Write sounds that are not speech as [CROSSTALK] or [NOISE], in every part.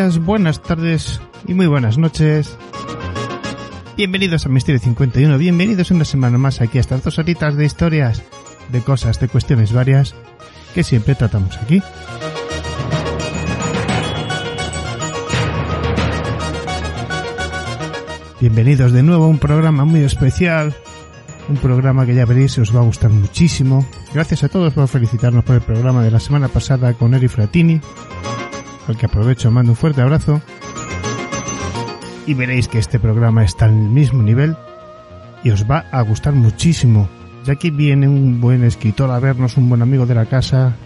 Días, buenas tardes y muy buenas noches. Bienvenidos a Misterio 51, bienvenidos una semana más aquí a estas dos horitas de historias, de cosas, de cuestiones varias que siempre tratamos aquí. Bienvenidos de nuevo a un programa muy especial, un programa que ya veréis os va a gustar muchísimo. Gracias a todos por felicitarnos por el programa de la semana pasada con Eri Fratini, al que aprovecho mando un fuerte abrazo. Y veréis que este programa está en el mismo nivel y os va a gustar muchísimo, ya que viene un buen escritor a vernos, un buen amigo de la casa.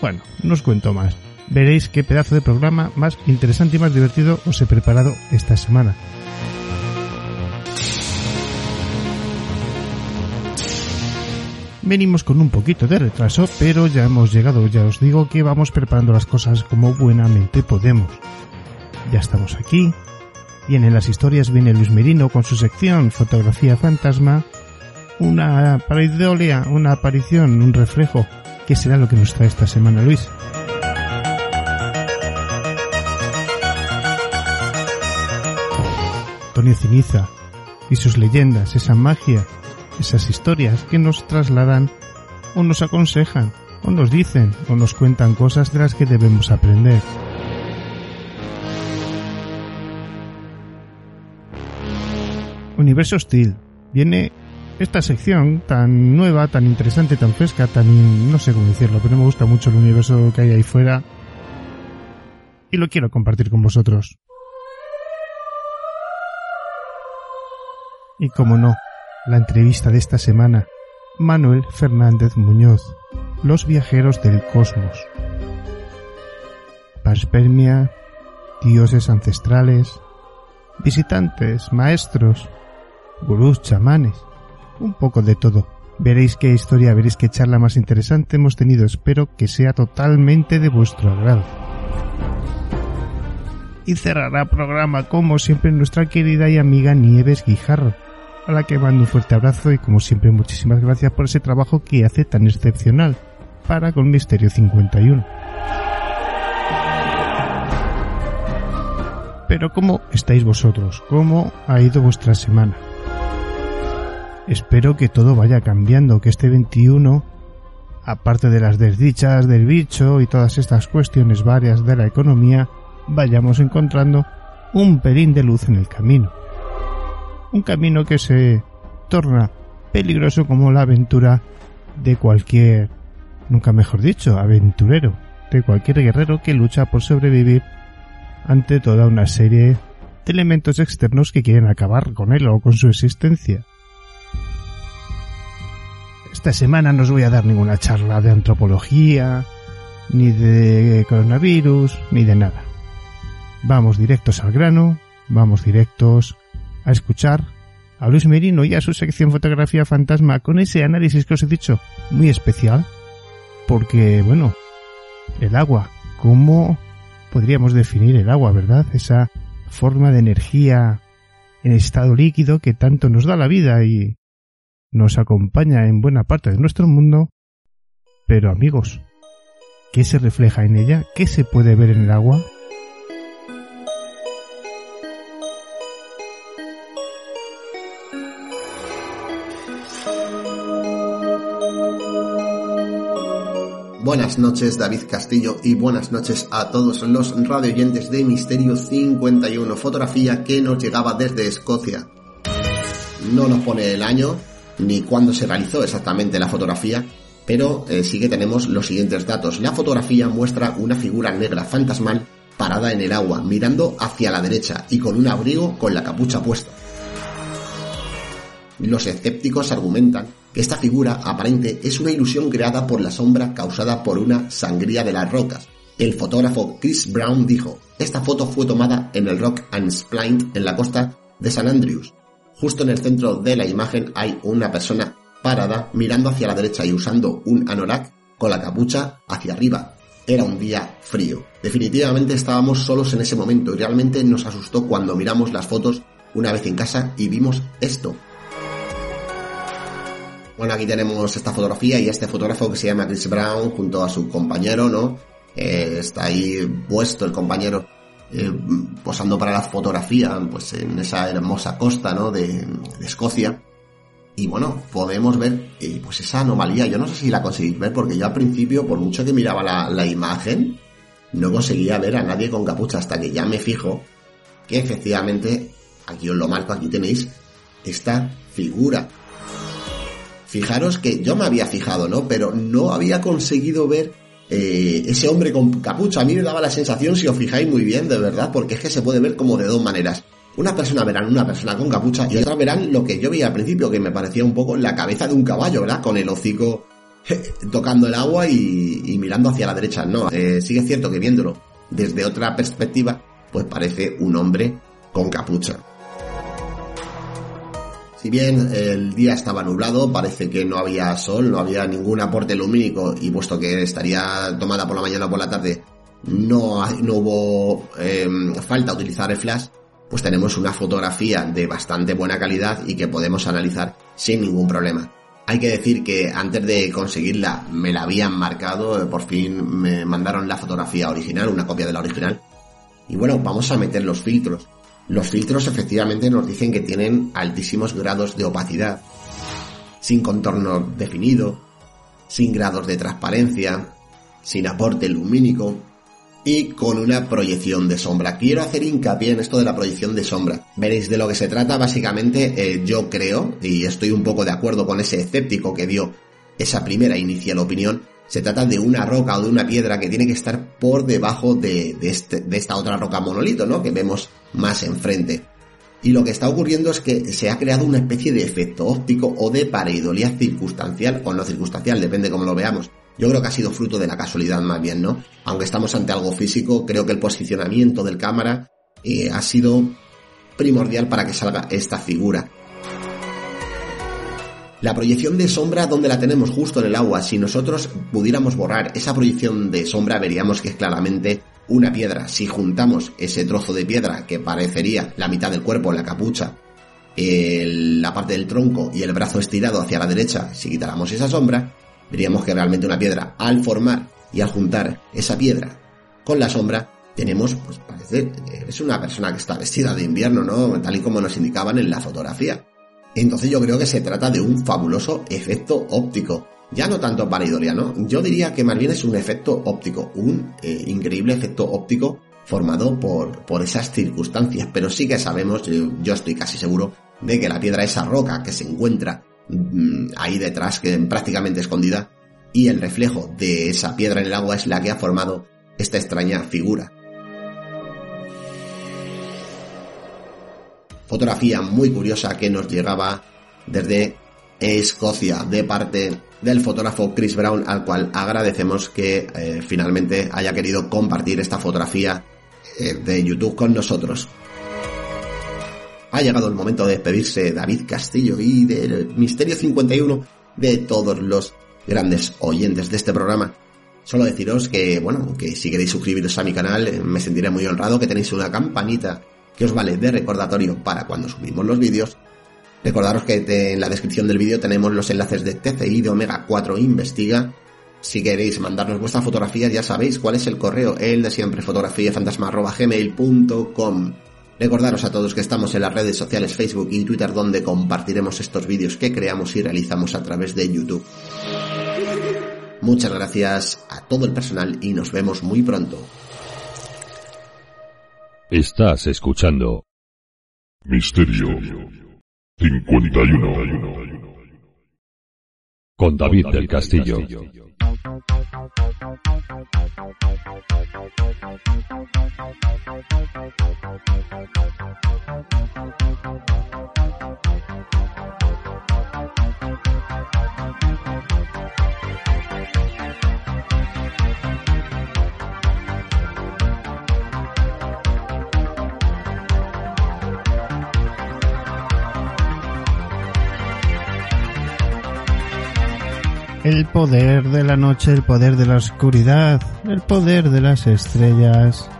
Bueno, no os cuento más. Veréis qué pedazo de programa más interesante y más divertido os he preparado esta semana. Venimos con un poquito de retraso, pero ya hemos llegado, ya os digo que vamos preparando las cosas como buenamente podemos. Ya estamos aquí. Vienen las historias, viene Luis Merino con su sección Fotografía Fantasma. Una pareidolia, una aparición, un reflejo. ¿Qué será lo que nos trae esta semana Luis? Antonio Ciniza y sus leyendas, esa magia, esas historias que nos trasladan o nos aconsejan o nos dicen o nos cuentan cosas de las que debemos aprender. Universo Hostil. Viene esta sección tan nueva, tan interesante, tan fresca, tan... no sé cómo decirlo, pero me gusta mucho el universo que hay ahí fuera y lo quiero compartir con vosotros. Y como no, la entrevista de esta semana. Manuel Fernández Muñoz, Los viajeros del cosmos. Panspermia, dioses ancestrales, visitantes, maestros, gurús, chamanes, un poco de todo. Veréis qué historia, veréis qué charla más interesante hemos tenido. Espero que sea totalmente de vuestro agrado. Y cerrará programa como siempre nuestra querida y amiga Nieves Guijarro a la que mando un fuerte abrazo y como siempre muchísimas gracias por ese trabajo que hace tan excepcional para con Misterio 51. Pero ¿cómo estáis vosotros? ¿Cómo ha ido vuestra semana? Espero que todo vaya cambiando, que este 21, aparte de las desdichas del bicho y todas estas cuestiones varias de la economía, vayamos encontrando un pelín de luz en el camino un camino que se torna peligroso como la aventura de cualquier, nunca mejor dicho, aventurero, de cualquier guerrero que lucha por sobrevivir ante toda una serie de elementos externos que quieren acabar con él o con su existencia. Esta semana no os voy a dar ninguna charla de antropología, ni de coronavirus, ni de nada. Vamos directos al grano, vamos directos a escuchar a Luis Merino y a su sección Fotografía Fantasma con ese análisis que os he dicho muy especial porque, bueno, el agua, ¿cómo podríamos definir el agua, verdad? Esa forma de energía en estado líquido que tanto nos da la vida y nos acompaña en buena parte de nuestro mundo. Pero amigos, ¿qué se refleja en ella? ¿Qué se puede ver en el agua? Buenas noches David Castillo y buenas noches a todos los radioyentes de Misterio 51, fotografía que nos llegaba desde Escocia. No nos pone el año ni cuándo se realizó exactamente la fotografía, pero eh, sí que tenemos los siguientes datos. La fotografía muestra una figura negra fantasmal parada en el agua, mirando hacia la derecha y con un abrigo con la capucha puesta. Los escépticos argumentan que esta figura aparente es una ilusión creada por la sombra causada por una sangría de las rocas, El fotógrafo Chris Brown dijo, esta foto fue tomada en el Rock and Splint en la costa de San Andrews. Justo en el centro de la imagen hay una persona parada mirando hacia la derecha y usando un anorak con la capucha hacia arriba. Era un día frío. Definitivamente estábamos solos en ese momento y realmente nos asustó cuando miramos las fotos una vez en casa y vimos esto. Bueno, aquí tenemos esta fotografía y este fotógrafo que se llama Chris Brown junto a su compañero, ¿no? Eh, está ahí puesto el compañero eh, posando para la fotografía, pues en esa hermosa costa, ¿no? De, Escocia. Y bueno, podemos ver eh, pues esa anomalía. Yo no sé si la conseguís ver porque yo al principio, por mucho que miraba la, la imagen, no conseguía ver a nadie con capucha hasta que ya me fijo que efectivamente, aquí os lo marco, aquí tenéis esta figura. Fijaros que yo me había fijado, ¿no? Pero no había conseguido ver eh, ese hombre con capucha. A mí me daba la sensación, si os fijáis muy bien, de verdad, porque es que se puede ver como de dos maneras. Una persona verán una persona con capucha y otra verán lo que yo vi al principio, que me parecía un poco la cabeza de un caballo, ¿verdad? Con el hocico tocando el agua y, mirando hacia la derecha. No, eh, es cierto que viéndolo desde otra perspectiva, pues parece un hombre con capucha. Si bien el día estaba nublado, parece que no había sol, no había ningún aporte lumínico y puesto que estaría tomada por la mañana o por la tarde, no, no hubo em, falta utilizar el flash, pues tenemos una fotografía de bastante buena calidad y que podemos analizar sin ningún problema. Hay que decir que antes de conseguirla me la habían marcado, eh, por fin me mandaron la fotografía original, una copia de la original. Y bueno, vamos a meter los filtros. Los filtros efectivamente nos dicen que tienen altísimos grados de opacidad, sin contorno definido, sin grados de transparencia, sin aporte lumínico y con una proyección de sombra. Quiero hacer hincapié en esto de la proyección de sombra. Veréis de lo que se trata básicamente, eh, yo creo, y estoy un poco de acuerdo con ese escéptico que dio esa primera inicial opinión, se trata de una roca o de una piedra que tiene que estar por debajo de, este, de esta otra roca monolito, ¿no? Que vemos más enfrente. Y lo que está ocurriendo es que se ha creado una especie de efecto óptico o de pareidolia circunstancial o no circunstancial, depende cómo lo veamos. Yo creo que ha sido fruto de la casualidad más bien, ¿no? Aunque estamos ante algo físico, creo que el posicionamiento del cámara eh, ha sido primordial para que salga esta figura. La proyección de sombra, donde la tenemos justo en el agua, si nosotros pudiéramos borrar esa proyección de sombra, veríamos que es claramente una piedra. Si juntamos ese trozo de piedra que parecería la mitad del cuerpo, la capucha, la parte del tronco y el brazo estirado hacia la derecha, si quitáramos esa sombra, veríamos que realmente una piedra, al formar y al juntar esa piedra con la sombra, tenemos, pues parece, es una persona que está vestida de invierno, ¿no? Tal y como nos indicaban en la fotografía. Entonces yo creo que se trata de un fabuloso efecto óptico. Ya no tanto para ¿no? Yo diría que más bien es un efecto óptico, un eh, increíble efecto óptico formado por, por esas circunstancias. Pero sí que sabemos, yo, estoy casi seguro, de que la piedra, esa roca que se encuentra mm, ahí detrás, que prácticamente escondida, y el reflejo de esa piedra en el agua es la que ha formado esta extraña figura. Fotografía muy curiosa que nos llegaba desde Escocia de parte del fotógrafo Chris Brown al cual agradecemos que eh, finalmente haya querido compartir esta fotografía eh, de YouTube con nosotros. Ha llegado el momento de despedirse David Castillo y del Misterio 51 de todos los grandes oyentes de este programa. Solo deciros que, bueno, que si queréis suscribiros a mi canal, eh, me sentiré muy honrado que tenéis una campanita que os vale de recordatorio para cuando subimos los vídeos. Recordaros que en la descripción del vídeo tenemos los enlaces de TCI de Omega 4 Investiga. Si queréis mandarnos vuestras fotografías ya sabéis cuál es el correo, el de siempre fotografiafantasma.gmail.com Recordaros a todos que estamos en las redes sociales Facebook y Twitter donde compartiremos estos vídeos que creamos y realizamos a través de YouTube. Muchas gracias a todo el personal y nos vemos muy pronto. Estás escuchando Misterio 51 con David del Castillo. El poder de la noche, el poder de la oscuridad, el poder de las estrellas.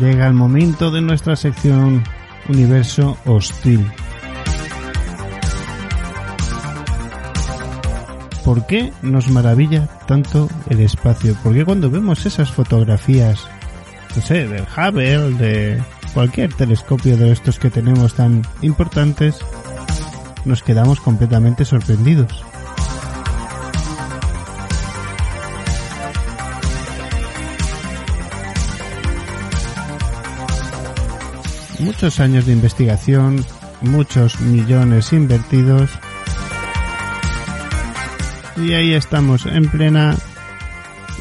Llega el momento de nuestra sección Universo Hostil. ¿Por qué nos maravilla tanto el espacio? ¿Por qué cuando vemos esas fotografías, no sé, del Hubble, de cualquier telescopio de estos que tenemos tan importantes, nos quedamos completamente sorprendidos? Muchos años de investigación, muchos millones invertidos y ahí estamos en plena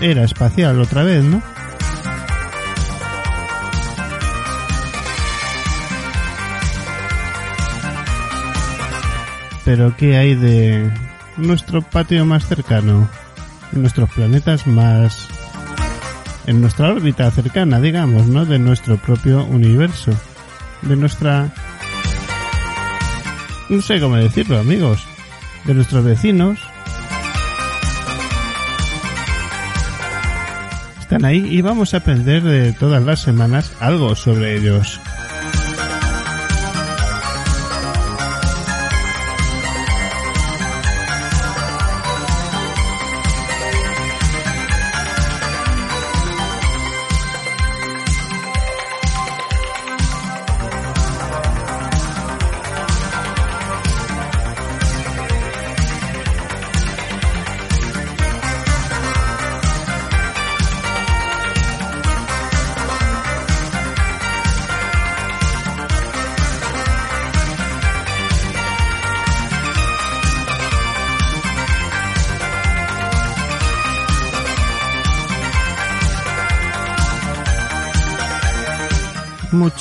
era espacial otra vez, ¿no? Pero ¿qué hay de nuestro patio más cercano? Nuestros planetas más... en nuestra órbita cercana, digamos, ¿no? De nuestro propio universo. De nuestra... no sé cómo decirlo, amigos. De nuestros vecinos, están ahí y vamos a aprender de todas las semanas algo sobre ellos.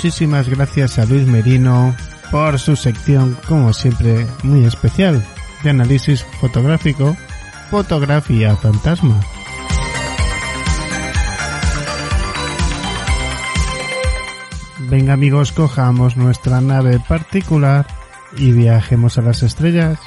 Muchísimas gracias a Luis Merino por su sección, como siempre, muy especial de análisis fotográfico, fotografía fantasma. Venga amigos, cojamos nuestra nave particular y viajemos a las estrellas.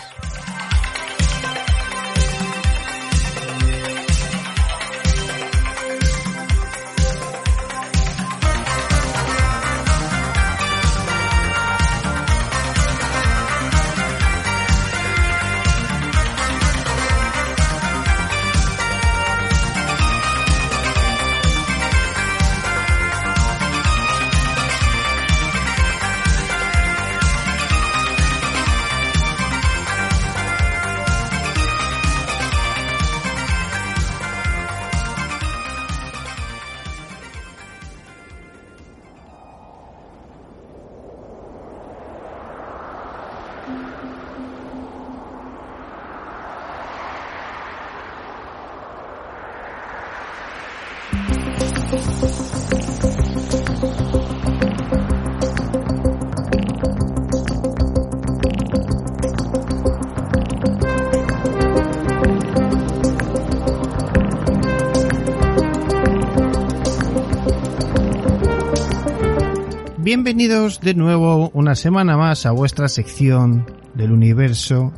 Bienvenidos de nuevo una semana más a vuestra sección del universo,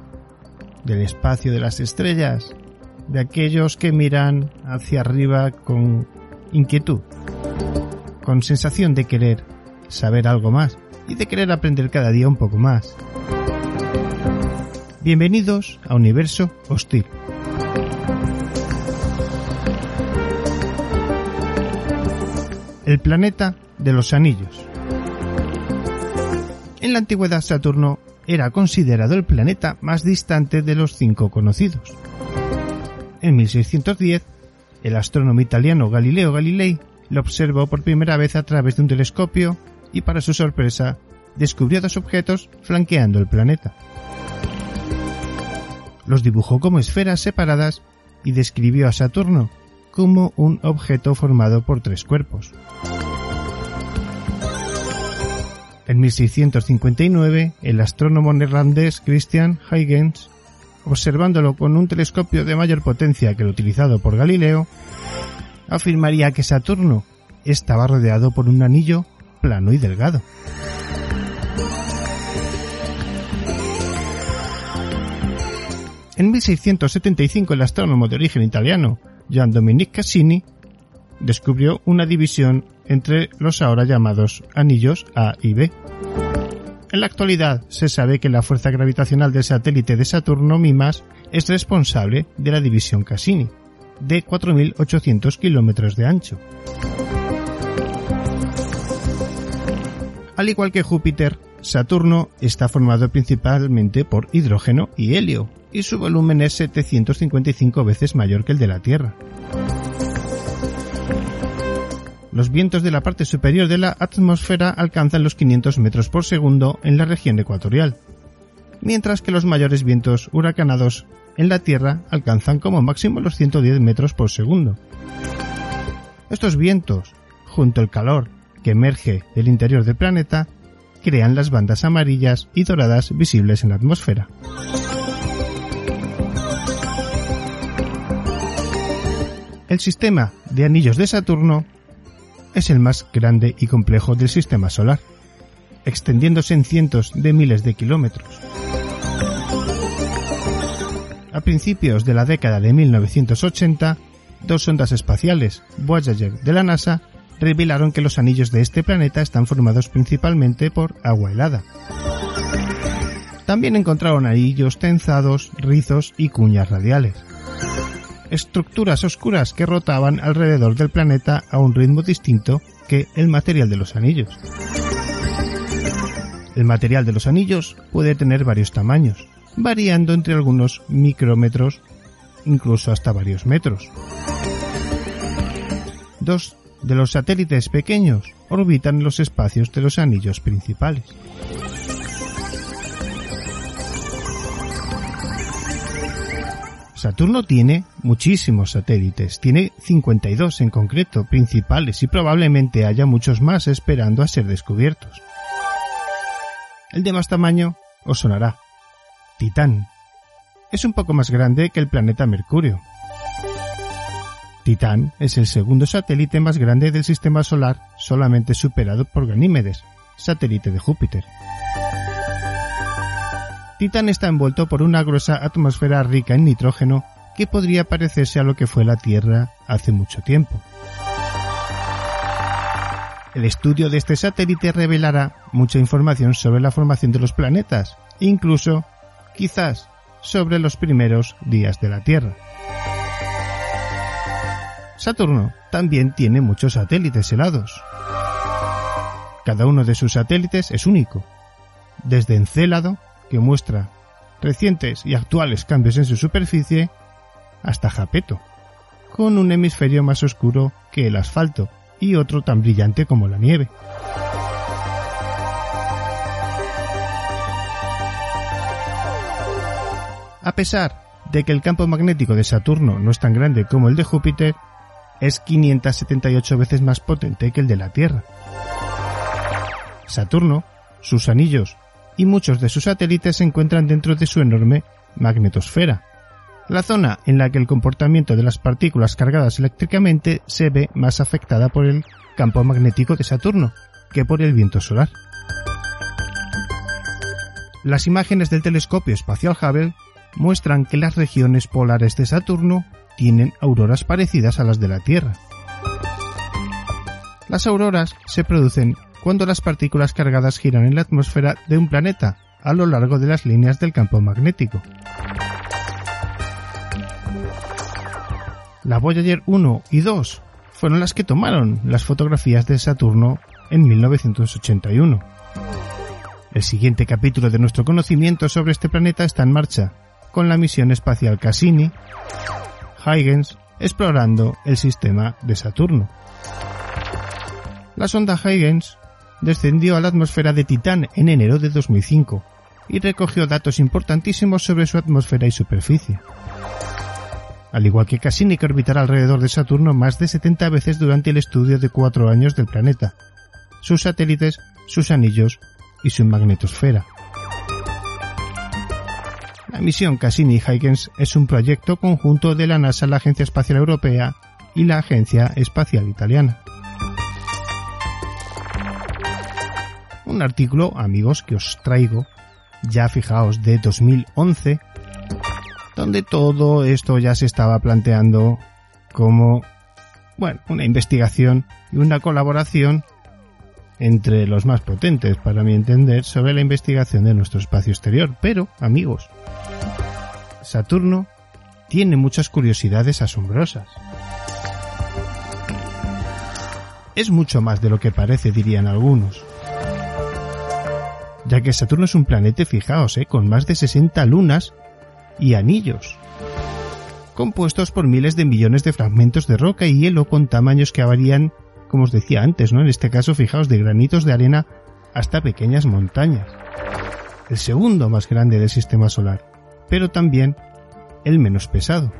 del espacio de las estrellas, de aquellos que miran hacia arriba con inquietud, con sensación de querer saber algo más y de querer aprender cada día un poco más. Bienvenidos a Universo Hostil. El planeta de los anillos. En la antigüedad Saturno era considerado el planeta más distante de los cinco conocidos. En 1610, el astrónomo italiano Galileo Galilei lo observó por primera vez a través de un telescopio y para su sorpresa descubrió dos objetos flanqueando el planeta. Los dibujó como esferas separadas y describió a Saturno como un objeto formado por tres cuerpos. En 1659, el astrónomo neerlandés Christian Huygens, observándolo con un telescopio de mayor potencia que el utilizado por Galileo, afirmaría que Saturno estaba rodeado por un anillo plano y delgado. En 1675 el astrónomo de origen italiano Gian Dominique Cassini descubrió una división entre los ahora llamados anillos A y B. En la actualidad se sabe que la fuerza gravitacional del satélite de Saturno Mimas es responsable de la división Cassini, de 4.800 kilómetros de ancho. Al igual que Júpiter, Saturno está formado principalmente por hidrógeno y helio, y su volumen es 755 veces mayor que el de la Tierra. Los vientos de la parte superior de la atmósfera alcanzan los 500 metros por segundo en la región ecuatorial, mientras que los mayores vientos huracanados en la Tierra alcanzan como máximo los 110 metros por segundo. Estos vientos, junto al calor que emerge del interior del planeta, crean las bandas amarillas y doradas visibles en la atmósfera. El sistema de anillos de Saturno es el más grande y complejo del sistema solar, extendiéndose en cientos de miles de kilómetros. A principios de la década de 1980, dos sondas espaciales, Voyager de la NASA, revelaron que los anillos de este planeta están formados principalmente por agua helada. También encontraron anillos tensados, rizos y cuñas radiales estructuras oscuras que rotaban alrededor del planeta a un ritmo distinto que el material de los anillos. El material de los anillos puede tener varios tamaños, variando entre algunos micrómetros, incluso hasta varios metros. Dos de los satélites pequeños orbitan los espacios de los anillos principales. Saturno tiene muchísimos satélites, tiene 52 en concreto, principales, y probablemente haya muchos más esperando a ser descubiertos. El de más tamaño os sonará. Titán. Es un poco más grande que el planeta Mercurio. Titán es el segundo satélite más grande del sistema solar, solamente superado por Ganímedes, satélite de Júpiter. Titán está envuelto por una gruesa atmósfera rica en nitrógeno que podría parecerse a lo que fue la Tierra hace mucho tiempo. El estudio de este satélite revelará mucha información sobre la formación de los planetas, incluso, quizás, sobre los primeros días de la Tierra. Saturno también tiene muchos satélites helados. Cada uno de sus satélites es único, desde Encélado que muestra recientes y actuales cambios en su superficie, hasta Japeto, con un hemisferio más oscuro que el asfalto y otro tan brillante como la nieve. A pesar de que el campo magnético de Saturno no es tan grande como el de Júpiter, es 578 veces más potente que el de la Tierra. Saturno, sus anillos y muchos de sus satélites se encuentran dentro de su enorme magnetosfera, la zona en la que el comportamiento de las partículas cargadas eléctricamente se ve más afectada por el campo magnético de Saturno que por el viento solar. Las imágenes del telescopio espacial Hubble muestran que las regiones polares de Saturno tienen auroras parecidas a las de la Tierra. Las auroras se producen cuando las partículas cargadas giran en la atmósfera de un planeta a lo largo de las líneas del campo magnético. La Voyager 1 y 2 fueron las que tomaron las fotografías de Saturno en 1981. El siguiente capítulo de nuestro conocimiento sobre este planeta está en marcha, con la misión espacial Cassini, Huygens explorando el sistema de Saturno. La sonda Huygens descendió a la atmósfera de Titán en enero de 2005 y recogió datos importantísimos sobre su atmósfera y superficie. Al igual que Cassini que orbitará alrededor de Saturno más de 70 veces durante el estudio de cuatro años del planeta, sus satélites, sus anillos y su magnetosfera. La misión Cassini-Huygens es un proyecto conjunto de la NASA, la Agencia Espacial Europea y la Agencia Espacial Italiana. Un artículo, amigos, que os traigo, ya fijaos, de 2011, donde todo esto ya se estaba planteando como, bueno, una investigación y una colaboración entre los más potentes, para mi entender, sobre la investigación de nuestro espacio exterior. Pero, amigos, Saturno tiene muchas curiosidades asombrosas. Es mucho más de lo que parece, dirían algunos. Ya que Saturno es un planeta, fijaos, ¿eh? con más de 60 lunas y anillos, compuestos por miles de millones de fragmentos de roca y hielo con tamaños que varían, como os decía antes, ¿no? En este caso, fijaos, de granitos de arena hasta pequeñas montañas. El segundo más grande del sistema solar, pero también el menos pesado.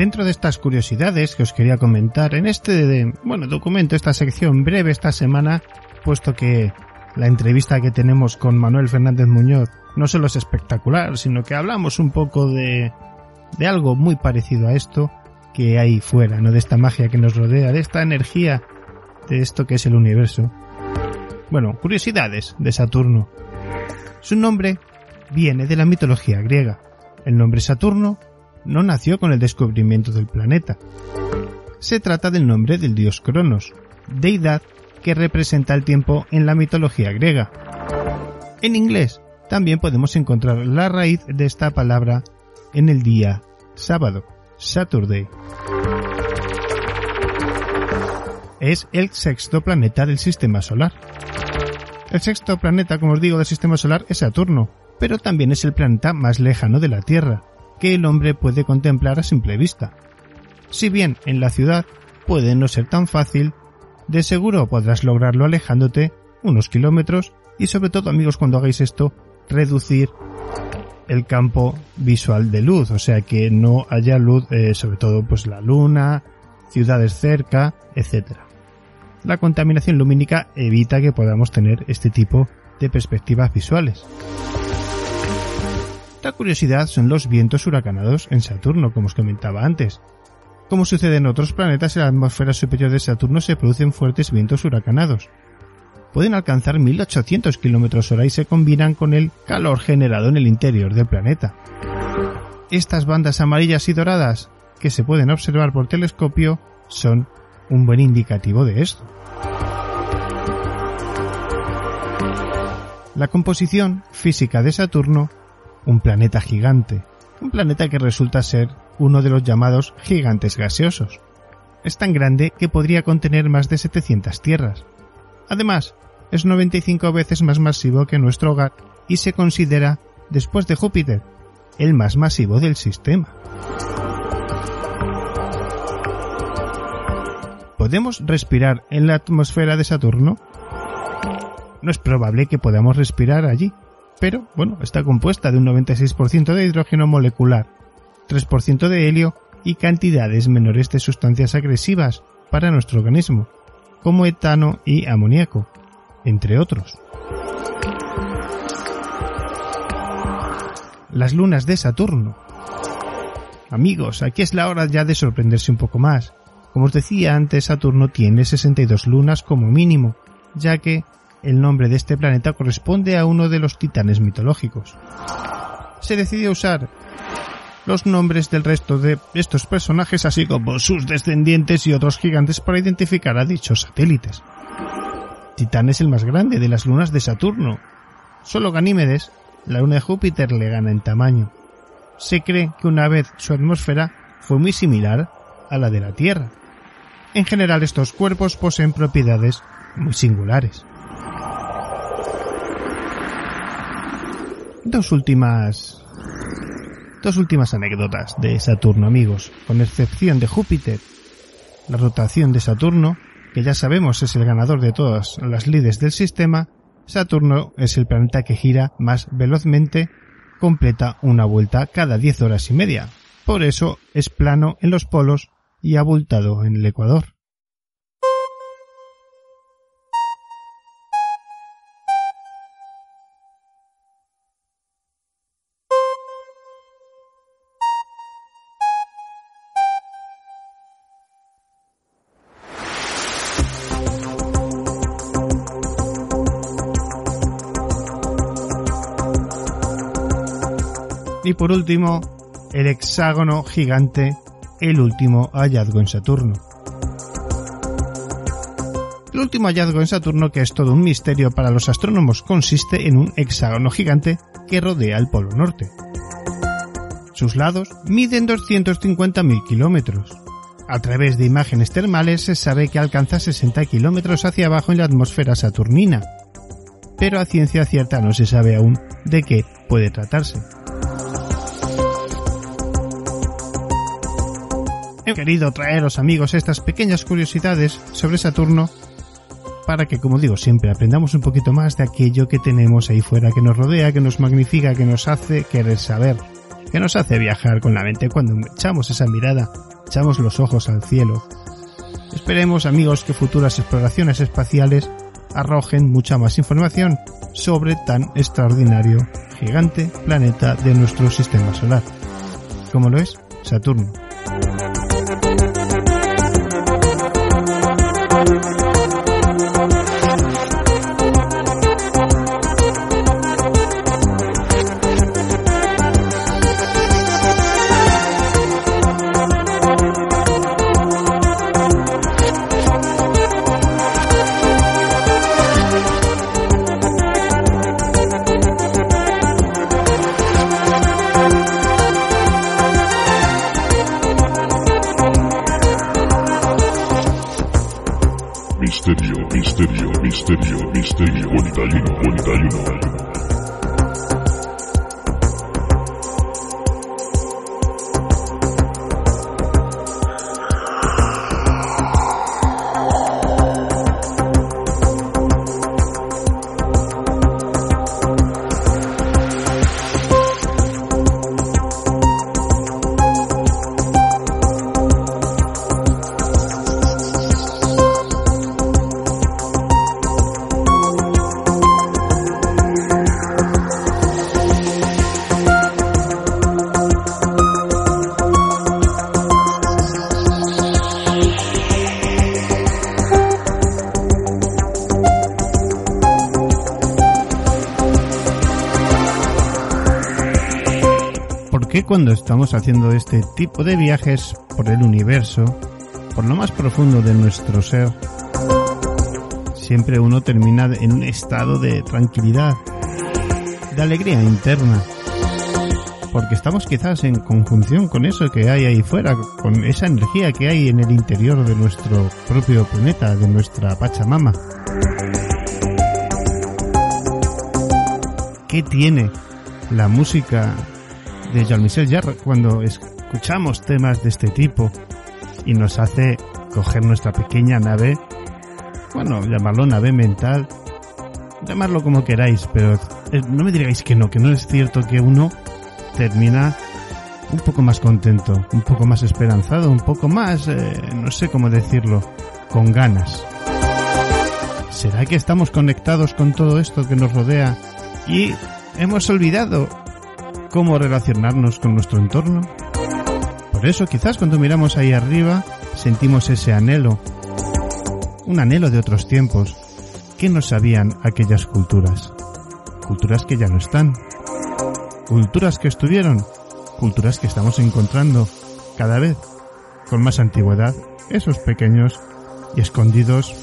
Dentro de estas curiosidades que os quería comentar en este bueno, documento, esta sección breve esta semana, puesto que la entrevista que tenemos con Manuel Fernández Muñoz no solo es espectacular, sino que hablamos un poco de, de algo muy parecido a esto que hay fuera, ¿no? De esta magia que nos rodea, de esta energía, de esto que es el universo. Bueno, curiosidades de Saturno. Su nombre viene de la mitología griega. El nombre Saturno no nació con el descubrimiento del planeta. Se trata del nombre del dios Cronos, deidad que representa el tiempo en la mitología griega. En inglés también podemos encontrar la raíz de esta palabra en el día sábado, Saturday. Es el sexto planeta del sistema solar. El sexto planeta, como os digo, del sistema solar es Saturno, pero también es el planeta más lejano de la Tierra, que el hombre puede contemplar a simple vista. Si bien en la ciudad puede no ser tan fácil, de seguro podrás lograrlo alejándote unos kilómetros y sobre todo amigos cuando hagáis esto, reducir el campo visual de luz, o sea que no haya luz, eh, sobre todo pues la luna, ciudades cerca, etcétera la contaminación lumínica evita que podamos tener este tipo de perspectivas visuales. Otra curiosidad son los vientos huracanados en Saturno, como os comentaba antes. Como sucede en otros planetas, en la atmósfera superior de Saturno se producen fuertes vientos huracanados. Pueden alcanzar 1800 km hora y se combinan con el calor generado en el interior del planeta. Estas bandas amarillas y doradas, que se pueden observar por telescopio, son un buen indicativo de esto. La composición física de Saturno, un planeta gigante, un planeta que resulta ser uno de los llamados gigantes gaseosos. Es tan grande que podría contener más de 700 tierras. Además, es 95 veces más masivo que nuestro hogar y se considera, después de Júpiter, el más masivo del sistema. ¿Podemos respirar en la atmósfera de Saturno? No es probable que podamos respirar allí, pero bueno, está compuesta de un 96% de hidrógeno molecular, 3% de helio y cantidades menores de sustancias agresivas para nuestro organismo, como etano y amoníaco, entre otros. Las lunas de Saturno. Amigos, aquí es la hora ya de sorprenderse un poco más. Como os decía antes, Saturno tiene 62 lunas como mínimo, ya que el nombre de este planeta corresponde a uno de los titanes mitológicos. Se decidió usar los nombres del resto de estos personajes, así como sus descendientes y otros gigantes, para identificar a dichos satélites. Titán es el más grande de las lunas de Saturno. Solo Ganímedes, la luna de Júpiter, le gana en tamaño. Se cree que una vez su atmósfera fue muy similar a la de la Tierra. En general estos cuerpos poseen propiedades muy singulares. Dos últimas dos últimas anécdotas de Saturno, amigos, con excepción de Júpiter. La rotación de Saturno, que ya sabemos es el ganador de todas las lides del sistema, Saturno es el planeta que gira más velozmente, completa una vuelta cada 10 horas y media. Por eso es plano en los polos y abultado en el Ecuador. Por último, el hexágono gigante, el último hallazgo en Saturno. El último hallazgo en Saturno, que es todo un misterio para los astrónomos, consiste en un hexágono gigante que rodea el Polo Norte. Sus lados miden 250.000 kilómetros. A través de imágenes termales se sabe que alcanza 60 kilómetros hacia abajo en la atmósfera saturnina, pero a ciencia cierta no se sabe aún de qué puede tratarse. He [LAUGHS] querido traeros amigos estas pequeñas curiosidades sobre Saturno para que, como digo, siempre aprendamos un poquito más de aquello que tenemos ahí fuera, que nos rodea, que nos magnifica, que nos hace querer saber, que nos hace viajar con la mente cuando echamos esa mirada echamos los ojos al cielo. Esperemos, amigos, que futuras exploraciones espaciales arrojen mucha más información sobre tan extraordinario, gigante planeta de nuestro sistema solar, como lo es Saturno. Cuando estamos haciendo este tipo de viajes por el universo, por lo más profundo de nuestro ser, siempre uno termina en un estado de tranquilidad, de alegría interna? Porque estamos quizás en conjunción con eso que hay ahí fuera, con esa energía que hay en el interior de nuestro propio planeta, de nuestra Pachamama. ¿Qué tiene la música de Jean-Michel Jarre cuando escuchamos temas de este tipo y nos hace coger nuestra pequeña nave, bueno, llamarlo nave mental, llamarlo como queráis, pero eh, no me digáis que no, que no es cierto que uno termina un poco más contento, un poco más esperanzado, un poco más, eh, no sé cómo decirlo, con ganas. ¿Será que estamos conectados con todo esto que nos rodea y hemos olvidado cómo relacionarnos con nuestro entorno? Por eso quizás cuando miramos ahí arriba sentimos ese anhelo, un anhelo de otros tiempos. ¿Qué nos sabían aquellas culturas? Culturas que ya no están. Culturas que estuvieron. Culturas que estamos encontrando cada vez con más antigüedad. Esos pequeños y escondidos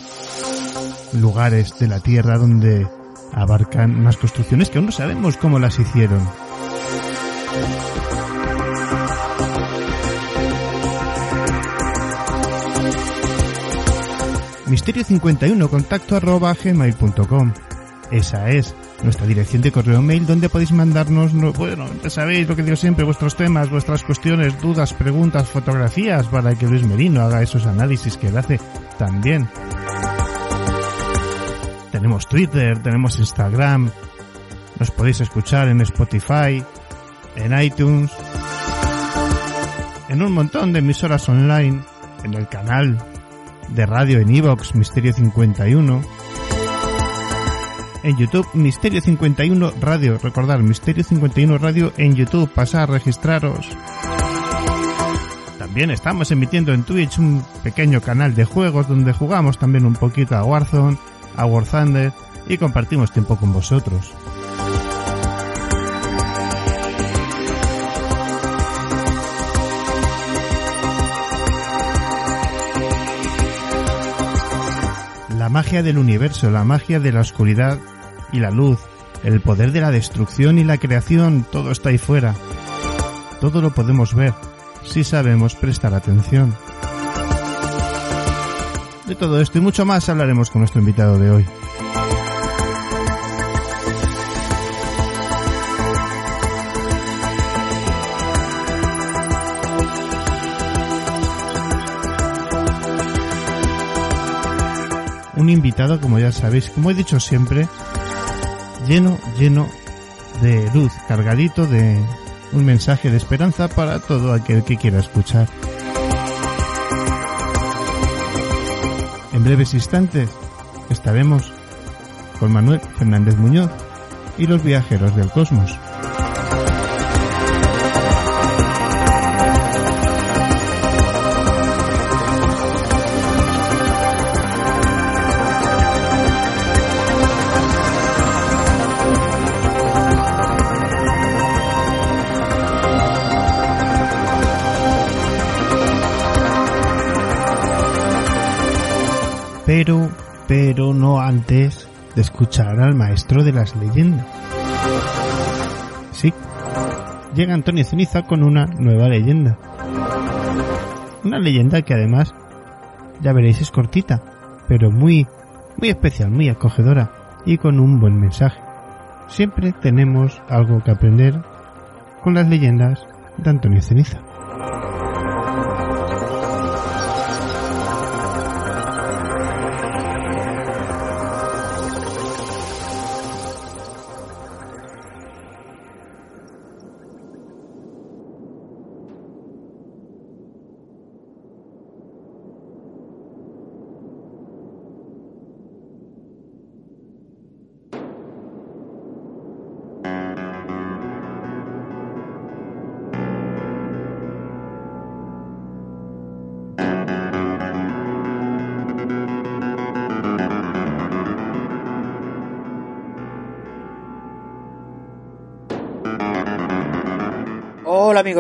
lugares de la Tierra donde abarcan más construcciones que aún no sabemos cómo las hicieron. Misterio51 contacto arroba gmail.com Esa es nuestra dirección de correo mail donde podéis mandarnos, no- bueno, sabéis lo que digo siempre, vuestros temas, vuestras cuestiones, dudas, preguntas, fotografías para que Luis Merino haga esos análisis que él hace también. Tenemos Twitter, tenemos Instagram, nos podéis escuchar en Spotify, en iTunes, en un montón de emisoras online, en el canal de radio en Evox Misterio 51, en YouTube Misterio 51 Radio, recordad Misterio 51 Radio en YouTube, pasar, registraros. También estamos emitiendo en Twitch un pequeño canal de juegos donde jugamos también un poquito a Warzone, a War Thunder y compartimos tiempo con vosotros. Magia del universo, la magia de la oscuridad y la luz, el poder de la destrucción y la creación, todo está ahí fuera. Todo lo podemos ver si sabemos prestar atención. De todo esto y mucho más hablaremos con nuestro invitado de hoy. Un invitado, como ya sabéis, como he dicho siempre, lleno, lleno de luz, cargadito de un mensaje de esperanza para todo aquel que quiera escuchar. En breves instantes estaremos con Manuel Fernández Muñoz y los viajeros del cosmos. Pero, no antes de escuchar al maestro de las leyendas. Sí, llega Antonio Ceniza con una nueva leyenda. Una leyenda que además, ya veréis, es cortita, pero muy, muy especial, muy acogedora y con un buen mensaje. Siempre tenemos algo que aprender con las leyendas de Antonio Ceniza.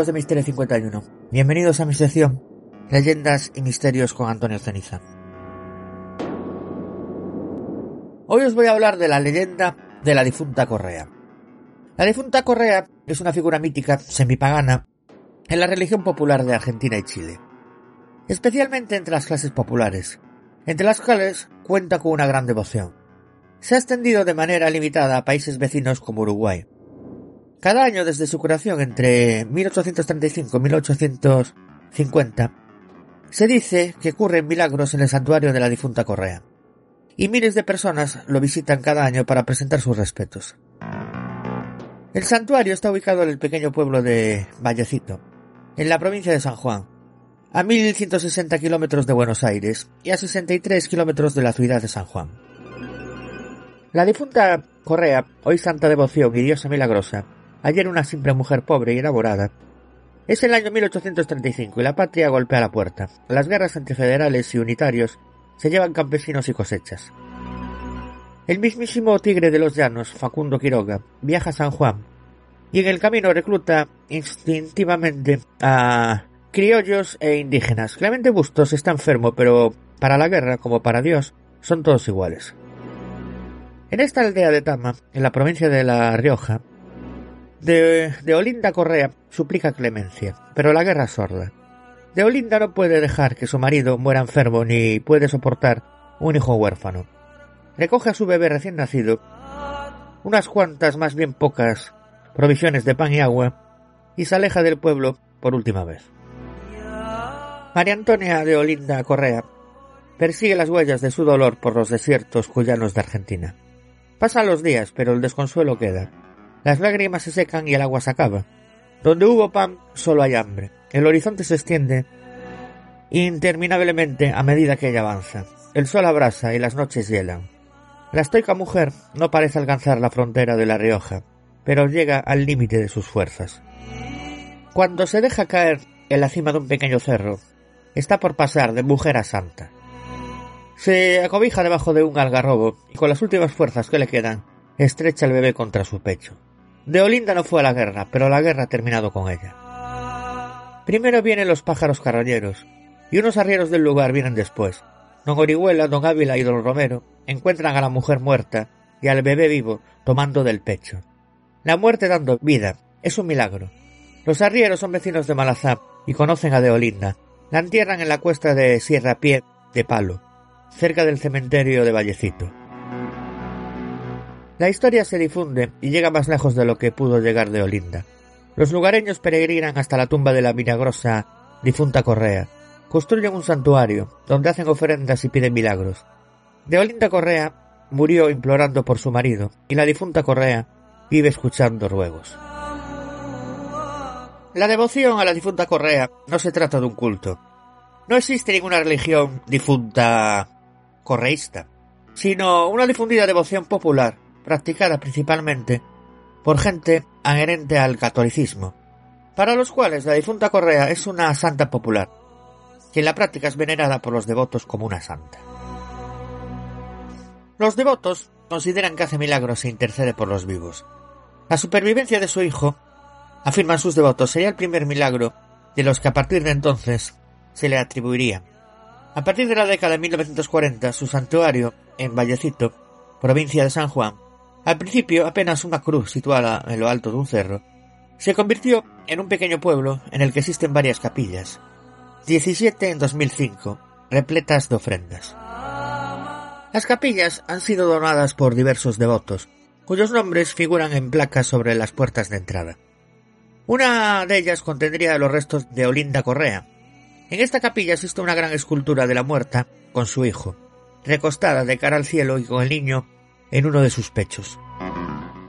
De Misterio 51, bienvenidos a mi sección Leyendas y Misterios con Antonio Ceniza. Hoy os voy a hablar de la leyenda de la difunta Correa. La difunta Correa es una figura mítica semipagana en la religión popular de Argentina y Chile, especialmente entre las clases populares, entre las cuales cuenta con una gran devoción. Se ha extendido de manera limitada a países vecinos como Uruguay, cada año desde su creación entre 1835 y 1850, se dice que ocurren milagros en el santuario de la difunta Correa, y miles de personas lo visitan cada año para presentar sus respetos. El santuario está ubicado en el pequeño pueblo de Vallecito, en la provincia de San Juan, a 1160 kilómetros de Buenos Aires y a 63 kilómetros de la ciudad de San Juan. La difunta Correa, hoy santa devoción y diosa milagrosa, ayer una simple mujer pobre y elaborada. Es el año 1835 y la patria golpea la puerta. Las guerras entre federales y unitarios se llevan campesinos y cosechas. El mismísimo tigre de los llanos, Facundo Quiroga, viaja a San Juan y en el camino recluta instintivamente a criollos e indígenas. Clemente Bustos está enfermo, pero para la guerra, como para Dios, son todos iguales. En esta aldea de Tama, en la provincia de La Rioja, de, Olinda Correa suplica clemencia, pero la guerra sorda. De Olinda no puede dejar que su marido muera enfermo ni puede soportar un hijo huérfano. Recoge a su bebé recién nacido, unas cuantas, más bien pocas, provisiones de pan y agua, y se aleja del pueblo por última vez. María Antonia de Olinda Correa persigue las huellas de su dolor por los desiertos cuyanos de Argentina. Pasan los días, pero el desconsuelo queda. Las lágrimas se secan y el agua se acaba. Donde hubo pan, solo hay hambre. El horizonte se extiende interminablemente a medida que ella avanza. El sol abrasa y las noches hielan. La estoica mujer no parece alcanzar la frontera de La Rioja, pero llega al límite de sus fuerzas. Cuando se deja caer en la cima de un pequeño cerro, está por pasar de mujer a santa. Se acobija debajo de un algarrobo y con las últimas fuerzas que le quedan, estrecha el bebé contra su pecho. De Olinda no fue a la guerra, pero la guerra ha terminado con ella. Primero vienen los pájaros carroñeros, y unos arrieros del lugar vienen después. Don Orihuela, Don Ávila y Don Romero encuentran a la mujer muerta y al bebé vivo tomando del pecho. La muerte dando vida es un milagro. Los arrieros son vecinos de Malazá y conocen a Deolinda. La entierran en la cuesta de Sierra Pie de Palo, cerca del cementerio de Vallecito. La historia se difunde y llega más lejos de lo que pudo llegar de Olinda. Los lugareños peregrinan hasta la tumba de la milagrosa difunta Correa. Construyen un santuario donde hacen ofrendas y piden milagros. De Olinda Correa murió implorando por su marido y la difunta Correa vive escuchando ruegos. La devoción a la difunta Correa no se trata de un culto. No existe ninguna religión difunta correísta, sino una difundida devoción popular practicada principalmente por gente adherente al catolicismo, para los cuales la difunta Correa es una santa popular, que en la práctica es venerada por los devotos como una santa. Los devotos consideran que hace milagros e intercede por los vivos. La supervivencia de su hijo, afirman sus devotos, sería el primer milagro de los que a partir de entonces se le atribuiría. A partir de la década de 1940, su santuario, en Vallecito, provincia de San Juan, al principio apenas una cruz situada en lo alto de un cerro, se convirtió en un pequeño pueblo en el que existen varias capillas, 17 en 2005, repletas de ofrendas. Las capillas han sido donadas por diversos devotos, cuyos nombres figuran en placas sobre las puertas de entrada. Una de ellas contendría los restos de Olinda Correa. En esta capilla existe una gran escultura de la muerta con su hijo, recostada de cara al cielo y con el niño en uno de sus pechos.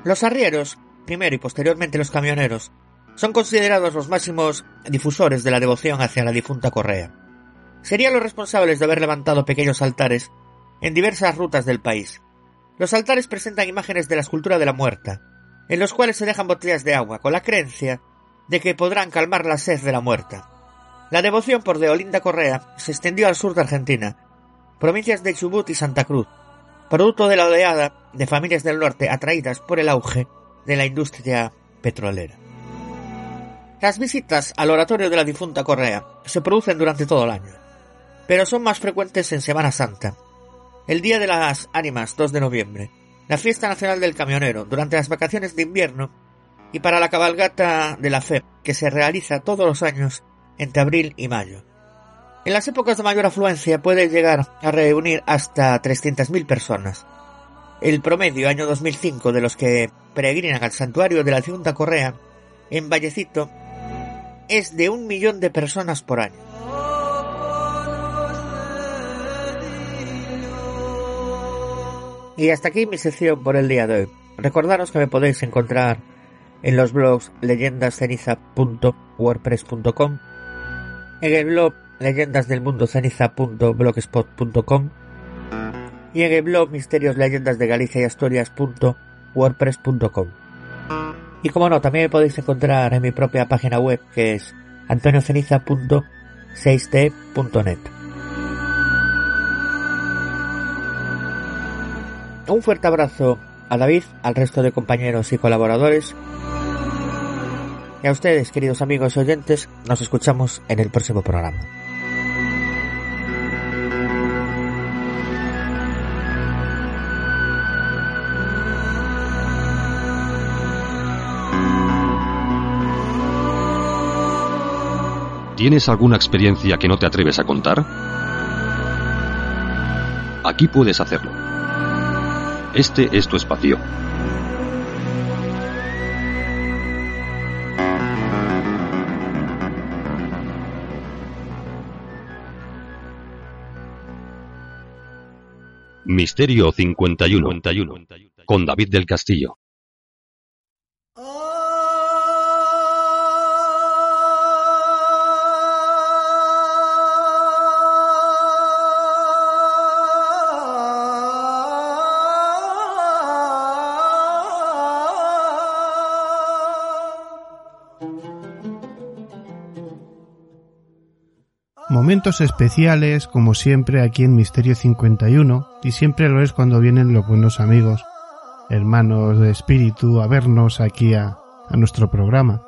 Los arrieros, primero y posteriormente los camioneros, son considerados los máximos difusores de la devoción hacia la difunta Correa. Serían los responsables de haber levantado pequeños altares en diversas rutas del país. Los altares presentan imágenes de la escultura de la muerta, en los cuales se dejan botellas de agua con la creencia de que podrán calmar la sed de la muerta. La devoción por Deolinda Correa se extendió al sur de Argentina, provincias de Chubut y Santa Cruz, producto de la oleada de familias del norte atraídas por el auge de la industria petrolera. Las visitas al oratorio de la difunta Correa se producen durante todo el año, pero son más frecuentes en Semana Santa, el Día de las Ánimas 2 de noviembre, la Fiesta Nacional del Camionero durante las vacaciones de invierno y para la cabalgata de la fe que se realiza todos los años entre abril y mayo. En las épocas de mayor afluencia puede llegar a reunir hasta 300.000 personas. El promedio año 2005 de los que peregrinan al santuario de la Ciudad Correa en Vallecito es de un millón de personas por año. Y hasta aquí mi sección por el día de hoy. Recordaros que me podéis encontrar en los blogs leyendasceniza.wordpress.com, en el blog leyendasdelmundoceniza.blogspot.com y en el blog misterios leyendas de Galicia y Asturias.wordpress.com. Y como no, también me podéis encontrar en mi propia página web que es antonioceniza.6t.net. Un fuerte abrazo a David, al resto de compañeros y colaboradores. Y a ustedes, queridos amigos y oyentes, nos escuchamos en el próximo programa. ¿Tienes alguna experiencia que no te atreves a contar? Aquí puedes hacerlo. Este es tu espacio. Misterio 51 con David del Castillo. Momentos especiales, como siempre, aquí en Misterio 51, y siempre lo es cuando vienen los buenos amigos, hermanos de espíritu, a vernos aquí a, a nuestro programa.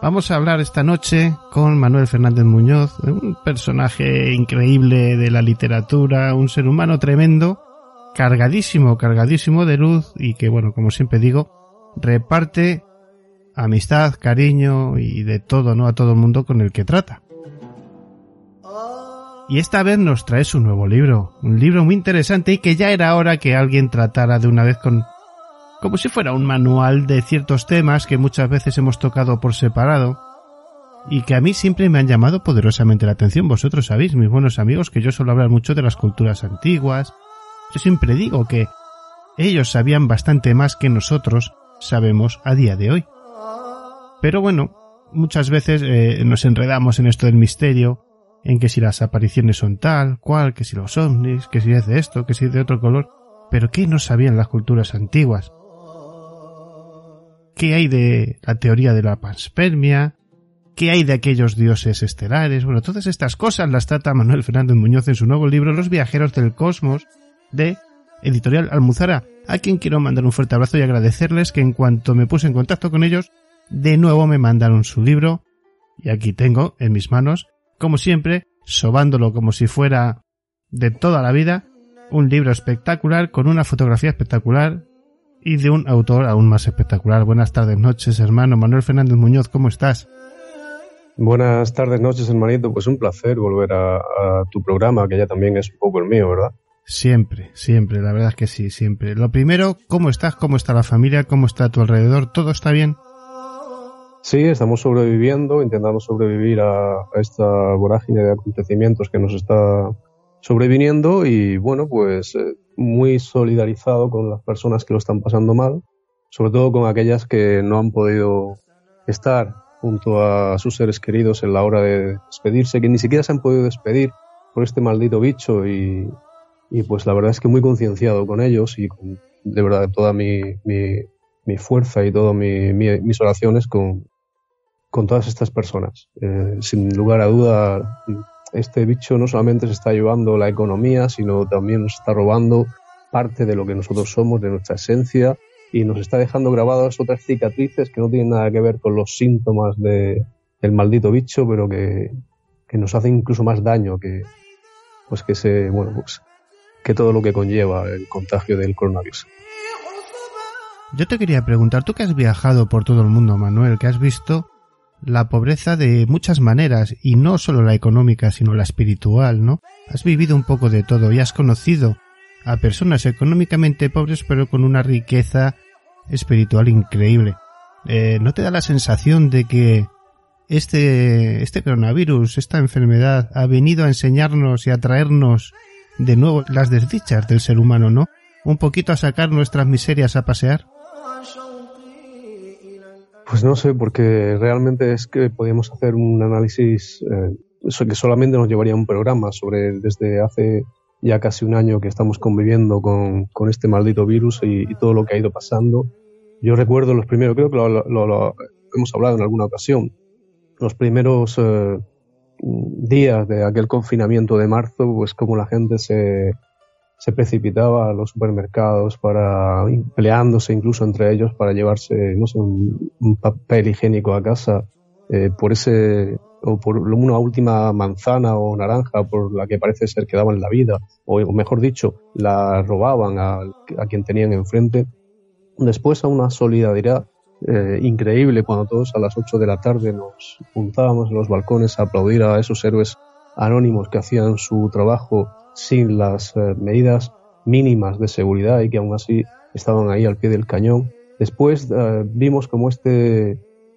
Vamos a hablar esta noche con Manuel Fernández Muñoz, un personaje increíble de la literatura, un ser humano tremendo, cargadísimo, cargadísimo de luz y que, bueno, como siempre digo, reparte amistad, cariño y de todo, ¿no? A todo el mundo con el que trata. Y esta vez nos trae su nuevo libro, un libro muy interesante y que ya era hora que alguien tratara de una vez con como si fuera un manual de ciertos temas que muchas veces hemos tocado por separado y que a mí siempre me han llamado poderosamente la atención. Vosotros sabéis, mis buenos amigos, que yo suelo hablar mucho de las culturas antiguas. Yo siempre digo que ellos sabían bastante más que nosotros sabemos a día de hoy. Pero bueno, muchas veces eh, nos enredamos en esto del misterio, en que si las apariciones son tal, cual, que si los ovnis, que si es de esto, que si es de otro color. Pero ¿qué no sabían las culturas antiguas? qué hay de la teoría de la panspermia, qué hay de aquellos dioses estelares. Bueno, todas estas cosas las trata Manuel Fernández Muñoz en su nuevo libro Los viajeros del cosmos de Editorial Almuzara, a quien quiero mandar un fuerte abrazo y agradecerles que en cuanto me puse en contacto con ellos, de nuevo me mandaron su libro y aquí tengo en mis manos, como siempre, sobándolo como si fuera de toda la vida, un libro espectacular con una fotografía espectacular y de un autor aún más espectacular. Buenas tardes, noches, hermano Manuel Fernández Muñoz, ¿cómo estás? Buenas tardes, noches, hermanito. Pues un placer volver a, tu programa, que ya también es un poco el mío, ¿verdad? Siempre, siempre, la verdad es que sí, siempre. Lo primero, ¿cómo estás? ¿Cómo está la familia? ¿Cómo está a tu alrededor? ¿Todo está bien? Sí, estamos sobreviviendo, intentando sobrevivir a esta vorágine de acontecimientos que nos está sobreviniendo y bueno, pues eh, muy solidarizado con las personas que lo están pasando mal, sobre todo con aquellas que no han podido estar junto a sus seres queridos en la hora de despedirse, que ni siquiera se han podido despedir por este maldito bicho y, y pues la verdad es que muy concienciado con ellos y con de verdad toda mi, mi, fuerza y todas mi, mis oraciones con, con todas estas personas. Eh, sin lugar a duda, este bicho no solamente se está llevando la economía, sino también nos está robando parte de lo que nosotros somos, de nuestra esencia, y nos está dejando grabadas otras cicatrices que no tienen nada que ver con los síntomas de, del maldito bicho, pero que, que nos hacen incluso más daño que, pues que se, bueno, pues, que todo lo que conlleva el contagio del coronavirus. Yo te quería preguntar, tú que has viajado por todo el mundo, Manuel, que has visto la pobreza de muchas maneras, y no solo la económica, sino la espiritual, ¿no? Has vivido un poco de todo y has conocido a personas económicamente pobres pero con una riqueza espiritual increíble. Eh, ¿No te da la sensación de que este, este coronavirus, esta enfermedad, ha venido a enseñarnos y a traernos de nuevo las desdichas del ser humano, ¿no? Un poquito a sacar nuestras miserias a pasear. Pues no sé, porque realmente es que podíamos hacer un análisis eh, que solamente nos llevaría un programa sobre desde hace ya casi un año que estamos conviviendo con, este maldito virus y, todo lo que ha ido pasando. Yo recuerdo los primeros, creo que lo, hemos hablado en alguna ocasión, los primeros eh, días de aquel confinamiento de marzo, pues como la gente se, se precipitaba a los supermercados para peleándose incluso entre ellos para llevarse no un, papel higiénico a casa eh, por ese o por una última manzana o naranja por la que parece ser que daban la vida o mejor dicho la robaban a, a quien tenían enfrente. Después a una solidaridad eh, increíble cuando todos a las 8 de la tarde nos juntábamos en los balcones a aplaudir a esos héroes anónimos que hacían su trabajo sin las eh, medidas mínimas de seguridad y que aún así estaban ahí al pie del cañón. Después eh, vimos como este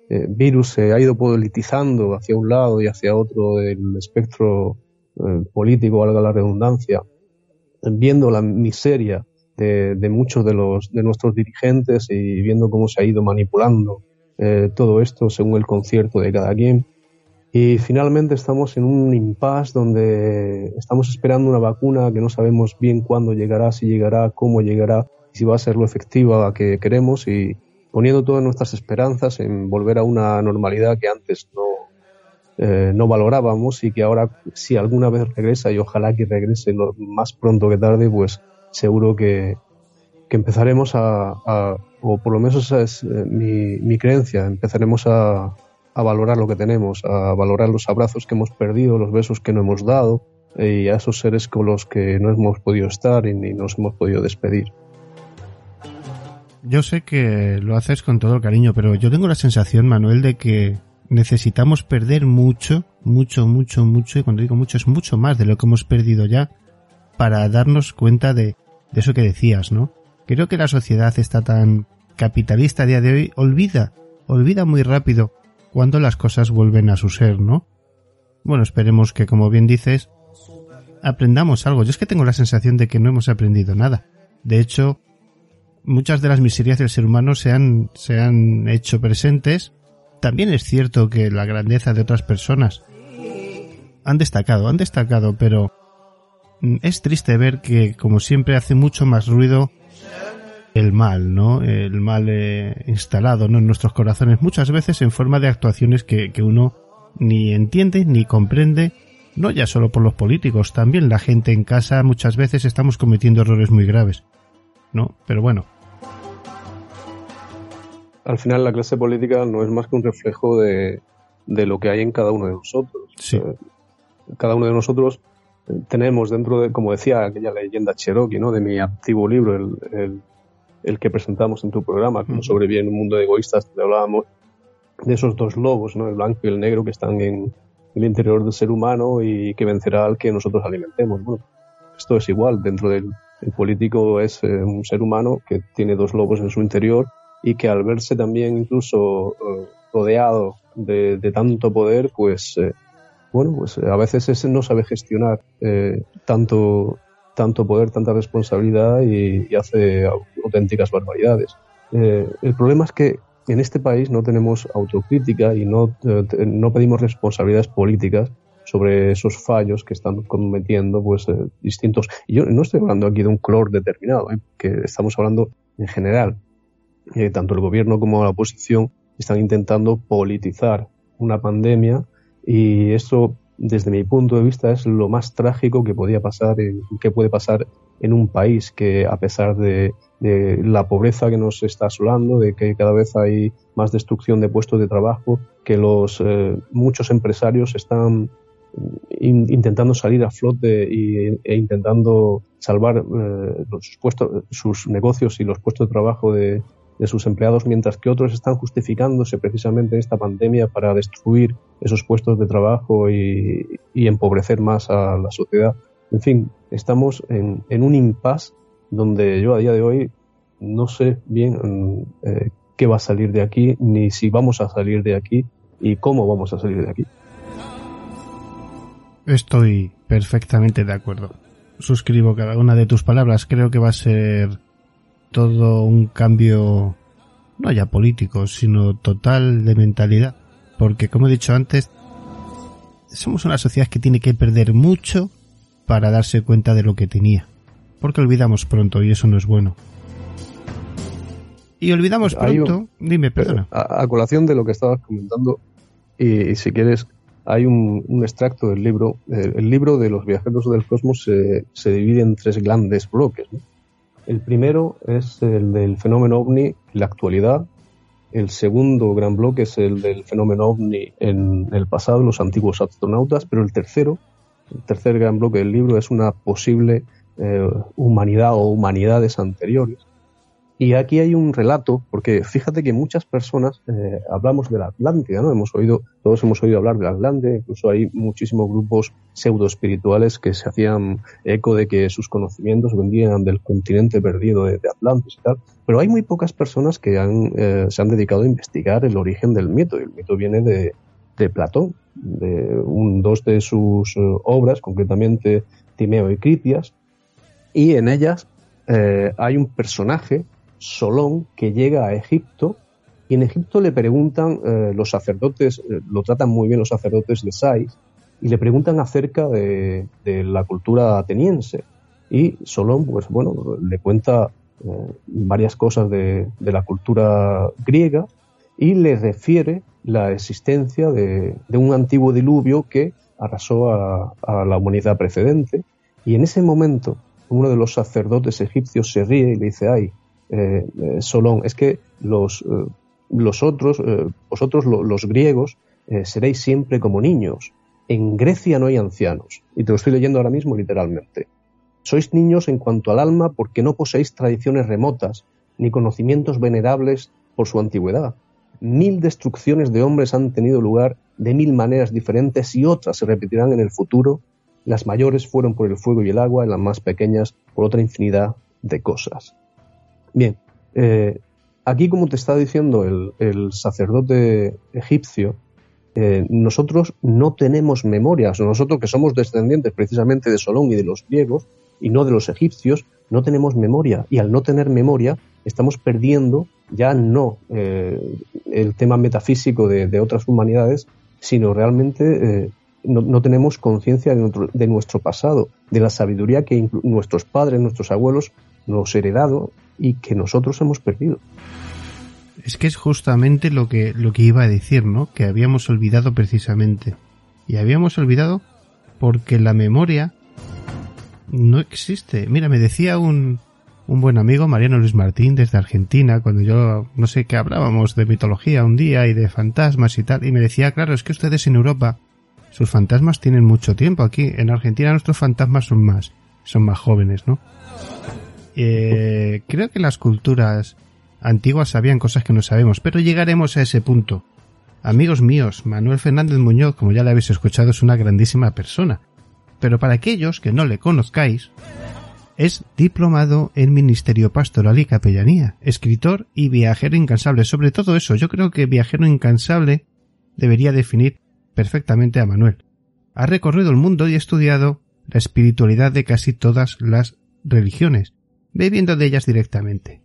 eh, virus se ha ido politizando hacia un lado y hacia otro del espectro político, valga la redundancia, viendo la miseria de, de, muchos de, los, de nuestros dirigentes y viendo cómo se ha ido manipulando todo esto según el concierto de cada quien. Y finalmente estamos en un impasse donde estamos esperando una vacuna que no sabemos bien cuándo llegará, si llegará, cómo llegará, si va a ser lo efectiva que queremos y poniendo todas nuestras esperanzas en volver a una normalidad que antes no, eh, no valorábamos y que ahora si alguna vez regresa y ojalá que regrese más pronto que tarde, pues seguro que, que empezaremos a, a, o por lo menos esa es eh, mi, mi creencia, empezaremos a, a valorar lo que tenemos, a valorar los abrazos que hemos perdido, los besos que no hemos dado y a esos seres con los que no hemos podido estar y ni nos hemos podido despedir. Yo sé que lo haces con todo el cariño, pero yo tengo la sensación, Manuel, de que necesitamos perder mucho, mucho, mucho, mucho, y cuando digo mucho es mucho más de lo que hemos perdido ya, para darnos cuenta de, de eso que decías, ¿no? Creo que la sociedad está tan capitalista a día de hoy, olvida, olvida muy rápido cuando las cosas vuelven a su ser, ¿no? Bueno, esperemos que, como bien dices, aprendamos algo. Yo es que tengo la sensación de que no hemos aprendido nada. De hecho, muchas de las miserias del ser humano se han, se han hecho presentes. También es cierto que la grandeza de otras personas han destacado, han destacado, pero es triste ver que, como siempre, hace mucho más ruido el mal, ¿no? El mal eh, instalado, ¿no? En nuestros corazones, muchas veces en forma de actuaciones que, que uno ni entiende ni comprende, no ya solo por los políticos, también la gente en casa muchas veces estamos cometiendo errores muy graves, ¿no? Pero bueno. Al final la clase política no es más que un reflejo de, de lo que hay en cada uno de nosotros. Sí. Eh, cada uno de nosotros eh, tenemos dentro de, como decía aquella leyenda Cherokee, ¿no? De mi antiguo libro, el, el el que presentamos en tu programa, como sobrevive en un mundo de egoístas, donde hablábamos de esos dos lobos, ¿no? el blanco y el negro, que están en el interior del ser humano y que vencerá al que nosotros alimentemos. Bueno, esto es igual, dentro del el político es eh, un ser humano que tiene dos lobos en su interior y que al verse también incluso eh, rodeado de, de, tanto poder, pues eh, bueno, pues a veces ese no sabe gestionar tanto tanto poder, tanta responsabilidad y, hace auténticas barbaridades. Eh, el problema es que en este país no tenemos autocrítica y no, eh, no pedimos responsabilidades políticas sobre esos fallos que están cometiendo pues eh, distintos y yo no estoy hablando aquí de un color determinado que estamos hablando en general tanto el gobierno como la oposición están intentando politizar una pandemia y esto desde mi punto de vista, es lo más trágico que podía pasar, en, que puede pasar en un país que, a pesar de, de, la pobreza que nos está asolando, de que cada vez hay más destrucción de puestos de trabajo, que los eh, muchos empresarios están in, intentando salir a flote y, e intentando salvar eh, sus, puestos, sus negocios y los puestos de trabajo de, de sus empleados, mientras que otros están justificándose precisamente en esta pandemia para destruir esos puestos de trabajo y, empobrecer más a la sociedad. En fin, estamos en, un impasse donde yo a día de hoy no sé bien eh, qué va a salir de aquí, ni si vamos a salir de aquí y cómo vamos a salir de aquí. Estoy perfectamente de acuerdo. Suscribo cada una de tus palabras. Creo que va a ser todo un cambio, no ya político, sino total de mentalidad. Porque, como he dicho antes, somos una sociedad que tiene que perder mucho para darse cuenta de lo que tenía. Porque olvidamos pronto y eso no es bueno. Y olvidamos pronto. Un, Dime, perdona. A, a, colación de lo que estabas comentando, y, y si quieres, hay un, un, extracto del libro. El, el, libro de los viajeros del cosmos se, se divide en tres grandes bloques. ¿no? El primero es el del fenómeno ovni, la actualidad. El segundo gran bloque es el del fenómeno ovni en el pasado, los antiguos astronautas. Pero el tercero, el tercer gran bloque del libro es una posible eh, humanidad o humanidades anteriores. Y aquí hay un relato, porque fíjate que muchas personas eh, hablamos de la Atlántida, ¿no? Hemos oído, todos hemos oído hablar de la Atlántida, incluso hay muchísimos grupos pseudo espirituales que se hacían eco de que sus conocimientos vendían del continente perdido de, de Atlantis y tal. Pero hay muy pocas personas que han, eh, se han dedicado a investigar el origen del mito, y el mito viene de, de Platón, de un, dos de sus uh, obras, concretamente Timeo y Critias, y en ellas eh, hay un personaje Solón que llega a Egipto y en Egipto le preguntan eh, los sacerdotes, eh, lo tratan muy bien los sacerdotes de Sais y le preguntan acerca de, la cultura ateniense. Y Solón pues bueno le cuenta eh, varias cosas de, la cultura griega y le refiere la existencia de, de un antiguo diluvio que arrasó a, a la humanidad precedente. Y en ese momento uno de los sacerdotes egipcios se ríe y le dice ay eh, eh, Solón, es que los, eh, otros, vosotros los griegos, seréis siempre como niños. En Grecia no hay ancianos. Y te lo estoy leyendo ahora mismo literalmente. Sois niños en cuanto al alma porque no poseéis tradiciones remotas, ni conocimientos venerables por su antigüedad. Mil destrucciones de hombres han tenido lugar de mil maneras diferentes y otras se repetirán en el futuro. Las mayores fueron por el fuego y el agua las más pequeñas por otra infinidad de cosas. Bien, eh, aquí como te está diciendo el, sacerdote egipcio, eh, nosotros no tenemos memorias, nosotros que somos descendientes precisamente de Solón y de los griegos y no de los egipcios, no tenemos memoria y al no tener memoria estamos perdiendo ya no eh, el tema metafísico de, otras humanidades, sino realmente no, tenemos conciencia de, de, nuestro pasado, de la sabiduría que nuestros padres, nuestros abuelos nos heredado y que nosotros hemos perdido. Es que es justamente lo que, lo que iba a decir, ¿no? Que habíamos olvidado precisamente. Y habíamos olvidado porque la memoria no existe. Mira, me decía un, un buen amigo, Mariano Luis Martín, desde Argentina, cuando yo no sé qué hablábamos de mitología un día y de fantasmas y tal, y me decía, claro, es que ustedes en Europa, sus fantasmas tienen mucho tiempo. Aquí en Argentina nuestros fantasmas son más, son más jóvenes, ¿no? Eh, creo que las culturas antiguas sabían cosas que no sabemos, pero llegaremos a ese punto. Amigos míos, Manuel Fernández Muñoz, como ya le habéis escuchado, es una grandísima persona. Pero para aquellos que no le conozcáis, es diplomado en Ministerio Pastoral y Capellanía, escritor y viajero incansable. Sobre todo eso, yo creo que viajero incansable debería definir perfectamente a Manuel. Ha recorrido el mundo y estudiado la espiritualidad de casi todas las religiones, bebiendo de ellas directamente.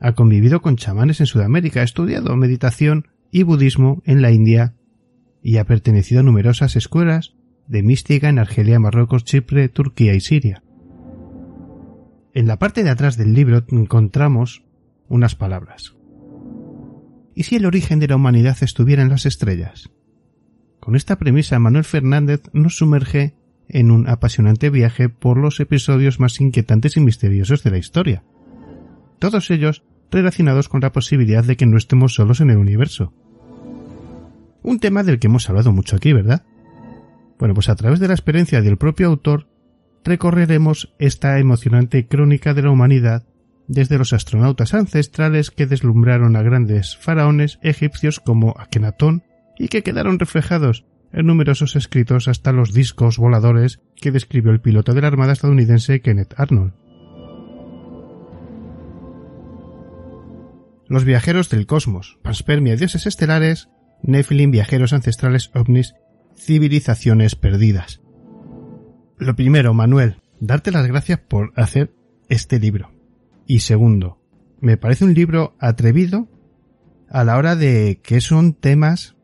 Ha convivido con chamanes en Sudamérica, ha estudiado meditación y budismo en la India y ha pertenecido a numerosas escuelas de mística en Argelia, Marruecos, Chipre, Turquía y Siria. En la parte de atrás del libro encontramos unas palabras. ¿Y si el origen de la humanidad estuviera en las estrellas? Con esta premisa Manuel Fernández nos sumerge en un apasionante viaje por los episodios más inquietantes y misteriosos de la historia. Todos ellos relacionados con la posibilidad de que no estemos solos en el universo. Un tema del que hemos hablado mucho aquí, ¿verdad? Bueno, pues a través de la experiencia del propio autor recorreremos esta emocionante crónica de la humanidad desde los astronautas ancestrales que deslumbraron a grandes faraones egipcios como Akenatón y que quedaron reflejados en numerosos escritos hasta los discos voladores que describió el piloto de la Armada estadounidense Kenneth Arnold. Los viajeros del cosmos, panspermia, dioses estelares, Nephilim, viajeros ancestrales, ovnis, civilizaciones perdidas. Lo primero, Manuel, darte las gracias por hacer este libro. Y segundo, me parece un libro atrevido a la hora de que son temas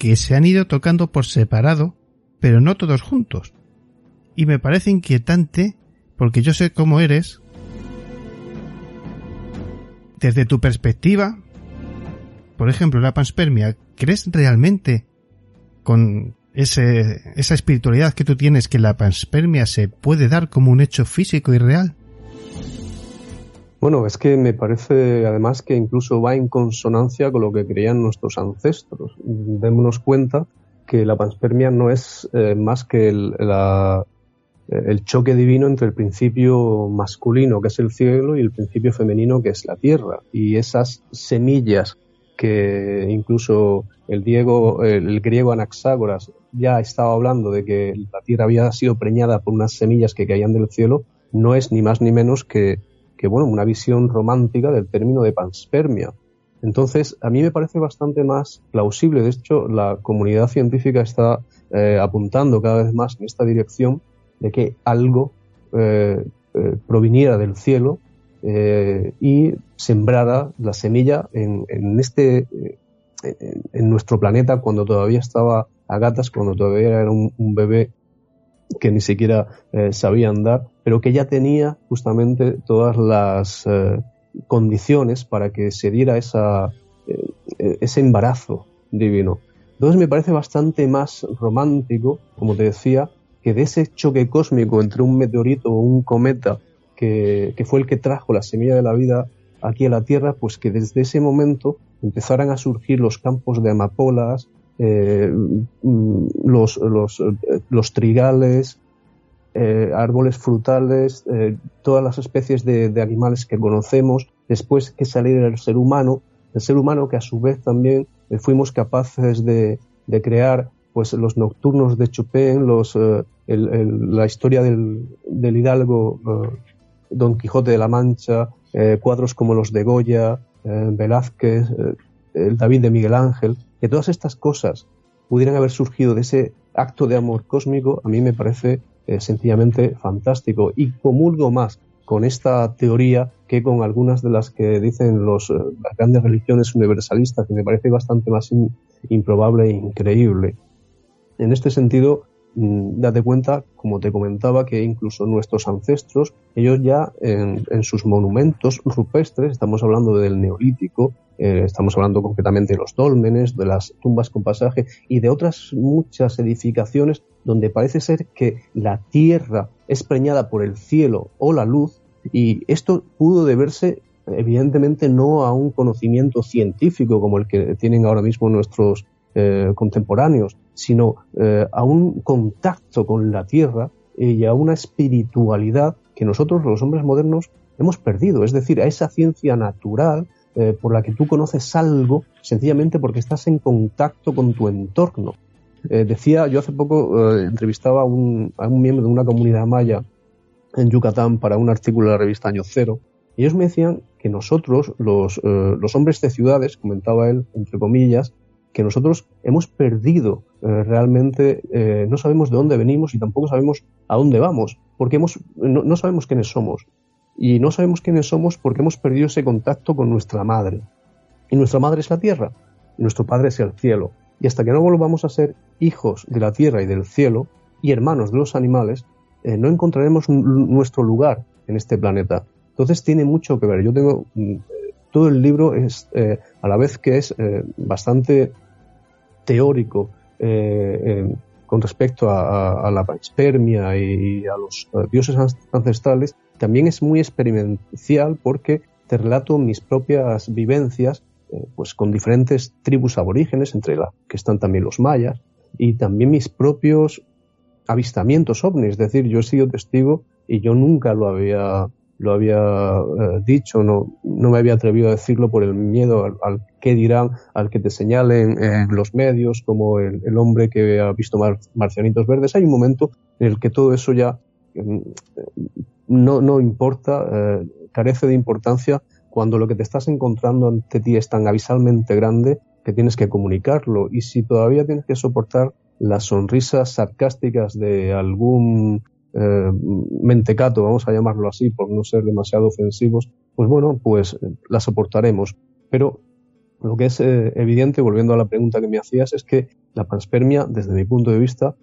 que se han ido tocando por separado, pero no todos juntos. Y me parece inquietante porque yo sé cómo eres. Desde tu perspectiva, por ejemplo, la panspermia, ¿crees realmente con ese, esa espiritualidad que tú tienes que la panspermia se puede dar como un hecho físico y real? Bueno, es que me parece además que incluso va en consonancia con lo que creían nuestros ancestros. Démonos cuenta que la panspermia no es eh, más que el, el, choque divino entre el principio masculino, que es el cielo, y el principio femenino, que es la tierra. Y esas semillas que incluso el, Diego, el griego Anaxágoras ya estaba hablando de que la tierra había sido preñada por unas semillas que caían del cielo, no es ni más ni menos que que bueno, una visión romántica del término de panspermia. Entonces, a mí me parece bastante más plausible. De hecho, la comunidad científica está eh, apuntando cada vez más en esta dirección de que algo eh, eh, proviniera del cielo y sembrara la semilla en, este, en, nuestro planeta cuando todavía estaba a gatas, cuando todavía era un bebé que ni siquiera sabía andar, pero que ya tenía justamente todas las eh, condiciones para que se diera esa, eh, ese embarazo divino. Entonces me parece bastante más romántico, como te decía, que de ese choque cósmico entre un meteorito o un cometa que, que fue el que trajo la semilla de la vida aquí a la Tierra, pues que desde ese momento empezaran a surgir los campos de amapolas, eh, mm, los, los, eh, los, trigales, eh, árboles frutales, todas las especies de, animales que conocemos, después que saliera el ser humano, el ser humano que a su vez también fuimos capaces de, crear pues los nocturnos de Chopin, los, la historia del, del hidalgo Don Quijote de la Mancha, cuadros como los de Goya, Velázquez, el David de Miguel Ángel, que todas estas cosas pudieran haber surgido de ese acto de amor cósmico, a mí me parece eh, sencillamente fantástico y comulgo más con esta teoría que con algunas de las que dicen los, eh, las grandes religiones universalistas, que me parece bastante más improbable e increíble. En este sentido, Mm, date cuenta, como te comentaba, que incluso nuestros ancestros, ellos ya en, sus monumentos rupestres, estamos hablando del neolítico, eh, estamos hablando concretamente de los dólmenes, de las tumbas con pasaje y de otras muchas edificaciones donde parece ser que la tierra es preñada por el cielo o la luz y esto pudo deberse evidentemente no a un conocimiento científico como el que tienen ahora mismo nuestros eh, contemporáneos, sino eh, a un contacto con la tierra y a una espiritualidad que nosotros, los hombres modernos, hemos perdido. Es decir, a esa ciencia natural eh, por la que tú conoces algo sencillamente porque estás en contacto con tu entorno. Decía, yo hace poco entrevistaba a un, a un miembro de una comunidad maya en Yucatán para un artículo de la revista Año Cero. Y ellos me decían que nosotros, los, los hombres de ciudades, comentaba él, entre comillas, que nosotros hemos perdido eh, realmente, eh, no sabemos de dónde venimos y tampoco sabemos a dónde vamos, porque hemos, no, sabemos quiénes somos. Y no sabemos quiénes somos porque hemos perdido ese contacto con nuestra madre. Y nuestra madre es la tierra, y nuestro padre es el cielo. Y hasta que no volvamos a ser hijos de la tierra y del cielo, y hermanos de los animales, eh, no encontraremos nuestro lugar en este planeta. Entonces tiene mucho que ver. Yo tengo mm, todo el libro es, eh, a la vez que es eh, bastante teórico eh, con respecto a, la panspermia y, a los dioses ancestrales, también es muy experimental porque te relato mis propias vivencias pues con diferentes tribus aborígenes, entre las que están también los mayas, y también mis propios avistamientos ovnis, es decir, yo he sido testigo y yo nunca lo había lo había eh, dicho, no, no me había atrevido a decirlo por el miedo al, que dirán, al que te señalen en los medios como el, hombre que ha visto marcianitos verdes. Hay un momento en el que todo eso ya mm, no, no importa, eh, carece de importancia cuando lo que te estás encontrando ante ti es tan avisalmente grande que tienes que comunicarlo. Y si todavía tienes que soportar las sonrisas sarcásticas de algún eh, mentecato, vamos a llamarlo así, por no ser demasiado ofensivos, pues bueno, pues eh, la soportaremos. Pero lo que es eh, evidente, volviendo a la pregunta que me hacías, es que la panspermia, desde mi punto de vista,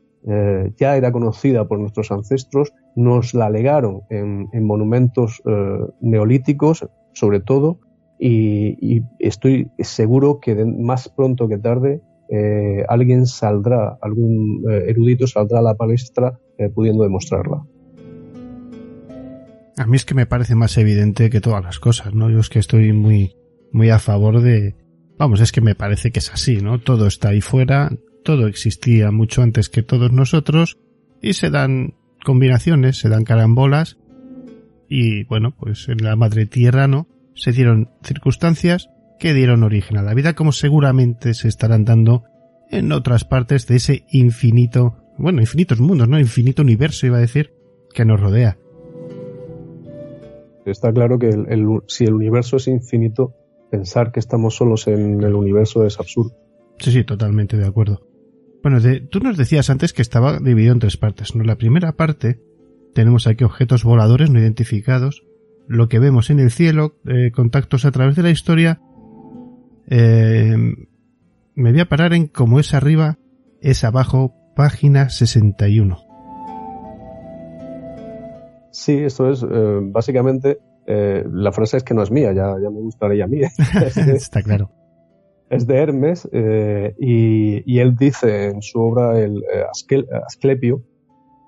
ya era conocida por nuestros ancestros, nos la legaron en, monumentos neolíticos, sobre todo, y, estoy seguro que más pronto que tarde alguien saldrá, algún erudito saldrá a la palestra eh, pudiendo demostrarla. A mí es que me parece más evidente que todas las cosas, ¿no? Yo es que estoy muy, muy a favor de, vamos, es que me parece que es así, ¿no? Todo está ahí fuera, todo existía mucho antes que todos nosotros y se dan combinaciones, se dan carambolas y bueno, pues en la madre tierra, ¿no? Se dieron circunstancias que dieron origen a la vida como seguramente se estarán dando en otras partes de ese infinito bueno, infinitos mundos, ¿no? Infinito universo, iba a decir, que nos rodea. Está claro que si el universo es infinito, pensar que estamos solos en el universo es absurdo. Sí, sí, totalmente de acuerdo. Bueno, tú nos decías antes que estaba dividido en tres partes. ¿no? La primera parte tenemos aquí objetos voladores no identificados, lo que vemos en el cielo, eh, contactos a través de la historia. Eh, me voy a parar en cómo es arriba, es abajo, página 61. Sí, esto es eh, básicamente eh, la frase es que no es mía, ya, ya me gustaría a mí. [LAUGHS] Está claro. Es de Hermes eh, y, él dice en su obra el Asclepio,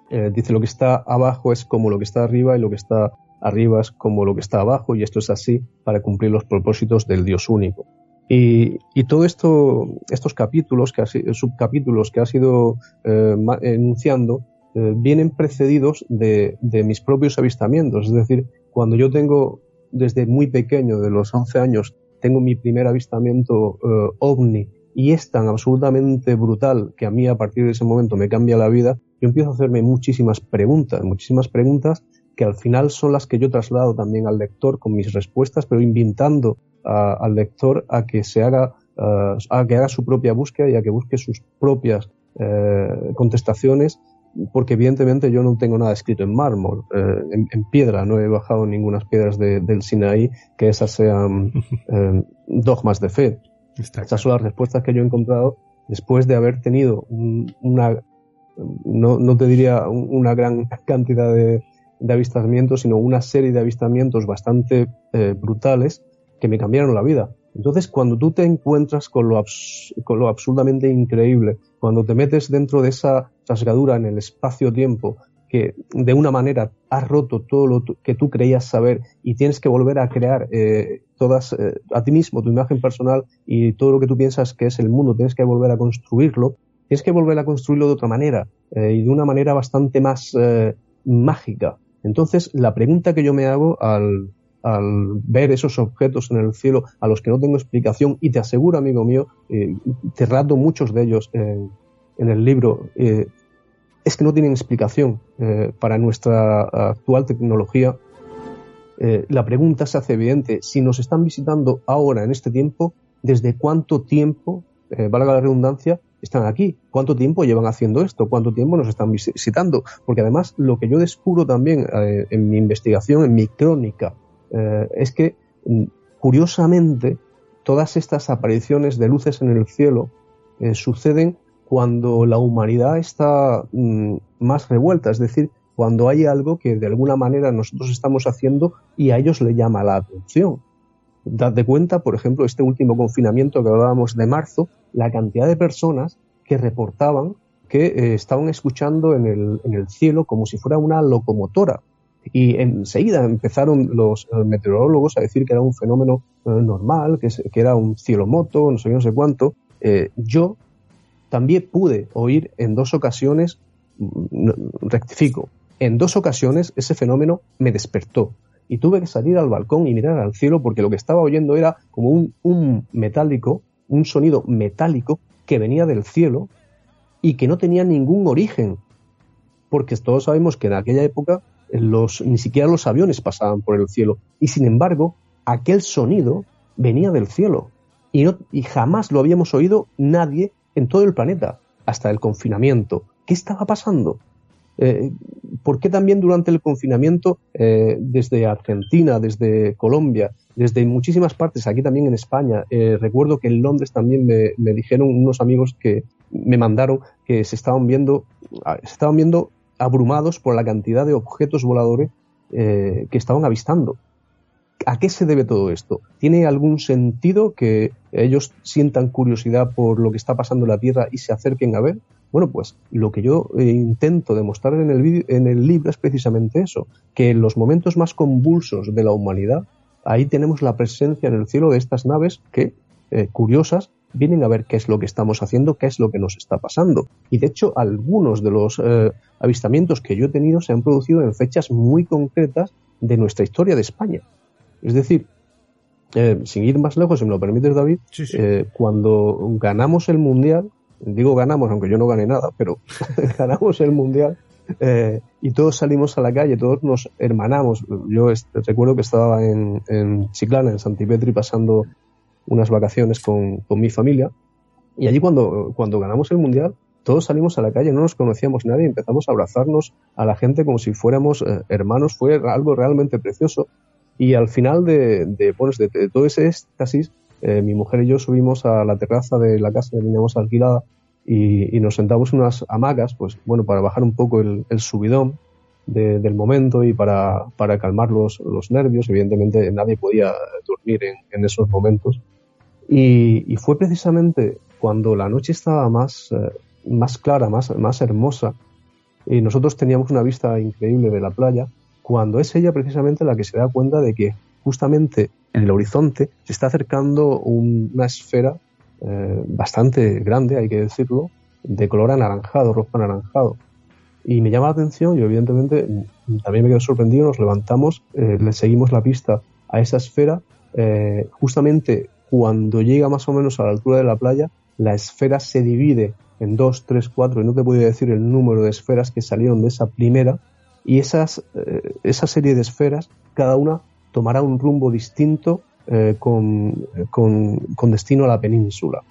dice lo que está abajo es como lo que está arriba y lo que está arriba es como lo que está abajo y esto es así para cumplir los propósitos del Dios único. Y, y, todo esto, estos capítulos, que ha, subcapítulos que ha sido eh, enunciando, eh, vienen precedidos de, de, mis propios avistamientos. Es decir, cuando yo tengo, desde muy pequeño, de los 11 años, tengo mi primer avistamiento eh, ovni y es tan absolutamente brutal que a mí a partir de ese momento me cambia la vida, yo empiezo a hacerme muchísimas preguntas, muchísimas preguntas que al final son las que yo traslado también al lector con mis respuestas, pero invitando al lector a que se haga, a que haga su propia búsqueda y a que busque sus propias eh, contestaciones, porque evidentemente yo no tengo nada escrito en mármol, eh, en, piedra, no he bajado ninguna piedras del Sinaí que esas sean [LAUGHS] eh, dogmas de fe. Estas son las respuestas que yo he encontrado después de haber tenido una, no, no, te diría una gran [LAUGHS] cantidad de, avistamientos, sino una serie de avistamientos bastante brutales que me cambiaron la vida. Entonces, cuando tú te encuentras con lo, con lo absurdamente increíble, cuando te metes dentro de esa rasgadura en el espacio-tiempo, que de una manera has roto todo lo que tú creías saber y tienes que volver a crear eh, todas eh, a ti mismo, tu imagen personal y todo lo que tú piensas que es el mundo, tienes que volver a construirlo, tienes que volver a construirlo de otra manera eh, y de una manera bastante más mágica. Entonces, la pregunta que yo me hago al, ver esos objetos en el cielo a los que no tengo explicación y te aseguro, amigo mío, eh, te rato muchos de ellos en, el libro, eh, es que no tienen explicación eh, para nuestra actual tecnología. la pregunta se hace evidente, si nos están visitando ahora, en este tiempo, ¿desde cuánto tiempo, valga la redundancia, están aquí? ¿Cuánto tiempo llevan haciendo esto? ¿Cuánto tiempo nos están visitando? Porque además lo que yo descubro también en mi investigación, en mi crónica eh, es que, mm, curiosamente, todas estas apariciones de luces en el cielo eh, suceden cuando la humanidad está mm, más revuelta, es decir, cuando hay algo que de alguna manera nosotros estamos haciendo y a ellos le llama la atención. Dad de cuenta, por ejemplo, este último confinamiento que hablábamos de marzo, la cantidad de personas que reportaban que eh, estaban escuchando en el, en el cielo como si fuera una locomotora. Y enseguida empezaron los eh, meteorólogos a decir que era un fenómeno eh, normal, que, era un cielo moto, no sé no sé cuánto. Yo también pude oír en dos ocasiones, mm, rectifico, en dos ocasiones ese fenómeno me despertó y tuve que salir al balcón y mirar al cielo porque lo que estaba oyendo era como un, un metálico, un sonido metálico que venía del cielo y que no tenía ningún origen. Porque todos sabemos que en aquella época los, ni siquiera los aviones pasaban por el cielo. Y sin embargo, aquel sonido venía del cielo. Y, no, y jamás lo habíamos oído nadie en todo el planeta, hasta el confinamiento. ¿Qué estaba pasando? Eh, ¿Por qué también durante el confinamiento, eh, desde Argentina, desde Colombia, desde muchísimas partes, aquí también en España, eh, recuerdo que en Londres también me, me, dijeron unos amigos que me mandaron que se estaban viendo, se estaban viendo abrumados por la cantidad de objetos voladores que estaban avistando. ¿A qué se debe todo esto? ¿Tiene algún sentido que ellos sientan curiosidad por lo que está pasando en la Tierra y se acerquen a ver? Bueno, pues lo que yo eh, intento demostrar en el, en el libro es precisamente eso, que en los momentos más convulsos de la humanidad, ahí tenemos la presencia en el cielo de estas naves que, eh, curiosas, vienen a ver qué es lo que estamos haciendo, qué es lo que nos está pasando. Y de hecho, algunos de los eh, avistamientos que yo he tenido se han producido en fechas muy concretas de nuestra historia de España. Es decir, eh, sin ir más lejos, si me lo permites, David, eh, cuando ganamos el Mundial, digo ganamos, aunque yo no gané nada, pero [LAUGHS] ganamos el Mundial, y todos salimos a la calle, todos nos hermanamos. Yo recuerdo que estaba en, en Chiclana, en Santipetri, pasando unas vacaciones con, mi familia. Y allí cuando, cuando ganamos el Mundial, todos salimos a la calle, no nos conocíamos nadie, empezamos a abrazarnos a la gente como si fuéramos eh, hermanos, fue algo realmente precioso. Y al final de, de, de, todo ese éxtasis, eh, mi mujer y yo subimos a la terraza de la casa que teníamos alquilada y, nos sentamos unas hamacas, pues bueno, para bajar un poco el, subidón del momento y para, para calmar los, los, nervios. Evidentemente nadie podía dormir en, en esos momentos. Y, fue precisamente cuando la noche estaba más, eh, más clara, más, más hermosa, y nosotros teníamos una vista increíble de la playa, cuando es ella precisamente la que se da cuenta de que justamente en el horizonte se está acercando una esfera eh, bastante grande, hay que decirlo, de color anaranjado, rojo anaranjado. Y me llama la atención y evidentemente también me quedo sorprendido, nos levantamos, eh, le seguimos la pista a esa esfera, eh, justamente cuando llega más o menos a la altura de la playa, la esfera se divide en dos, tres, cuatro, y no te puedo decir el número de esferas que salieron de esa primera, y esas, eh, esa serie de esferas, cada una tomará un rumbo distinto con, con destino a la península.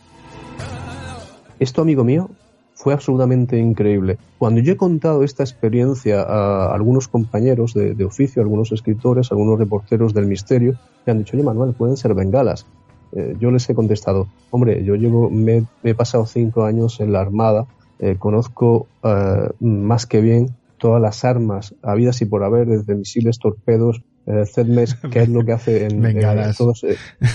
Esto, amigo mío, fue absolutamente increíble. Cuando yo he contado esta experiencia a algunos compañeros de, oficio, algunos escritores, algunos reporteros del misterio, me han dicho, oye Manuel, pueden ser bengalas. Eh, yo les he contestado, hombre, yo llevo, me, he pasado cinco años en la Armada, eh, conozco eh, más que bien todas las armas habidas y por haber, desde misiles, torpedos, ZMES, [LAUGHS] que es lo que hace en, bengalas. todos,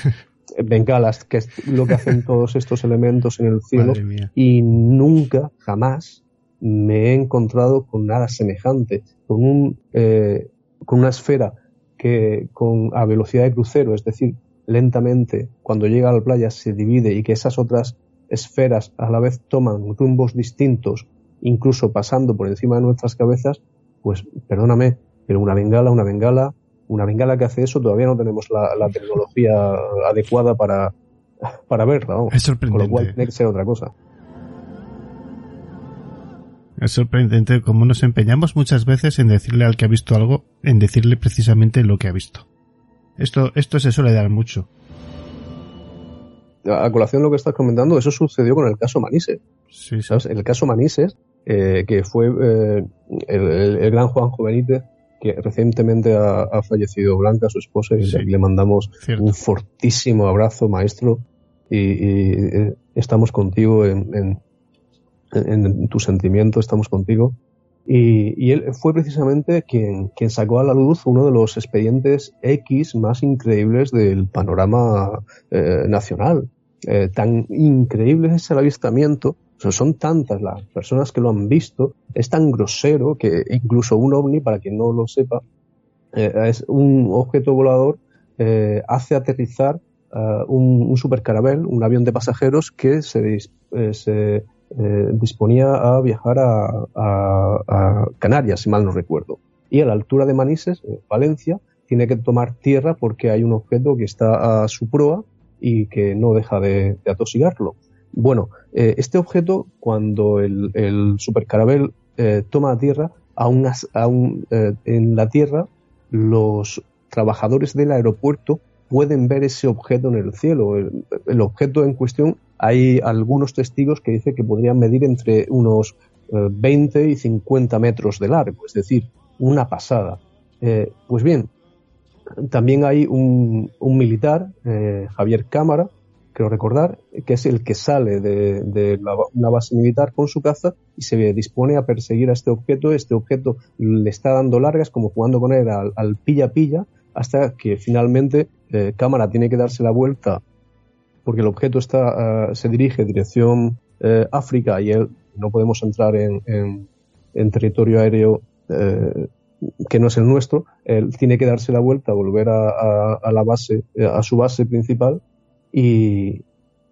[LAUGHS] bengalas, que es lo que hacen todos estos elementos en el cielo, y nunca, jamás, me he encontrado con nada semejante, con un, eh, con una esfera que con a velocidad de crucero, es decir, lentamente, cuando llega a la playa se divide y que esas otras esferas a la vez toman rumbos distintos, incluso pasando por encima de nuestras cabezas, pues perdóname, pero una bengala, una bengala una bengala que hace eso, todavía no tenemos la, tecnología adecuada para, para verla. Es sorprendente. Con lo cual tiene que ser otra cosa. Es sorprendente cómo nos empeñamos muchas veces en decirle al que ha visto algo, en decirle precisamente lo que ha visto. Esto, esto se suele dar mucho. A colación lo que estás comentando, eso sucedió con el caso Manises. Sí, El caso Manises, eh, que fue eh, el, el, gran Juan Benítez, que recientemente ha, fallecido Blanca, su esposa, y le mandamos un fortísimo abrazo, maestro, y, eh, estamos contigo en, tu sentimiento, estamos contigo. Y, él fue precisamente quien, quien sacó a la luz uno de los expedientes X más increíbles del panorama eh, nacional. Eh, tan increíble es el avistamiento son tantas las personas que lo han visto, es tan grosero que incluso un ovni, para quien no lo sepa, eh, es un objeto volador, eh, hace aterrizar uh, un, un supercarabel, un avión de pasajeros que se, eh, disponía a viajar a, a, Canarias, si mal no recuerdo. Y a la altura de Manises, Valencia, tiene que tomar tierra porque hay un objeto que está a su proa y que no deja de, de atosigarlo. Bueno, eh, este objeto, cuando el, el supercarabel eh, toma tierra, aún, eh, en la Tierra, los trabajadores del aeropuerto pueden ver ese objeto en el cielo. El, objeto en cuestión, hay algunos testigos que dicen que podrían medir entre unos 20 y 50 metros de largo, es decir, una pasada. pues bien, también hay un, un militar, Javier Cámara, creo recordar, que es el que sale de, una base militar con su caza y se dispone a perseguir a este objeto. Este objeto le está dando largas, como jugando con él al pilla-pilla, hasta que finalmente eh, Cámara tiene que darse la vuelta porque el objeto está, ah, se dirige dirección eh, África y él no podemos entrar en, territorio aéreo eh, que no es el nuestro. Él tiene que darse la vuelta, volver a, a la base, a su base principal y,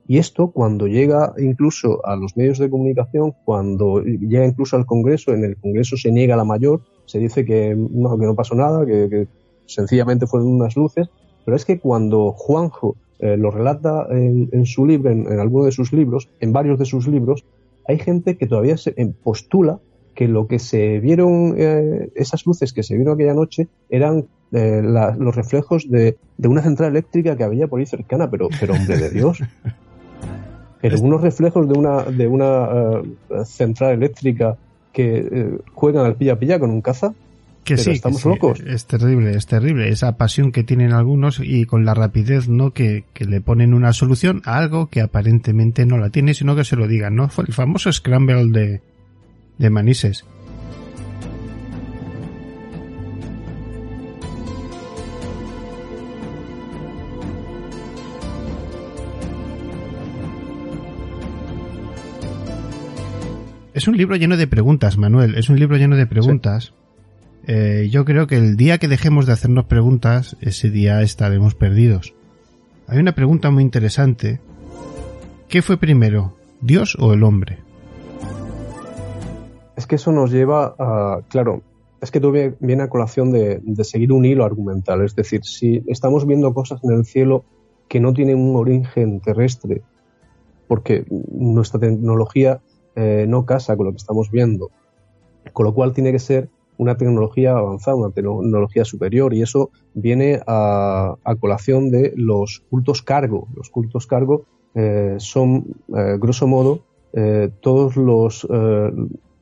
esto cuando llega incluso a los medios de comunicación, cuando llega incluso al Congreso, en el Congreso se niega la mayor, se dice que no, que no pasó nada, que, sencillamente fueron unas luces, pero es que cuando Juanjo eh, lo relata en, su libro, en, alguno de sus libros, en varios de sus libros, hay gente que todavía se postula que lo que se vieron, eh, esas luces que se vieron aquella noche, eran eh, los reflejos de, una central eléctrica que había por ahí cercana, pero, pero hombre de Dios. [LAUGHS] Pero unos reflejos de una, de una eh, central eléctrica que juegan al pilla-pilla con un caza. Que sí, estamos locos. Es terrible, es terrible. Esa pasión que tienen algunos y con la rapidez, ¿no? Que, que le ponen una solución a algo que aparentemente no la tiene, sino que se lo digan, ¿no? El famoso scramble de, de Manises. Es un libro lleno de preguntas, Manuel. Es un libro lleno de preguntas. Eh, yo creo que el día que dejemos de hacernos preguntas, ese día estaremos perdidos. Hay una pregunta muy interesante. ¿Qué fue primero, Dios o el hombre? Es que eso nos lleva a, claro, es que todo viene a colación de, seguir un hilo argumental. Es decir, si estamos viendo cosas en el cielo que no tienen un origen terrestre, porque nuestra tecnología eh, no casa con lo que estamos viendo, con lo cual tiene que ser una tecnología avanzada, una tecnología superior, y eso viene a, colación de los cultos cargo. Los cultos cargo eh, son, eh, grosso modo, eh, todos los,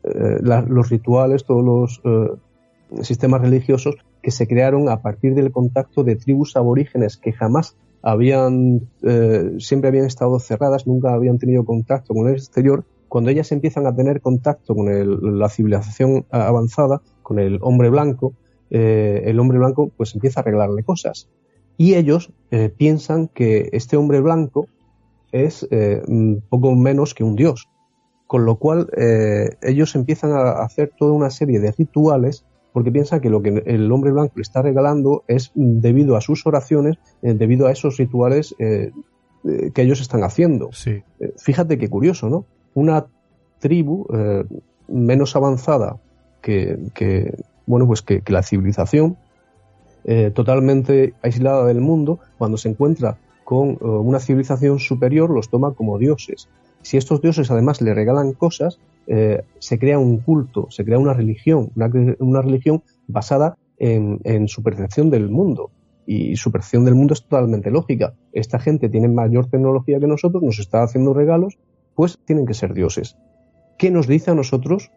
los rituales, todos los sistemas religiosos que se crearon a partir del contacto de tribus aborígenes que jamás habían, siempre habían estado cerradas, nunca habían tenido contacto con el exterior cuando ellas empiezan a tener contacto con la civilización avanzada, con el hombre blanco, eh, el hombre blanco pues empieza a arreglarle cosas. Y ellos eh, piensan que este hombre blanco es eh, poco menos que un dios. Con lo cual ellos empiezan a hacer toda una serie de rituales porque piensan que lo que el hombre blanco le está regalando es debido a sus oraciones, debido a esos rituales que ellos están haciendo. fíjate qué curioso, ¿no? Una tribu eh, menos avanzada que, bueno, pues que, la civilización, eh, totalmente aislada del mundo, cuando se encuentra con eh, una civilización superior, los toma como dioses. Si estos dioses además le regalan cosas, se crea un culto, se crea una religión, una, religión basada en, su percepción del mundo. Y su percepción del mundo es totalmente lógica. Esta gente tiene mayor tecnología que nosotros, nos está haciendo regalos pues tienen que ser dioses. ¿Qué nos dice a nosotros?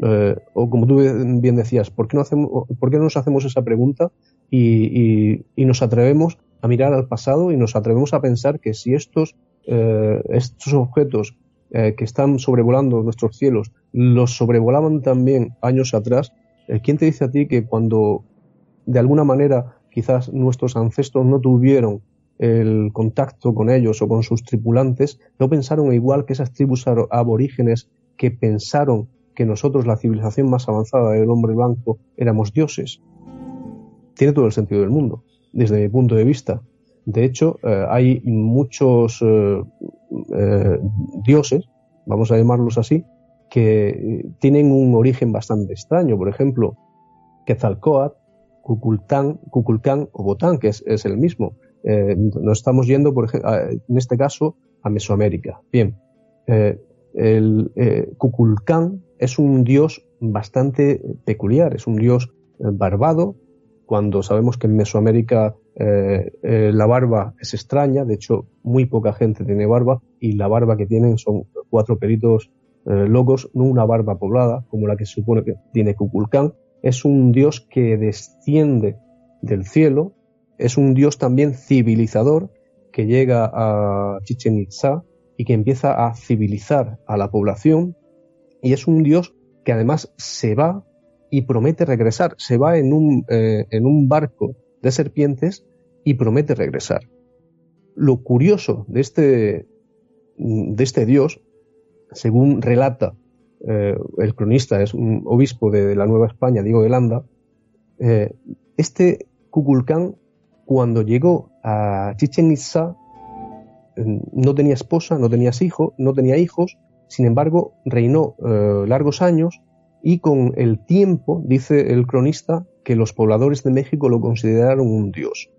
Eh, o como tú bien decías, ¿por qué no, hacemos, no nos hacemos esa pregunta y, nos atrevemos a mirar al pasado y nos atrevemos a pensar que si estos, eh, estos objetos eh, que están sobrevolando nuestros cielos los sobrevolaban también años atrás, ¿quién te dice a ti que cuando de alguna manera quizás nuestros ancestros no tuvieron el contacto con ellos o con sus tripulantes, no pensaron igual que esas tribus aborígenes que pensaron que nosotros, la civilización más avanzada del hombre blanco, éramos dioses. Tiene todo el sentido del mundo, desde mi punto de vista. De hecho, eh, hay muchos eh, eh, dioses, vamos a llamarlos así, que tienen un origen bastante extraño. Por ejemplo, Quetzalcoatl, Cuculcán, o Botán, que es el mismo. Eh, nos estamos yendo, por ejemplo, en este caso, a Mesoamérica. Bien, eh, el eh, es un dios bastante peculiar, es un dios barbado, cuando sabemos que en Mesoamérica la barba es extraña, de hecho muy poca gente tiene barba y la barba que tienen son cuatro peritos locos, no una barba poblada como la que se supone que tiene Kukulcán. Es un dios que desciende del cielo es un dios también civilizador que llega a Chichen Itza y que empieza a civilizar a la población y es un dios que además se va y promete regresar, se va en un, eh, en un barco de serpientes y promete regresar. Lo curioso de este, de este dios, según relata eh, el cronista, es un obispo de, la Nueva España, Diego de Landa, eh, este Kukulcán cuando llegó a Chichen Itza, no tenía esposa, no tenía hijos, no tenía hijos, sin embargo, reinó eh, largos años y con el tiempo, dice el cronista, que los pobladores de México lo consideraron un dios.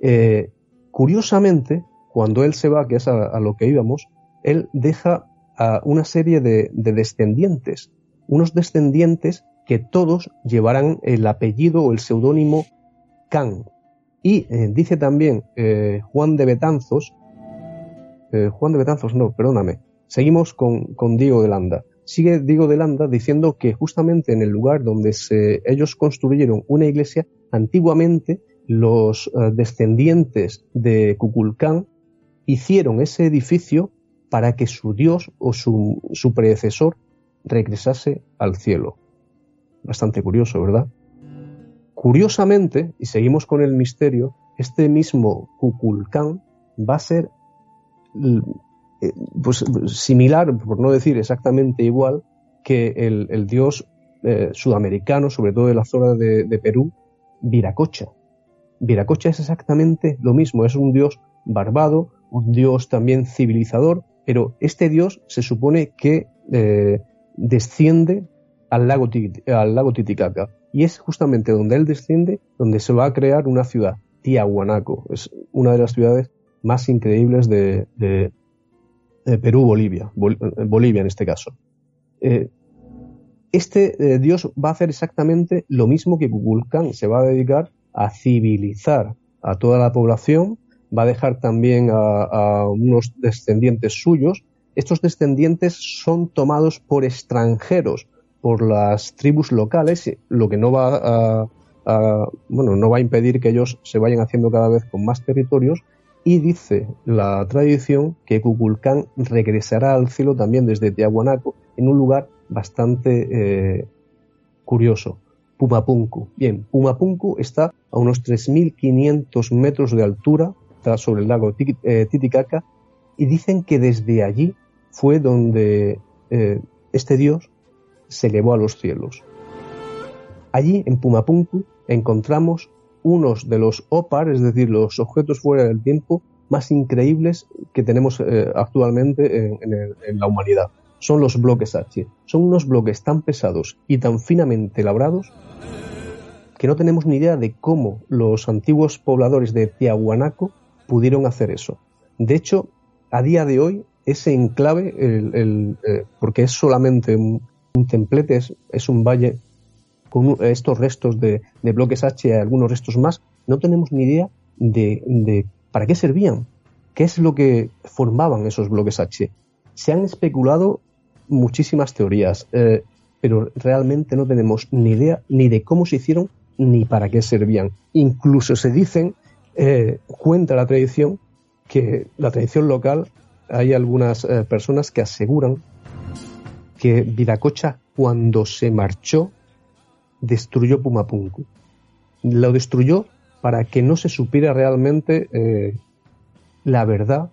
Eh, curiosamente, cuando él se va, que es a, lo que íbamos, él deja a una serie de, de descendientes, unos descendientes que todos llevarán el apellido o el seudónimo Can, y eh, dice también eh, Juan de Betanzos, eh, Juan de Betanzos, no, perdóname, seguimos con, Diego de Landa. Sigue Diego de Landa diciendo que justamente en el lugar donde se, ellos construyeron una iglesia, antiguamente los descendientes de Cuculcán hicieron ese edificio para que su dios o su, su predecesor regresase al cielo. Bastante curioso, ¿verdad? Curiosamente, y seguimos con el misterio, este mismo Kukulcán va a ser eh, pues, similar, por no decir exactamente igual, que el, dios eh, sudamericanos, sobre todo de la zona de, Perú, Viracocha. Viracocha es exactamente lo mismo, es un dios barbado, un dios también civilizador, pero este dios se supone que eh, desciende al lago Titicaca y es justamente donde él desciende donde se va a crear una ciudad, Tiahuanaco, es una de las ciudades más increíbles de, Perú, Bolivia, Bolivia en este caso. Eh, este eh, dios va a hacer exactamente lo mismo que Kukulcán, se va a dedicar a civilizar a toda la población, va a dejar también a, unos descendientes suyos. Estos descendientes son tomados por extranjeros, por las tribus locales, lo que no va a, bueno, no va a impedir que ellos se vayan haciendo cada vez con más territorios. Y dice la tradición que Kukulcán regresará al cielo también desde Tiahuanaco en un lugar bastante eh, curioso. Pumapunku. Bien, Pumapunku está a unos 3.500 metros de altura, sobre el lago eh, Titicaca, y dicen que desde allí fue donde eh, este dios se elevó a los cielos. Allí, en Pumapunku, encontramos unos de los OPAR, es decir, los objetos fuera del tiempo, más increíbles que tenemos eh, actualmente en, la humanidad. Son los bloques H. Son unos bloques tan pesados y tan finamente labrados que no tenemos ni idea de cómo los antiguos pobladores de Tiahuanaco pudieron hacer eso. De hecho, a día de hoy, ese enclave, eh, porque es solamente un, templete, es, un valle con estos restos de, bloques H y algunos restos más, no tenemos ni idea de, para qué servían, qué es lo que formaban esos bloques H. Se han especulado muchísimas teorías, eh, pero realmente no tenemos ni idea ni de cómo se hicieron ni para qué servían. Incluso se dicen, eh, cuenta la tradición, que la tradición local, hay algunas eh, personas que aseguran que Viracocha, cuando se marchó, destruyó Pumapunku. Lo destruyó para que no se supiera realmente eh, la verdad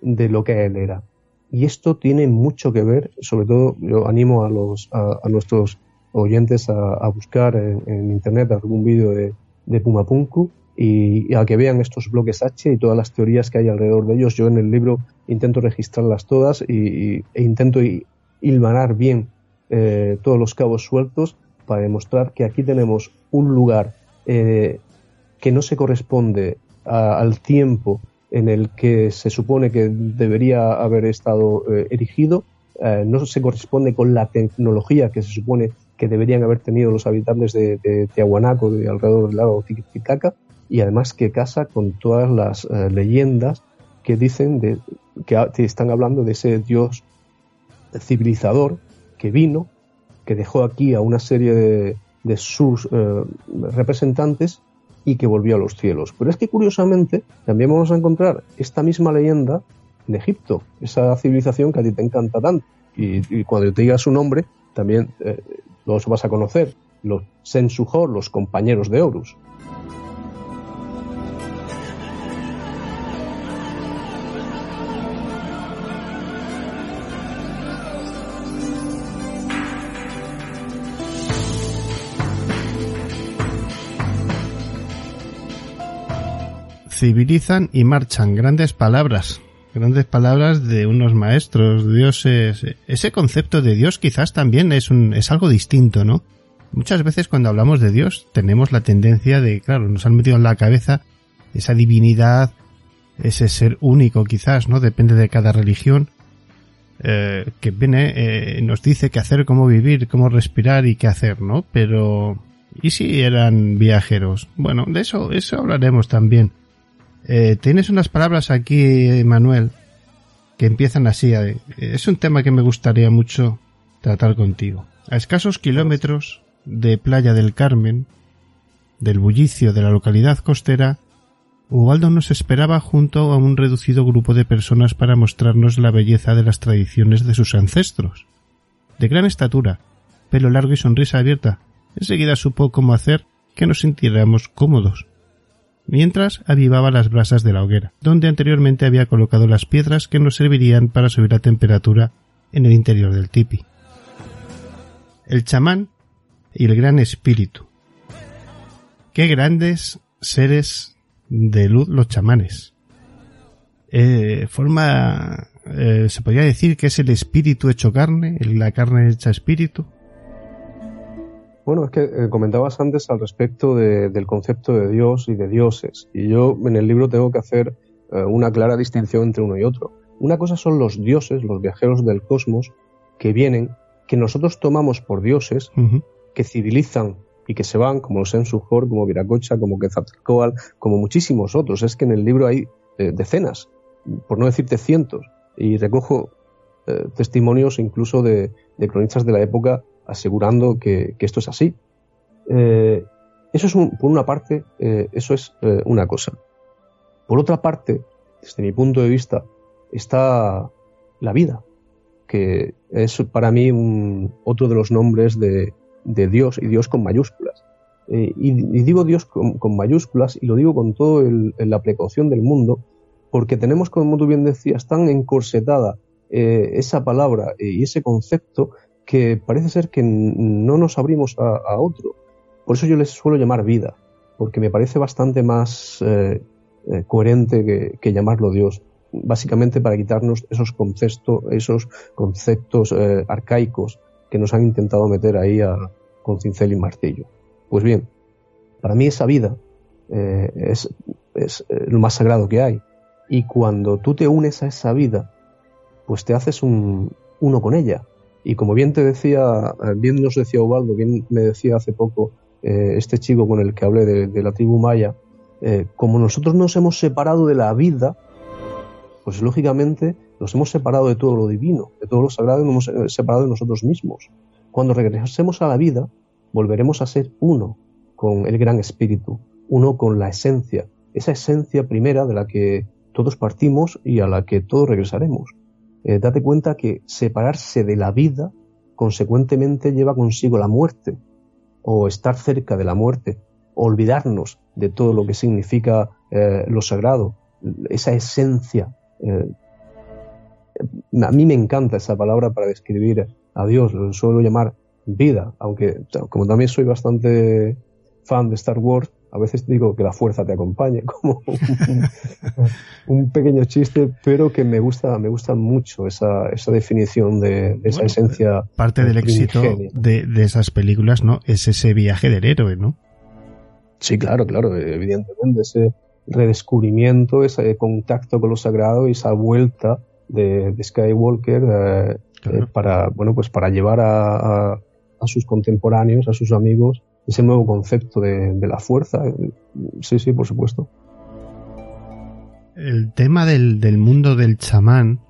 de lo que él era. Y esto tiene mucho que ver, sobre todo yo animo a, los, a nuestros oyentes a, buscar en, internet algún vídeo de, Pumapunku y, a que vean estos bloques H y todas las teorías que hay alrededor de ellos. Yo en el libro intento registrarlas todas y, e intento hilvanar bien eh, todos los cabos sueltos para demostrar que aquí tenemos un lugar eh, que no se corresponde al tiempo en el que se supone que debería haber estado eh, erigido, no se corresponde con la tecnología que se supone que deberían haber tenido los habitantes de, de Tiahuanaco, de alrededor del lago Titicaca, y además que casa con todas las leyendas que dicen de, que están hablando de ese dios civilizador que vino, que dejó aquí a una serie de, sus eh, representantes y que volvió a los cielos. Pero es que curiosamente también vamos a encontrar esta misma leyenda en Egipto, esa civilización que a ti te encanta tanto. Y, cuando te diga su nombre, también eh, los vas a conocer, los Sensujor, los compañeros de Horus. Civilizan y marchan. Grandes palabras. Grandes palabras de unos maestros, dioses. Ese concepto de Dios quizás también es un, es algo distinto, ¿no? Muchas veces cuando hablamos de Dios tenemos la tendencia de, claro, nos han metido en la cabeza esa divinidad, ese ser único quizás, ¿no? Depende de cada religión, eh, que viene, eh, nos dice qué hacer, cómo vivir, cómo respirar y qué hacer, ¿no? Pero, ¿y si eran viajeros? Bueno, de eso, eso hablaremos también. Eh, tienes unas palabras aquí, Manuel, que empiezan así. Eh, es un tema que me gustaría mucho tratar contigo. A escasos kilómetros de Playa del Carmen, del bullicio de la localidad costera, Ubaldo nos esperaba junto a un reducido grupo de personas para mostrarnos la belleza de las tradiciones de sus ancestros. De gran estatura, pelo largo y sonrisa abierta, enseguida supo cómo hacer que nos sintiéramos cómodos mientras avivaba las brasas de la hoguera, donde anteriormente había colocado las piedras que nos servirían para subir la temperatura en el interior del tipi. El chamán y el Gran Espíritu. Qué grandes seres de luz los chamanes. Eh, forma, eh, se podría decir que es el espíritu hecho carne, la carne hecha espíritu. Bueno, es que eh, comentabas antes al respecto del concepto de Dios y de dioses, y yo en el libro tengo que hacer eh, una clara distinción entre uno y otro. Una cosa son los dioses, los viajeros del cosmos, que vienen, que nosotros tomamos por dioses, que civilizan y que se van, como los como Viracocha, como Quetzalcóatl, como muchísimos otros. Es que en el libro hay eh, decenas, por no decirte cientos, y recojo testimonios incluso de, de cronistas de la época asegurando que, esto es así. Eh, eso es, por una parte, eh, eso es eh, una cosa. Por otra parte, desde mi punto de vista, está la vida, que es para mí un, otro de los nombres de, Dios y Dios con mayúsculas. Y, digo Dios con, mayúsculas y lo digo con toda la precaución del mundo, porque tenemos, como tú bien decías, tan encorsetada esa palabra y ese concepto que parece ser que no nos abrimos a, otro. Por eso yo les suelo llamar vida, porque me parece bastante más eh, eh, coherente que, llamarlo Dios. Básicamente para quitarnos esos conceptos, esos conceptos eh, arcaicos que nos han intentado meter ahí con cincel y martillo. Pues bien, para mí esa vida es, es lo más sagrado que hay. Y cuando tú te unes a esa vida, pues te haces un, uno con ella y como bien te decía, eh, bien nos decía Ubaldo, bien me decía hace poco eh, este chico con el que hablé de, la tribu maya, eh, como nosotros nos hemos separado de la vida, pues lógicamente nos hemos separado de todo lo divino, de todo lo sagrado nos hemos separado de nosotros mismos. Cuando regresemos a la vida, volveremos a ser uno con el gran espíritu, uno con la esencia, esa esencia primera de la que todos partimos y a la que todos regresaremos. Eh, date cuenta que separarse de la vida consecuentemente lleva consigo la muerte o estar cerca de la muerte, olvidarnos de todo lo que significa eh, lo sagrado, esa esencia. Eh, a mí me encanta esa palabra para describir a Dios, lo suelo llamar vida, aunque como también soy bastante fan de Star Wars, a veces digo que la fuerza te acompañe, [LAUGHS] como un, pequeño chiste, pero que me gusta, me gusta mucho esa, esa definición de, esa esencia. Parte del éxito de, de, esas películas, ¿no? Es ese viaje del héroe, ¿no? Sí, claro, claro, evidentemente, ese redescubrimiento, ese contacto con lo sagrado y esa vuelta de, Skywalker eh, eh, para, bueno, pues para llevar a, a sus contemporáneos, a sus amigos, ese nuevo concepto de, la fuerza. Sí, sí, por supuesto. El tema del, del mundo del chamán,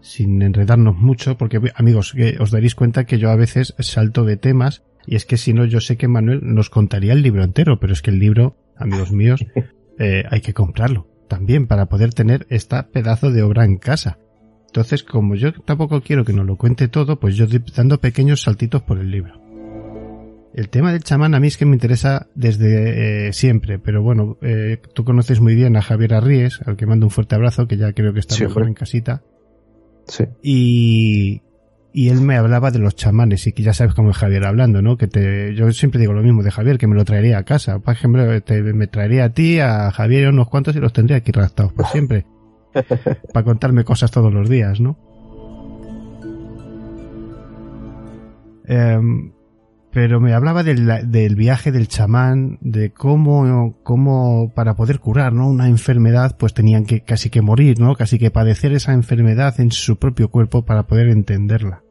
sin enredarnos mucho, porque amigos, que os daréis cuenta que yo a veces salto de temas, y es que si no, yo sé que Manuel nos contaría el libro entero, pero es que el libro, amigos míos, [LAUGHS] eh, hay que comprarlo también para poder tener esta pedazo de obra en casa. Entonces, como yo tampoco quiero que nos lo cuente todo, pues yo estoy dando pequeños saltitos por el libro. El tema del chamán a mí es que me interesa desde eh, siempre, pero bueno, eh, tú conoces muy bien a Javier Arríes, al que mando un fuerte abrazo, que ya creo que está mejor en casita. Sí. Y, y él me hablaba de los chamanes, y que ya sabes cómo es Javier hablando, ¿no? Que te, yo siempre digo lo mismo de Javier, que me lo traería a casa. Por ejemplo, me traería a ti, a Javier y unos cuantos y los tendría aquí raptados por [LAUGHS] siempre. para contarme cosas todos los días, ¿no? Eh, pero me hablaba del, del, viaje del chamán, de cómo, cómo para poder curar, ¿no? Una enfermedad, pues tenían que casi que morir, ¿no? Casi que padecer esa enfermedad en su propio cuerpo para poder entenderla.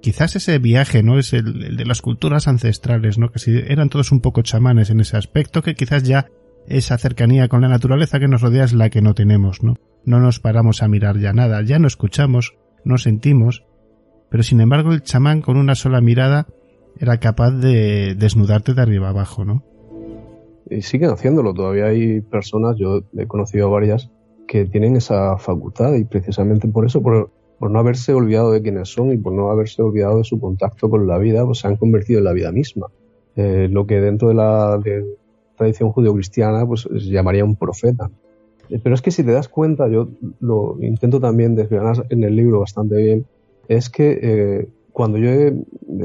Quizás ese viaje, ¿no? Es el, de las culturas ancestrales, ¿no? Que eran todos un poco chamanes en ese aspecto, que quizás ya esa cercanía con la naturaleza que nos rodea es la que no tenemos, ¿no? No nos paramos a mirar ya nada, ya no escuchamos, no sentimos, pero sin embargo el chamán con una sola mirada era capaz de desnudarte de arriba abajo, ¿no? Y siguen haciéndolo, todavía hay personas, yo he conocido varias, que tienen esa facultad y precisamente por eso, por, no haberse olvidado de quiénes son y por no haberse olvidado de su contacto con la vida, pues se han convertido en la vida misma. Eh, lo que dentro de la tradición judeocristiana pues se llamaría un profeta. Eh, pero es que si te das cuenta, yo lo intento también desgranar en el libro bastante bien, es que eh, cuando yo he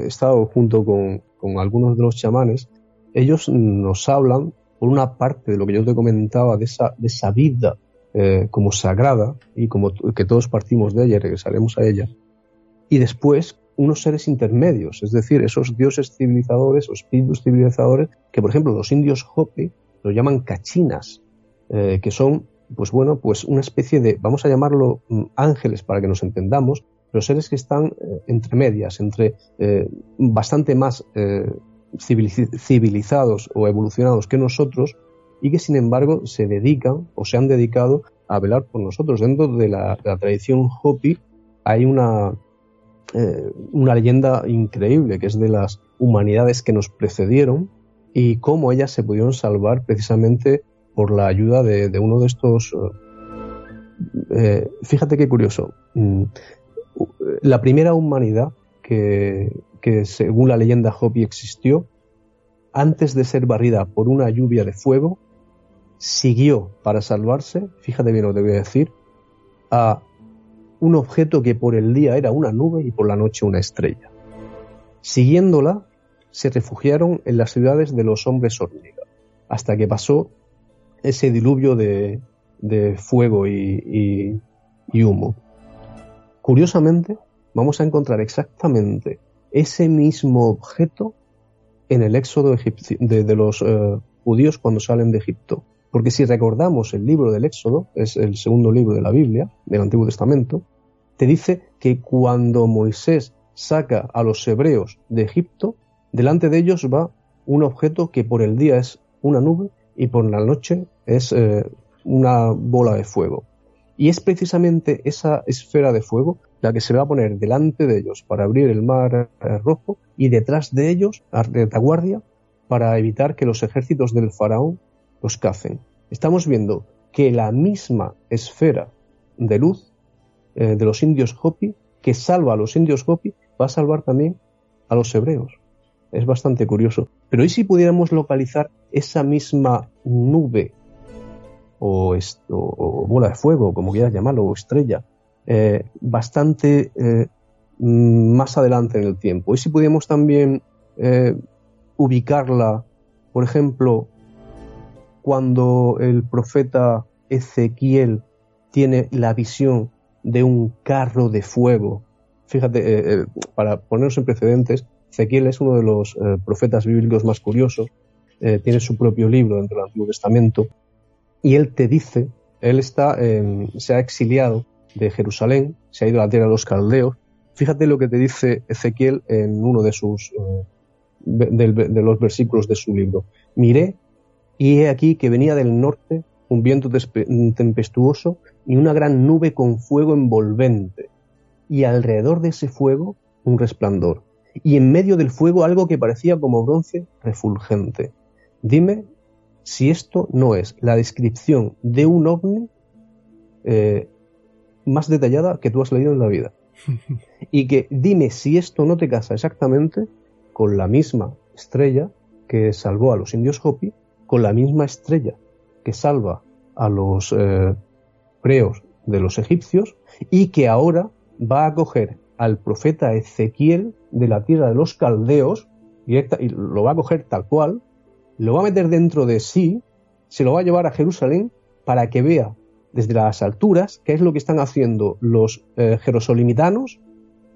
estado junto con, algunos de los chamanes, ellos nos hablan, por una parte de lo que yo te comentaba, de esa, de vida eh, como sagrada y como que todos partimos de ella y regresaremos a ella. Y después unos seres intermedios, es decir, esos dioses civilizadores o espíritus civilizadores que, por ejemplo, los indios Hopi lo llaman cachinas, eh, que son, pues bueno, pues una especie de, vamos a llamarlo mm, ángeles para que nos entendamos, los seres que están eh, entre medias, entre eh, bastante más civilizados o evolucionados que nosotros y que sin embargo se dedican o se han dedicado a velar por nosotros. Dentro de la, tradición Hopi hay una, una leyenda increíble que es de las humanidades que nos precedieron y cómo ellas se pudieron salvar precisamente por la ayuda de, uno de estos... Eh, eh, fíjate qué curioso. La primera humanidad que, según la leyenda Hopi existió, antes de ser barrida por una lluvia de fuego, siguió para salvarse, fíjate bien lo que voy a decir, a un objeto que por el día era una nube y por la noche una estrella. Siguiéndola, se refugiaron en las ciudades de los hombres hormiga, hasta que pasó ese diluvio de, fuego y, humo. Curiosamente, vamos a encontrar exactamente ese mismo objeto en el éxodo de, los eh, judíos cuando salen de Egipto. Porque si recordamos el libro del Éxodo, es el segundo libro de la Biblia, del Antiguo Testamento, te dice que cuando Moisés saca a los hebreos de Egipto, delante de ellos va un objeto que por el día es una nube y por la noche es eh, una bola de fuego. Y es precisamente esa esfera de fuego la que se va a poner delante de ellos para abrir el mar rojo y detrás de ellos, a retaguardia, para evitar que los ejércitos del faraón los cacen. Estamos viendo que la misma esfera de luz eh, de los indios Hopi, que salva a los indios Hopi, va a salvar también a los hebreos. Es bastante curioso. Pero ¿y si pudiéramos localizar esa misma nube o, bola de fuego, como quieras llamarlo, o estrella, eh, bastante eh, más adelante en el tiempo? ¿Y si pudiéramos también eh, ubicarla, por ejemplo, cuando el profeta Ezequiel tiene la visión de un carro de fuego? Fíjate, para ponernos en precedentes, Ezequiel es uno de los profetas bíblicos más curiosos, tiene su propio libro dentro del Antiguo Testamento, y él te dice, él está, se ha exiliado de Jerusalén, se ha ido a la tierra de los caldeos. Fíjate lo que te dice Ezequiel en uno de sus eh, de, los versículos de su libro. Miré y he aquí que venía del norte un viento tempestuoso y una gran nube con fuego envolvente, y alrededor de ese fuego un resplandor y en medio del fuego algo que parecía como bronce refulgente. Dime si esto no es la descripción de un ovni eh, más detallada que tú has leído en la vida. [LAUGHS] y que dime si esto no te casa exactamente con la misma estrella que salvó a los indios Hopi, con la misma estrella que salva a los eh, preos de los egipcios y que ahora va a coger al profeta Ezequiel de la tierra de los caldeos, y lo va a coger tal cual, lo va a meter dentro de sí, se lo va a llevar a Jerusalén para que vea desde las alturas qué es lo que están haciendo los eh, jerosolimitanos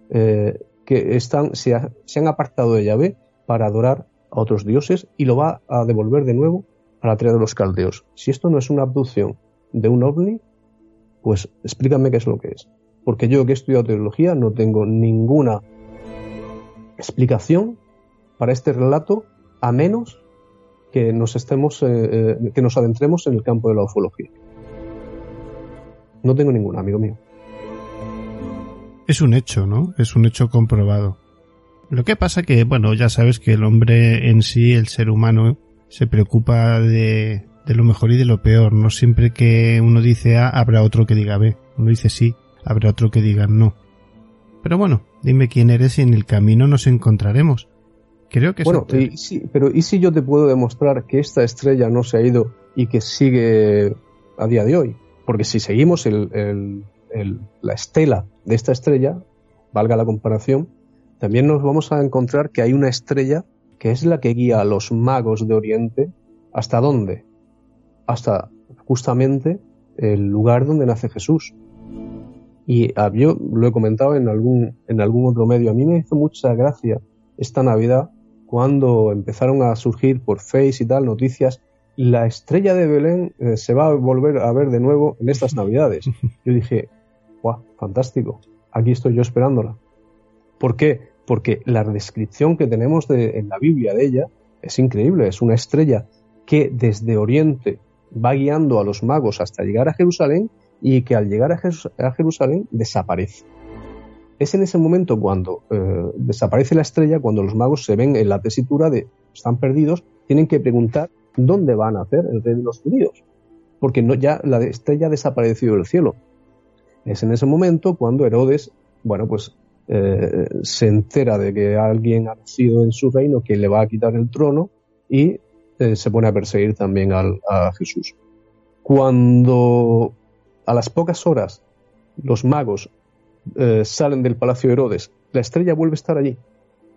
eh, que están, se, han apartado de Yahvé para adorar a otros dioses y lo va a devolver de nuevo a la tierra de los caldeos. Si esto no es una abducción de un ovni, pues explícame qué es lo que es. Porque yo que he estudiado teología no tengo ninguna explicación para este relato a menos que nos estemos eh, eh, que nos adentremos en el campo de la ufología. No tengo ninguna, amigo mío. Es un hecho, ¿no? Es un hecho comprobado. Lo que pasa que, bueno, ya sabes que el hombre en sí, el ser humano, se preocupa de, de lo mejor y de lo peor. No siempre que uno dice A, habrá otro que diga B. Uno dice sí, habrá otro que diga no. Pero bueno, dime quién eres y en el camino nos encontraremos. Creo que bueno, pero ¿y si yo te puedo demostrar que esta estrella no se ha ido y que sigue a día de hoy? Porque si seguimos la estela de esta estrella, valga la comparación, también nos vamos a encontrar que hay una estrella que es la que guía a los magos de Oriente hasta dónde? Hasta justamente el lugar donde nace Jesús. Y ah, yo lo he comentado en algún, en algún otro medio. A mí me hizo mucha gracia esta Navidad cuando empezaron a surgir por Face y tal noticias. La estrella de Belén eh, se va a volver a ver de nuevo en estas [LAUGHS] Navidades. Yo dije, ¡guau! Fantástico. Aquí estoy yo esperándola. ¿Por qué? Porque la descripción que tenemos de, en la Biblia de ella es increíble. Es una estrella que desde Oriente va guiando a los magos hasta llegar a Jerusalén y que al llegar a, Jerusalén desaparece. Es en ese momento cuando eh, desaparece la estrella, cuando los magos se ven en la tesitura de están perdidos, tienen que preguntar dónde van a hacer el rey de los judíos, porque ya la estrella ha desaparecido del cielo. Es en ese momento cuando Herodes, bueno, pues eh, se entera de que alguien ha nacido en su reino que le va a quitar el trono y eh, se pone a perseguir también a Jesús. Cuando a las pocas horas los magos eh, salen del palacio de Herodes, la estrella vuelve a estar allí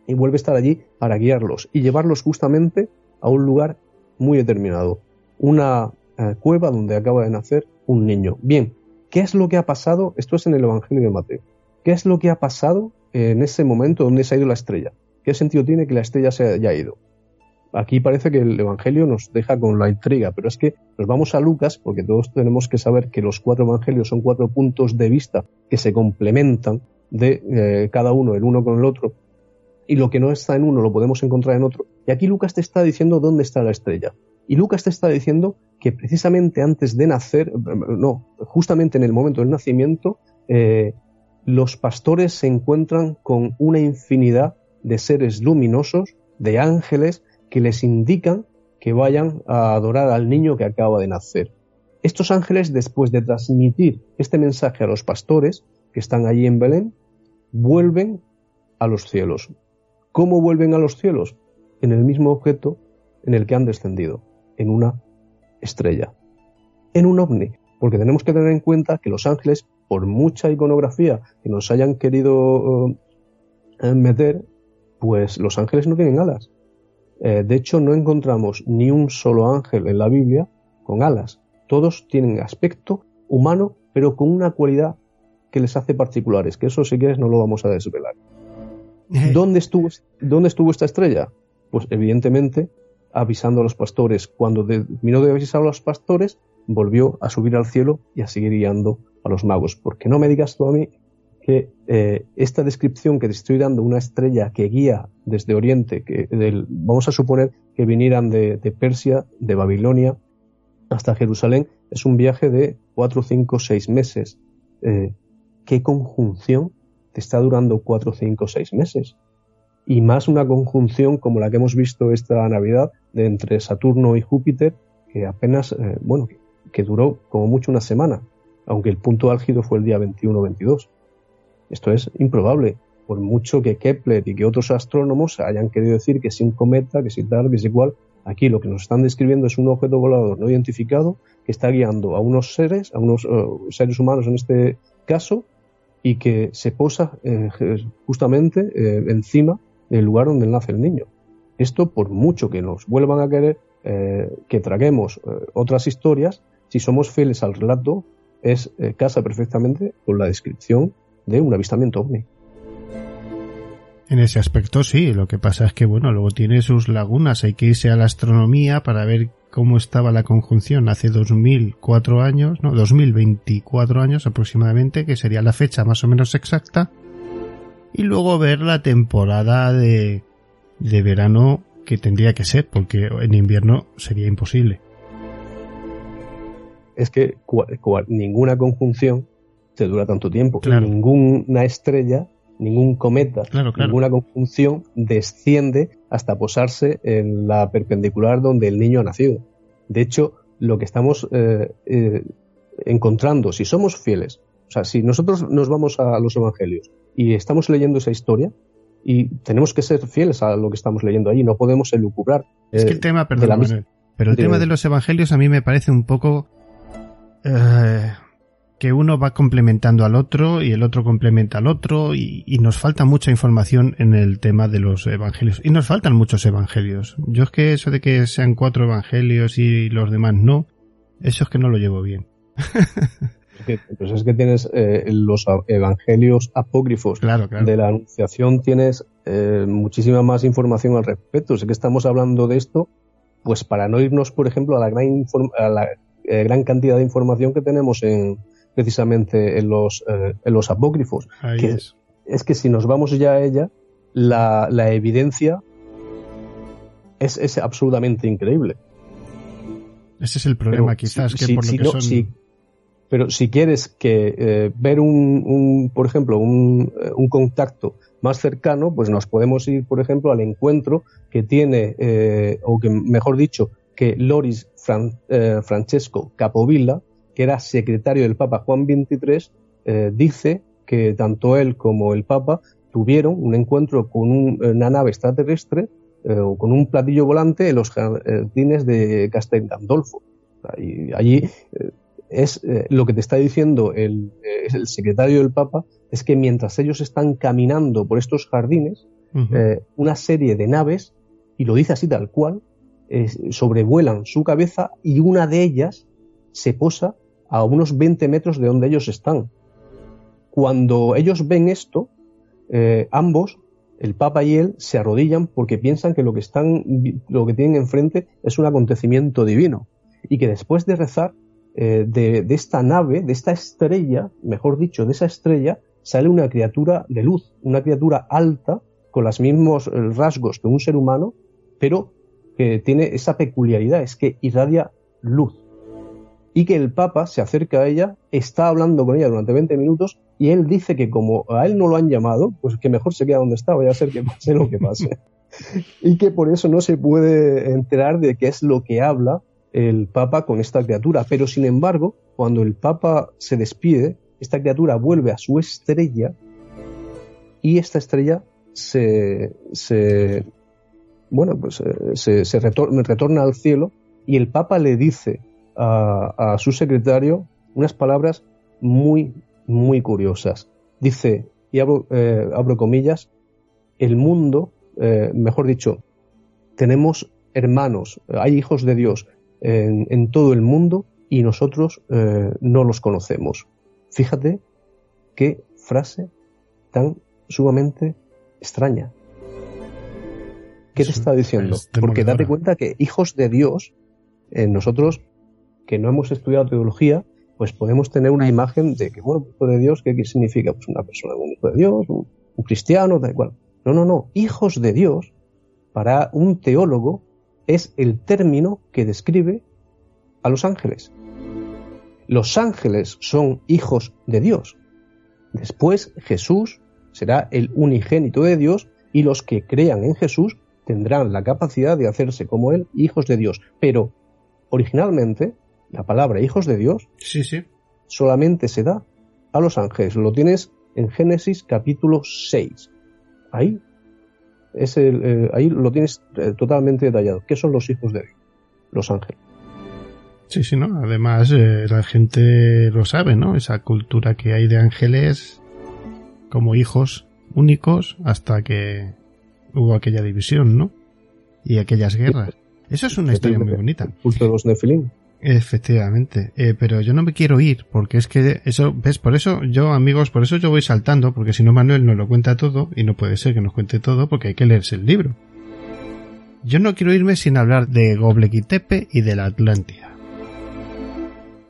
y vuelve a estar allí para guiarlos y llevarlos justamente a un lugar muy determinado, una eh, cueva donde acaba de nacer un niño. Bien, ¿qué es lo que ha pasado? Esto es en el Evangelio de Mateo. ¿Qué es lo que ha pasado en ese momento donde se ha ido la estrella? ¿Qué sentido tiene que la estrella se haya ido? Aquí parece que el Evangelio nos deja con la intriga, pero es que nos vamos a Lucas, porque todos tenemos que saber que los cuatro Evangelios son cuatro puntos de vista que se complementan de eh, cada uno, el uno con el otro, y lo que no está en uno lo podemos encontrar en otro. Y aquí Lucas te está diciendo dónde está la estrella. Y Lucas te está diciendo que precisamente antes de nacer, no, justamente en el momento del nacimiento, eh, los pastores se encuentran con una infinidad de seres luminosos, de ángeles, que les indican que vayan a adorar al niño que acaba de nacer. Estos ángeles, después de transmitir este mensaje a los pastores que están allí en Belén, vuelven a los cielos. ¿Cómo vuelven a los cielos? En el mismo objeto en el que han descendido, en una estrella, en un ovni, porque tenemos que tener en cuenta que los ángeles, por mucha iconografía que nos hayan querido eh, meter, pues los ángeles no tienen alas. Eh, de hecho, no encontramos ni un solo ángel en la Biblia con alas. Todos tienen aspecto humano, pero con una cualidad que les hace particulares, que eso si quieres no lo vamos a desvelar. Eh. ¿Dónde estuvo, ¿Dónde estuvo esta estrella? Pues evidentemente avisando a los pastores. Cuando terminó de avisar a los pastores, volvió a subir al cielo y a seguir guiando a los magos. Porque no me digas tú a mí que eh, esta descripción que te estoy dando, una estrella que guía desde Oriente, que vamos a suponer que vinieran de, Persia, de Babilonia, hasta Jerusalén, es un viaje de cuatro, cinco, seis meses. Eh, ¿Qué conjunción te está durando cuatro, cinco, seis meses? Y más una conjunción como la que hemos visto esta Navidad de entre Saturno y Júpiter, que apenas, eh, bueno, que duró como mucho una semana, aunque el punto álgido fue el día 21-22. Esto es improbable, por mucho que Kepler y que otros astrónomos hayan querido decir que si un cometa, que si tal, que si. Aquí lo que nos están describiendo es un objeto volador no identificado que está guiando a unos seres, a unos eh, seres humanos en este caso, y que se posa eh, justamente eh, encima del lugar donde nace el niño. Esto, por mucho que nos vuelvan a querer que traguemos otras historias, si somos fieles al relato, es casa perfectamente con la descripción de un avistamiento ovni. En ese aspecto sí, lo que pasa es que bueno, luego tiene sus lagunas, hay que irse a la astronomía para ver cómo estaba la conjunción hace 2004 años, no, 2024 años aproximadamente, que sería la fecha más o menos exacta, y luego ver la temporada de, de verano que tendría que ser, porque en invierno sería imposible. Es que ninguna conjunción dura tanto tiempo. Ninguna estrella, ningún cometa, ninguna conjunción desciende hasta posarse en la perpendicular donde el niño ha nacido. De hecho, lo que estamos eh, eh, encontrando, si somos fieles, o sea, si nosotros nos vamos a los evangelios y estamos leyendo esa historia, y tenemos que ser fieles a lo que estamos leyendo ahí, no podemos elucubrar. Es que el eh, tema, perdón, pero el tema de los evangelios a mí me parece un poco que uno va complementando al otro y el otro complementa al otro y, nos falta mucha información en el tema de los evangelios. Y nos faltan muchos evangelios. Yo es que eso de que sean cuatro evangelios y los demás no, eso es que no lo llevo bien. [LAUGHS] pues es que tienes eh, los evangelios apócrifos claro, de la Anunciación, tienes eh, muchísima más información al respecto. Sé que estamos hablando de esto, pues para no irnos, por ejemplo, a la gran, a la, eh, gran cantidad de información que tenemos en, precisamente en los, eh, en los apócrifos. es. es. que si nos vamos ya a ella, la, la evidencia es, es, absolutamente increíble. Ese es el problema, quizás, que por lo que son... pero si quieres que eh, ver un, un, por ejemplo, un, eh, un, contacto más cercano, pues nos podemos ir, por ejemplo, al encuentro que tiene, o que mejor dicho, que Loris Francesco Capovilla que era secretario del Papa Juan XXIII, eh, dice que tanto él como el Papa tuvieron un encuentro con una nave extraterrestre eh, o con un platillo volante en los jardines de Castel Gandolfo. Y allí eh, es lo que te está diciendo el, el, secretario del Papa es que mientras ellos están caminando por estos jardines, una serie de naves, y lo dice así tal cual, sobrevuelan su cabeza y una de ellas se posa a unos 20 metros de donde ellos están. Cuando ellos ven esto, eh, ambos, el Papa y él, se arrodillan porque piensan que lo que están, lo que tienen enfrente es un acontecimiento divino y que después de rezar eh, de, esta nave, de esta estrella, mejor dicho, de esa estrella, sale una criatura de luz, una criatura alta con los mismos eh, rasgos que un ser humano, pero que tiene esa peculiaridad, es que irradia luz y que el Papa se acerca a ella, está hablando con ella durante 20 minutos y él dice que como a él no lo han llamado, pues que mejor se queda donde está, vaya a ser que pase lo que pase. [LAUGHS] y que por eso no se puede enterar de qué es lo que habla el Papa con esta criatura. Pero sin embargo, cuando el Papa se despide, esta criatura vuelve a su estrella y esta estrella se, se bueno, pues eh, se, se retorna al cielo y el Papa le dice a, su secretario unas palabras muy, muy curiosas. Dice, y abro, eh, comillas, el mundo, eh, mejor dicho, tenemos hermanos, hay hijos de Dios en, todo el mundo y nosotros eh, no los conocemos. Fíjate qué frase tan sumamente extraña. ¿Qué te está diciendo? Porque date cuenta que hijos de Dios, nosotros que no hemos estudiado teología, pues podemos tener una imagen de que, bueno, hijo de Dios, ¿qué, significa? Pues una persona, un hijo de Dios, un, cristiano, tal cual. No, no, no. Hijos de Dios, para un teólogo, es el término que describe a los ángeles. Los ángeles son hijos de Dios. Después Jesús será el unigénito de Dios y los que crean en Jesús tendrán la capacidad de hacerse como Él hijos de Dios. Pero originalmente la palabra hijos de Dios sí, sí. solamente se da a los ángeles. Lo tienes en Génesis capítulo 6. Ahí, es el, eh, ahí lo tienes eh, totalmente detallado. ¿Qué son los hijos de Dios? Los ángeles. Sí, sí, ¿no? Además, eh, la gente lo sabe, ¿no? Esa cultura que hay de ángeles como hijos únicos hasta que hubo aquella división, ¿no? Y aquellas guerras. Eso es una historia muy bonita. El de los Nefilim. Efectivamente, eh, pero yo no me quiero ir porque es que eso, ves, por eso yo amigos, por eso yo voy saltando porque si no Manuel nos lo cuenta todo y no puede ser que nos cuente todo porque hay que leerse el libro. Yo no quiero irme sin hablar de Göbekli Tepe y de la Atlántida.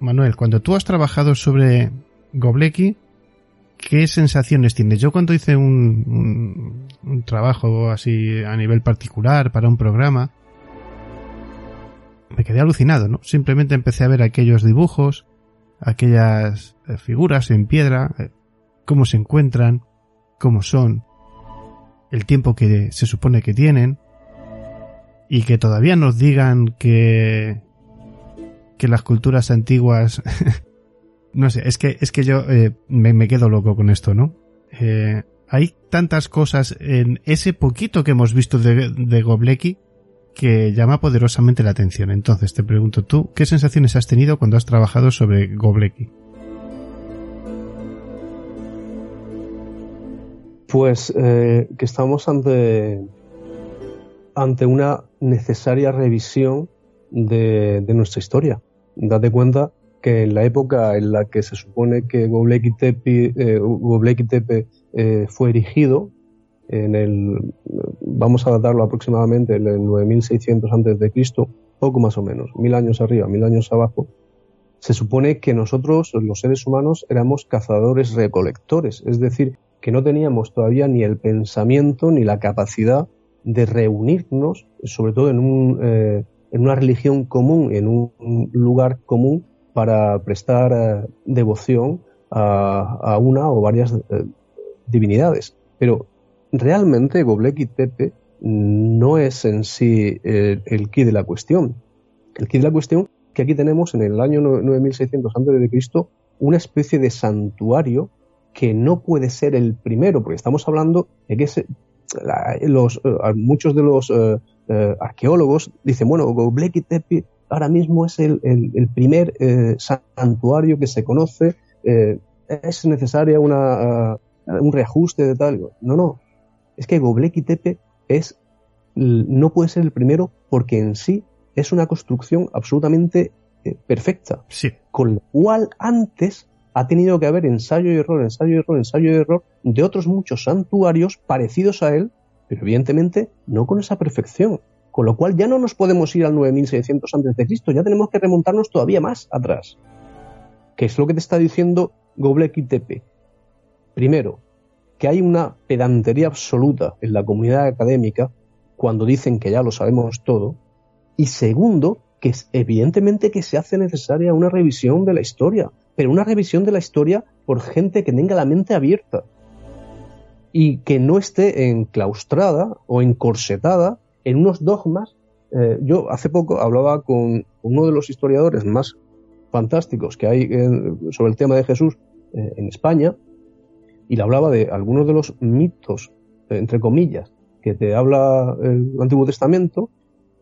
Manuel, cuando tú has trabajado sobre Göbekli, ¿qué sensaciones tienes? Yo cuando hice un, un trabajo así a nivel particular para un programa, me quedé alucinado, ¿no? Simplemente empecé a ver aquellos dibujos, aquellas eh, figuras en piedra, eh, cómo se encuentran, cómo son, el tiempo que se supone que tienen, y que todavía nos digan que que las culturas antiguas [LAUGHS] no sé es que es que yo eh, me, quedo loco con esto no hay tantas cosas en ese poquito que hemos visto de, de Gobleki que llama poderosamente la atención. Entonces te pregunto tú, ¿qué sensaciones has tenido cuando has trabajado sobre Gobleki? Pues eh, que estamos ante, ante una necesaria revisión de, nuestra historia. Date cuenta que en la época en la que se supone que Göbekli Tepe, eh, Tepe eh, fue erigido, en el, vamos a datarlo aproximadamente en el 9600 antes de Cristo, poco más o menos, mil años arriba, mil años abajo, se supone que nosotros, los seres humanos, éramos cazadores recolectores, es decir, que no teníamos todavía ni el pensamiento ni la capacidad de reunirnos, sobre todo en, un, eh, en una religión común, en un lugar común, para prestar eh, devoción a, una o varias eh, divinidades. Pero realmente Gobleki Tepe no es en sí el, el de la cuestión. El key de la cuestión que aquí tenemos en el año 9600 a.C. una especie de santuario que no puede ser el primero, porque estamos hablando de que los, eh, muchos de los eh, eh, arqueólogos dicen, bueno, Göbekli Tepe ahora mismo es el, primer santuario que se conoce, es necesaria una, un reajuste de tal. No, no, es que Göbekli Tepe es, no puede ser el primero porque en sí es una construcción absolutamente perfecta. Sí. Con lo cual antes ha tenido que haber ensayo y error, ensayo y error, ensayo y error de otros muchos santuarios parecidos a él, pero evidentemente no con esa perfección. Con lo cual ya no nos podemos ir al 9600 a.C., ya tenemos que remontarnos todavía más atrás. ¿Qué es lo que te está diciendo Göbekli Tepe? Primero, que hay una pedantería absoluta en la comunidad académica cuando dicen que ya lo sabemos todo. Y segundo, que es evidentemente que se hace necesaria una revisión de la historia pero una revisión de la historia por gente que tenga la mente abierta y que no esté enclaustrada o encorsetada en unos dogmas. Eh, yo hace poco hablaba con uno de los historiadores más fantásticos que hay sobre el tema de Jesús eh, en España y le hablaba de algunos de los mitos, entre comillas, que te habla el Antiguo Testamento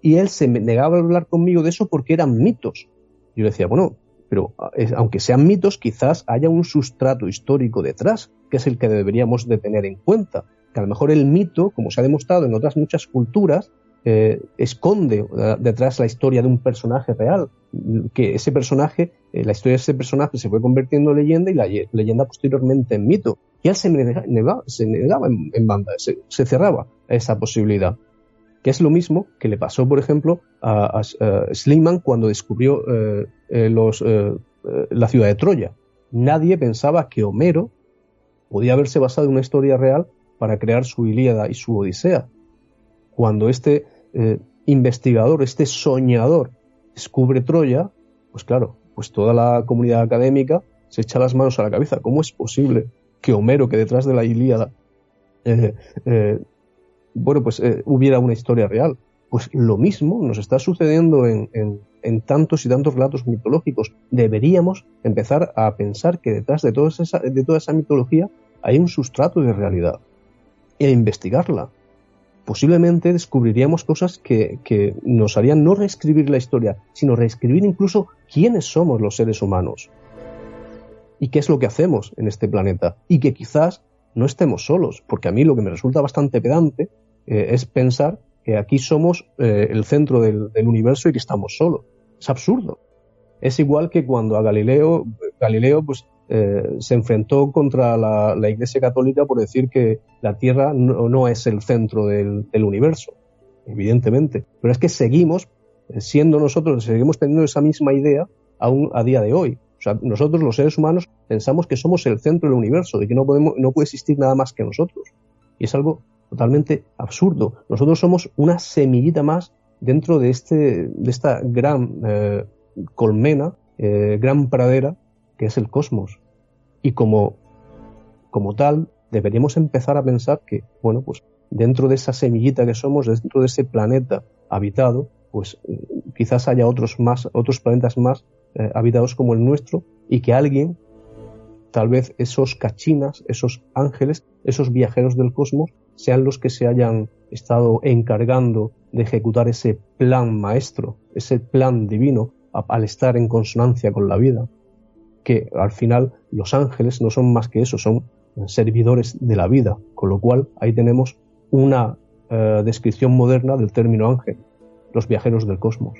y él se negaba a hablar conmigo de eso porque eran mitos. Yo le decía, bueno, pero aunque sean mitos, quizás haya un sustrato histórico detrás, que es el que deberíamos de tener en cuenta. Que a lo mejor el mito, como se ha demostrado en otras muchas culturas, eh, esconde eh, detrás la historia de un personaje real, que ese personaje, eh, la historia de ese personaje se fue convirtiendo en leyenda y la leyenda posteriormente en mito. Y él se negaba, se negaba en, banda, se, cerraba esa posibilidad que es lo mismo que le pasó, por ejemplo, a, a, cuando descubrió eh, eh, eh, la ciudad de Troya. Nadie pensaba que Homero podía haberse basado en una historia real para crear su Ilíada y su Odisea. Cuando este investigador, este soñador, descubre Troya, pues claro, pues toda la comunidad académica se echa las manos a la cabeza. ¿Cómo es posible que Homero, que detrás de la Ilíada bueno, pues eh, hubiera una historia real. Pues lo mismo nos está sucediendo en, tantos y tantos relatos mitológicos. Deberíamos empezar a pensar que detrás de, toda esa, de toda esa mitología hay un sustrato de realidad e investigarla. Posiblemente descubriríamos cosas que, que nos harían no reescribir la historia, sino reescribir incluso quiénes somos los seres humanos y qué es lo que hacemos en este planeta y que quizás no estemos solos, porque a mí lo que me resulta bastante pedante eh, es pensar que aquí somos eh, el centro del, universo y que estamos solos. Es absurdo. Es igual que cuando a Galileo, Galileo pues, eh, se enfrentó contra la, Iglesia Católica por decir que la Tierra no, es el centro del, universo, evidentemente. Pero es que seguimos siendo nosotros, seguimos teniendo esa misma idea aún a día de hoy. Nosotros los seres humanos pensamos que somos el centro del universo, y que no, podemos, no puede existir nada más que nosotros. Y es algo totalmente absurdo. Nosotros somos una semillita más dentro de, este, de esta gran eh, colmena, eh, gran pradera que es el cosmos. Y como, como tal, deberíamos empezar a pensar que, bueno, pues dentro de esa semillita que somos, dentro de ese planeta habitado, pues quizás haya otros más, otros planetas más eh, habitados como el nuestro y que alguien, tal vez esos cachinas, esos ángeles, esos viajeros del cosmos, sean los que se hayan estado encargando de ejecutar ese plan maestro, ese plan divino, al estar en consonancia con la vida. Que al final los ángeles no son más que eso, son servidores de la vida, con lo cual ahí tenemos una eh, descripción moderna del término ángel, los viajeros del cosmos.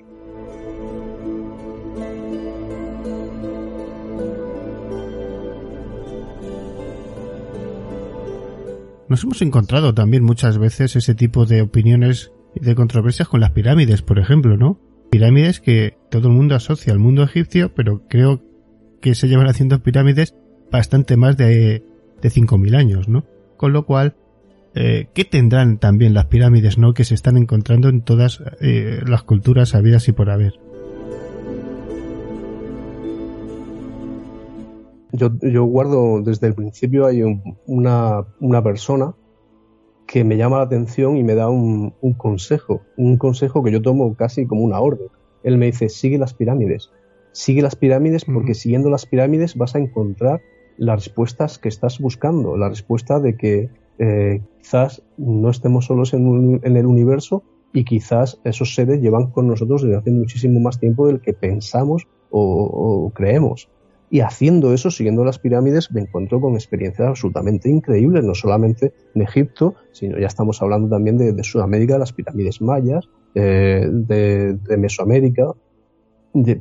Nos hemos encontrado también muchas veces ese tipo de opiniones y de controversias con las pirámides, por ejemplo, ¿no? Pirámides que todo el mundo asocia al mundo egipcio, pero creo que se llevan haciendo pirámides bastante más de, de 5.000 años, ¿no? Con lo cual, eh, ¿qué tendrán también las pirámides, ¿no? Que se están encontrando en todas eh, las culturas habidas y por haber. Yo, guardo desde el principio hay una, persona que me llama la atención y me da un, consejo, un consejo que yo tomo casi como una orden. Él me dice, sigue las pirámides, sigue las pirámides porque siguiendo las pirámides vas a encontrar las respuestas que estás buscando, la respuesta de que eh, quizás no estemos solos en, el universo y quizás esos seres llevan con nosotros desde hace muchísimo más tiempo del que pensamos o creemos. Y haciendo eso, siguiendo las pirámides, me encuentro con experiencias absolutamente increíbles, no solamente en Egipto, sino ya estamos hablando también de, Sudamérica, las pirámides mayas, eh, de, Mesoamérica,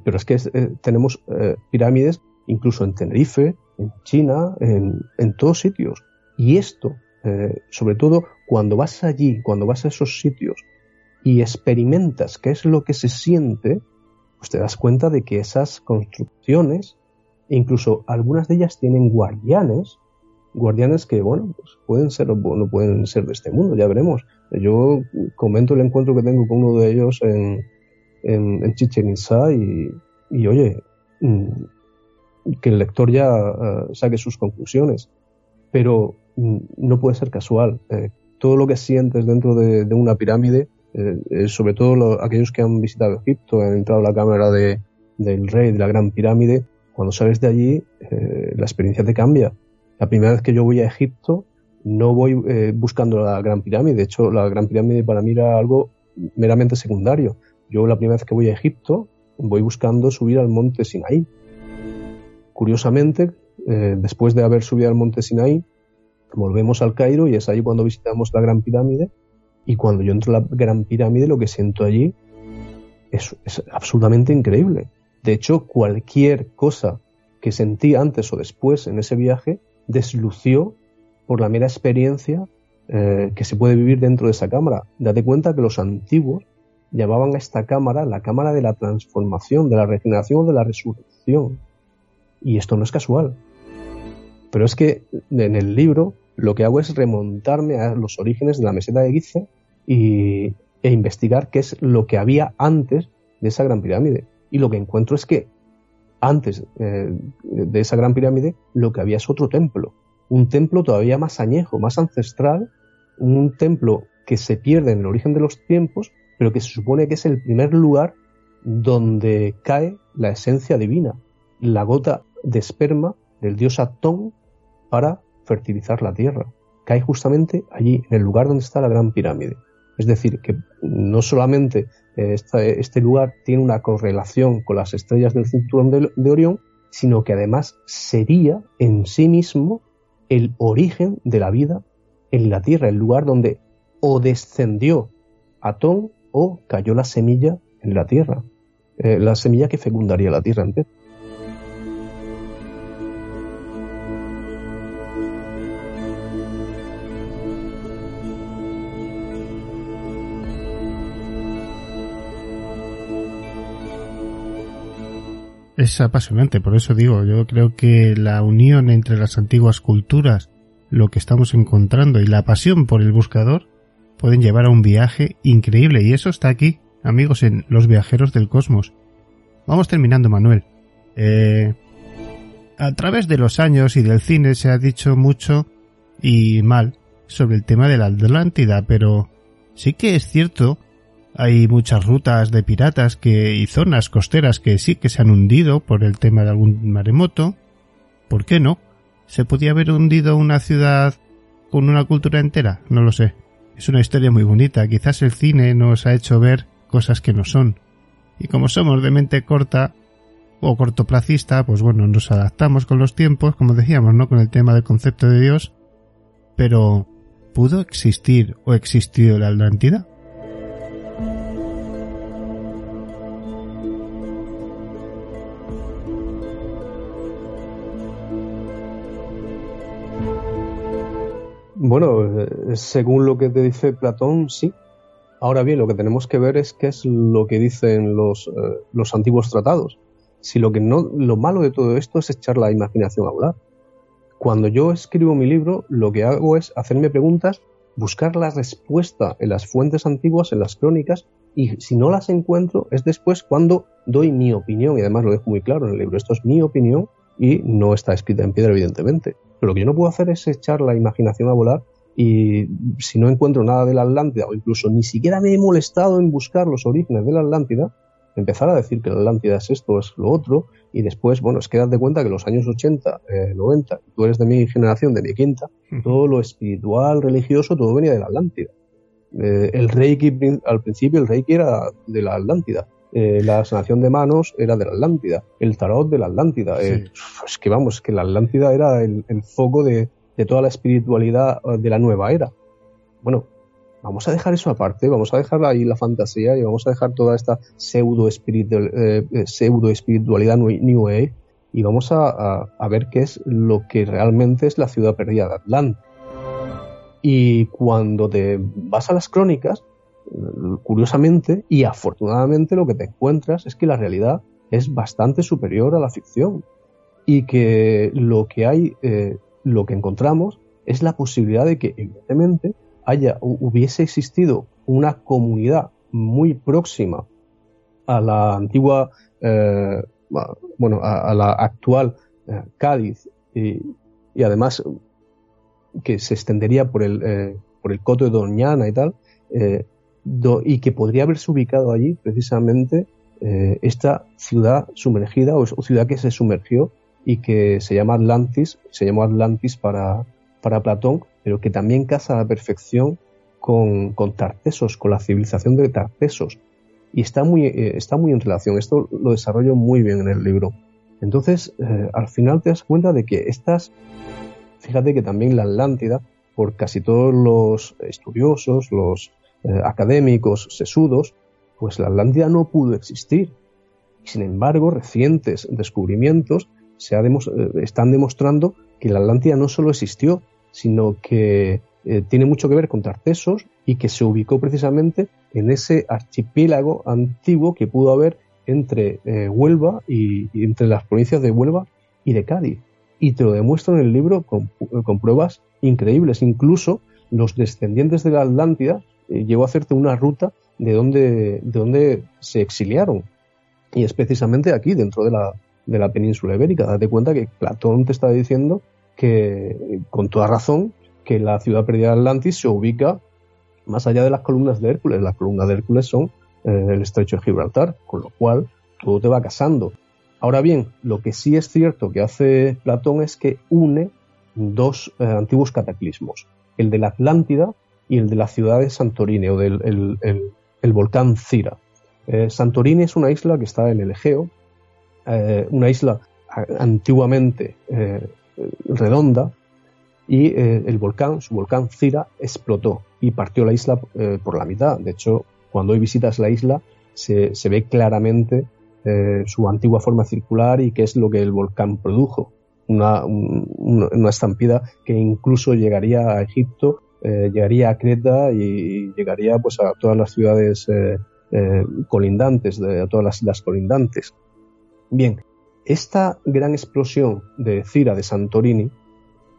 pero es que eh, tenemos eh, pirámides incluso en Tenerife, en China, en, en todos sitios. Y esto, sobre todo cuando vas allí, cuando vas a esos sitios y experimentas qué es lo que se siente, pues te das cuenta de que esas construcciones incluso algunas de ellas tienen guardianes, guardianes que, bueno, pues pueden ser o no pueden ser de este mundo, ya veremos. Yo comento el encuentro que tengo con uno de ellos en, en, Chichen Itza y, y, oye, mm, que el lector ya eh, saque sus conclusiones. Pero no puede ser casual. Eh, todo lo que sientes dentro de, una pirámide, eh, sobre todo aquellos que han visitado Egipto, han entrado a la cámara de, del rey de la Gran Pirámide, cuando sales de allí, eh, la experiencia te cambia. La primera vez que yo voy a Egipto, no voy eh, buscando la Gran Pirámide. De hecho, la Gran Pirámide para mí era algo meramente secundario. Yo la primera vez que voy a Egipto, voy buscando subir al monte Sinaí. Curiosamente, eh, después de haber subido al monte Sinaí, volvemos al Cairo y es ahí cuando visitamos la Gran Pirámide. Y cuando yo entro a la Gran Pirámide, lo que siento allí es absolutamente increíble. De hecho, cualquier cosa que sentí antes o después en ese viaje deslució por la mera experiencia eh, que se puede vivir dentro de esa cámara. Date cuenta que los antiguos llamaban a esta cámara la cámara de la transformación, de la regeneración de la resurrección. Y esto no es casual. Pero es que en el libro lo que hago es remontarme a los orígenes de la meseta de Giza y, e investigar qué es lo que había antes de esa gran pirámide. Y lo que encuentro es que antes eh, de esa gran pirámide lo que había es otro templo, un templo todavía más añejo, más ancestral, un templo que se pierde en el origen de los tiempos, pero que se supone que es el primer lugar donde cae la esencia divina, la gota de esperma del dios Atón para fertilizar la tierra. Cae justamente allí, en el lugar donde está la gran pirámide. Es decir, que no solamente este lugar tiene una correlación con las estrellas del cinturón de, Orión, sino que además sería en sí mismo el origen de la vida en la Tierra, el lugar donde o descendió Atón o cayó la semilla en la Tierra, eh, la semilla que fecundaría la Tierra entera. Es apasionante, por eso digo, yo creo que la unión entre las antiguas culturas, lo que estamos encontrando y la pasión por el buscador pueden llevar a un viaje increíble y eso está aquí, amigos, en Los viajeros del cosmos. Vamos terminando, Manuel. Eh, a través de los años y del cine se ha dicho mucho y mal sobre el tema de la Atlántida, pero sí que es cierto hay muchas rutas de piratas que, y zonas costeras que sí que se han hundido por el tema de algún maremoto. ¿Por qué no? ¿Se podía haber hundido una ciudad con una cultura entera? No lo sé. Es una historia muy bonita. Quizás el cine nos ha hecho ver cosas que no son. Y como somos de mente corta, o cortoplacista, pues bueno, nos adaptamos con los tiempos, como decíamos, ¿no? Con el tema del concepto de Dios, pero ¿pudo existir o existió la Atlántida? Bueno, eh, según lo que te dice Platón, sí. Ahora bien, lo que tenemos que ver es qué es lo que dicen los, eh, los antiguos tratados. Si lo que no, lo malo de todo esto es echar la imaginación a volar. Cuando yo escribo mi libro, lo que hago es hacerme preguntas, buscar la respuesta en las fuentes antiguas, en las crónicas, y si no las encuentro, es después cuando doy mi opinión, y además lo dejo muy claro en el libro, esto es mi opinión y no está escrita en piedra, evidentemente. Pero lo que yo no puedo hacer es echar la imaginación a volar y si no encuentro nada de la Atlántida o incluso ni siquiera me he molestado en buscar los orígenes de la Atlántida, empezar a decir que la Atlántida es esto, es lo otro, y después, bueno, es que date cuenta que los años 80, 90, eh, tú eres de mi generación, de mi quinta, todo lo espiritual, religioso, todo venía de la Atlántida. Eh, el Reiki, al principio, el Reiki era de la Atlántida. Eh, la sanación de manos era de la Atlántida, el tarot de la Atlántida. Eh, es que vamos, que la Atlántida era el, foco de, toda la espiritualidad eh, de la nueva era. Bueno, vamos a dejar eso aparte, vamos a dejar ahí la fantasía y vamos a dejar toda esta pseudo, espiritual, pseudo espiritualidad New Age y vamos a, a, ver qué es lo que realmente es la ciudad perdida de Atlanta. Y cuando te vas a las crónicas, curiosamente y afortunadamente lo que te encuentras es que la realidad es bastante superior a la ficción y que lo que hay, eh, lo que encontramos es la posibilidad de que evidentemente haya, hubiese existido una comunidad muy próxima a la antigua, eh, bueno, a, la actual eh, Cádiz y, además que se extendería por el, por el coto de Doñana y tal, y que podría haberse ubicado allí precisamente eh, esta ciudad sumergida o, ciudad que se sumergió y que se llama Atlantis, se llamó Atlantis para, para Platón, pero que también casa a la perfección con, con Tartesos, con la civilización de Tartesos. Y está muy, eh, está muy en relación, esto lo desarrollo muy bien en el libro. Entonces, eh, al final te das cuenta de que estas, fíjate que también la Atlántida, por casi todos los estudiosos, los, eh, académicos sesudos, pues la Atlántida no pudo existir. Sin embargo, recientes descubrimientos se ha eh, están demostrando que la Atlántida no solo existió, sino que eh, tiene mucho que ver con Tartesos y que se ubicó precisamente en ese archipiélago antiguo que pudo haber entre Huelva y, entre las provincias de Huelva y de Cádiz. Y te lo demuestro en el libro con, pruebas increíbles. Incluso los descendientes de la Atlántida llegó a hacerte una ruta de donde, de donde se exiliaron. Y es precisamente aquí, dentro de la, de la península ibérica. Date cuenta que Platón te está diciendo que, con toda razón, que la ciudad perdida de Atlantis se ubica más allá de las columnas de Hércules. Las columnas de Hércules son eh, el estrecho de Gibraltar, con lo cual todo te va casando. Ahora bien, lo que sí es cierto que hace Platón es que une dos eh, antiguos cataclismos. El de la Atlántida, y el de la ciudad de Santorini o del el, volcán Cira. Eh, Santorini es una isla que está en el Egeo, eh, una isla antiguamente eh, redonda y el volcán, su volcán Cira, explotó y partió la isla por la mitad. De hecho, cuando hoy visitas la isla se, se ve claramente su antigua forma circular y qué es lo que el volcán produjo. Una, una, estampida que incluso llegaría a Egipto eh, llegaría a Creta y llegaría pues a todas las ciudades eh, eh, colindantes, a todas las islas colindantes. Bien, esta gran explosión de Cira de Santorini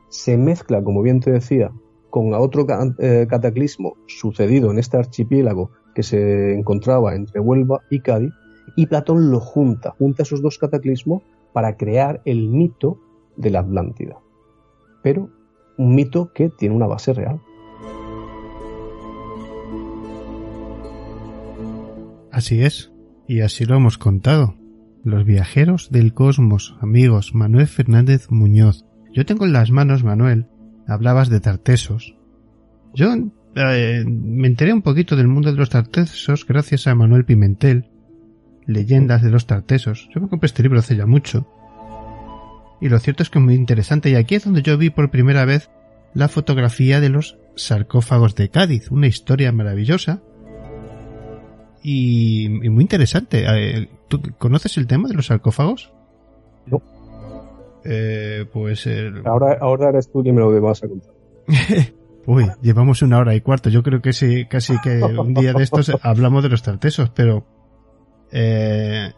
se mezcla, como bien te decía, con otro cataclismo sucedido en este archipiélago que se encontraba entre Huelva y Cádiz, y Platón lo junta, junta esos dos cataclismos para crear el mito de la Atlántida. Pero un mito que tiene una base real. Así es, y así lo hemos contado. Los viajeros del cosmos, amigos, Manuel Fernández Muñoz. Yo tengo en las manos, Manuel, hablabas de tartesos. Yo eh, me enteré un poquito del mundo de los tartesos gracias a Manuel Pimentel, leyendas de los tartesos. Yo me compré este libro hace ya mucho. Y lo cierto es que es muy interesante. Y aquí es donde yo vi por primera vez la fotografía de los sarcófagos de Cádiz. Una historia maravillosa. Y, muy interesante. ¿Tú conoces el tema de los sarcófagos? No. Eh, pues ahora, ahora eres tú quien me lo vas a contar. [LAUGHS] Uy, llevamos una hora y cuarto. Yo creo que sí, casi que un día de estos [LAUGHS] hablamos de los tartesos, pero eh,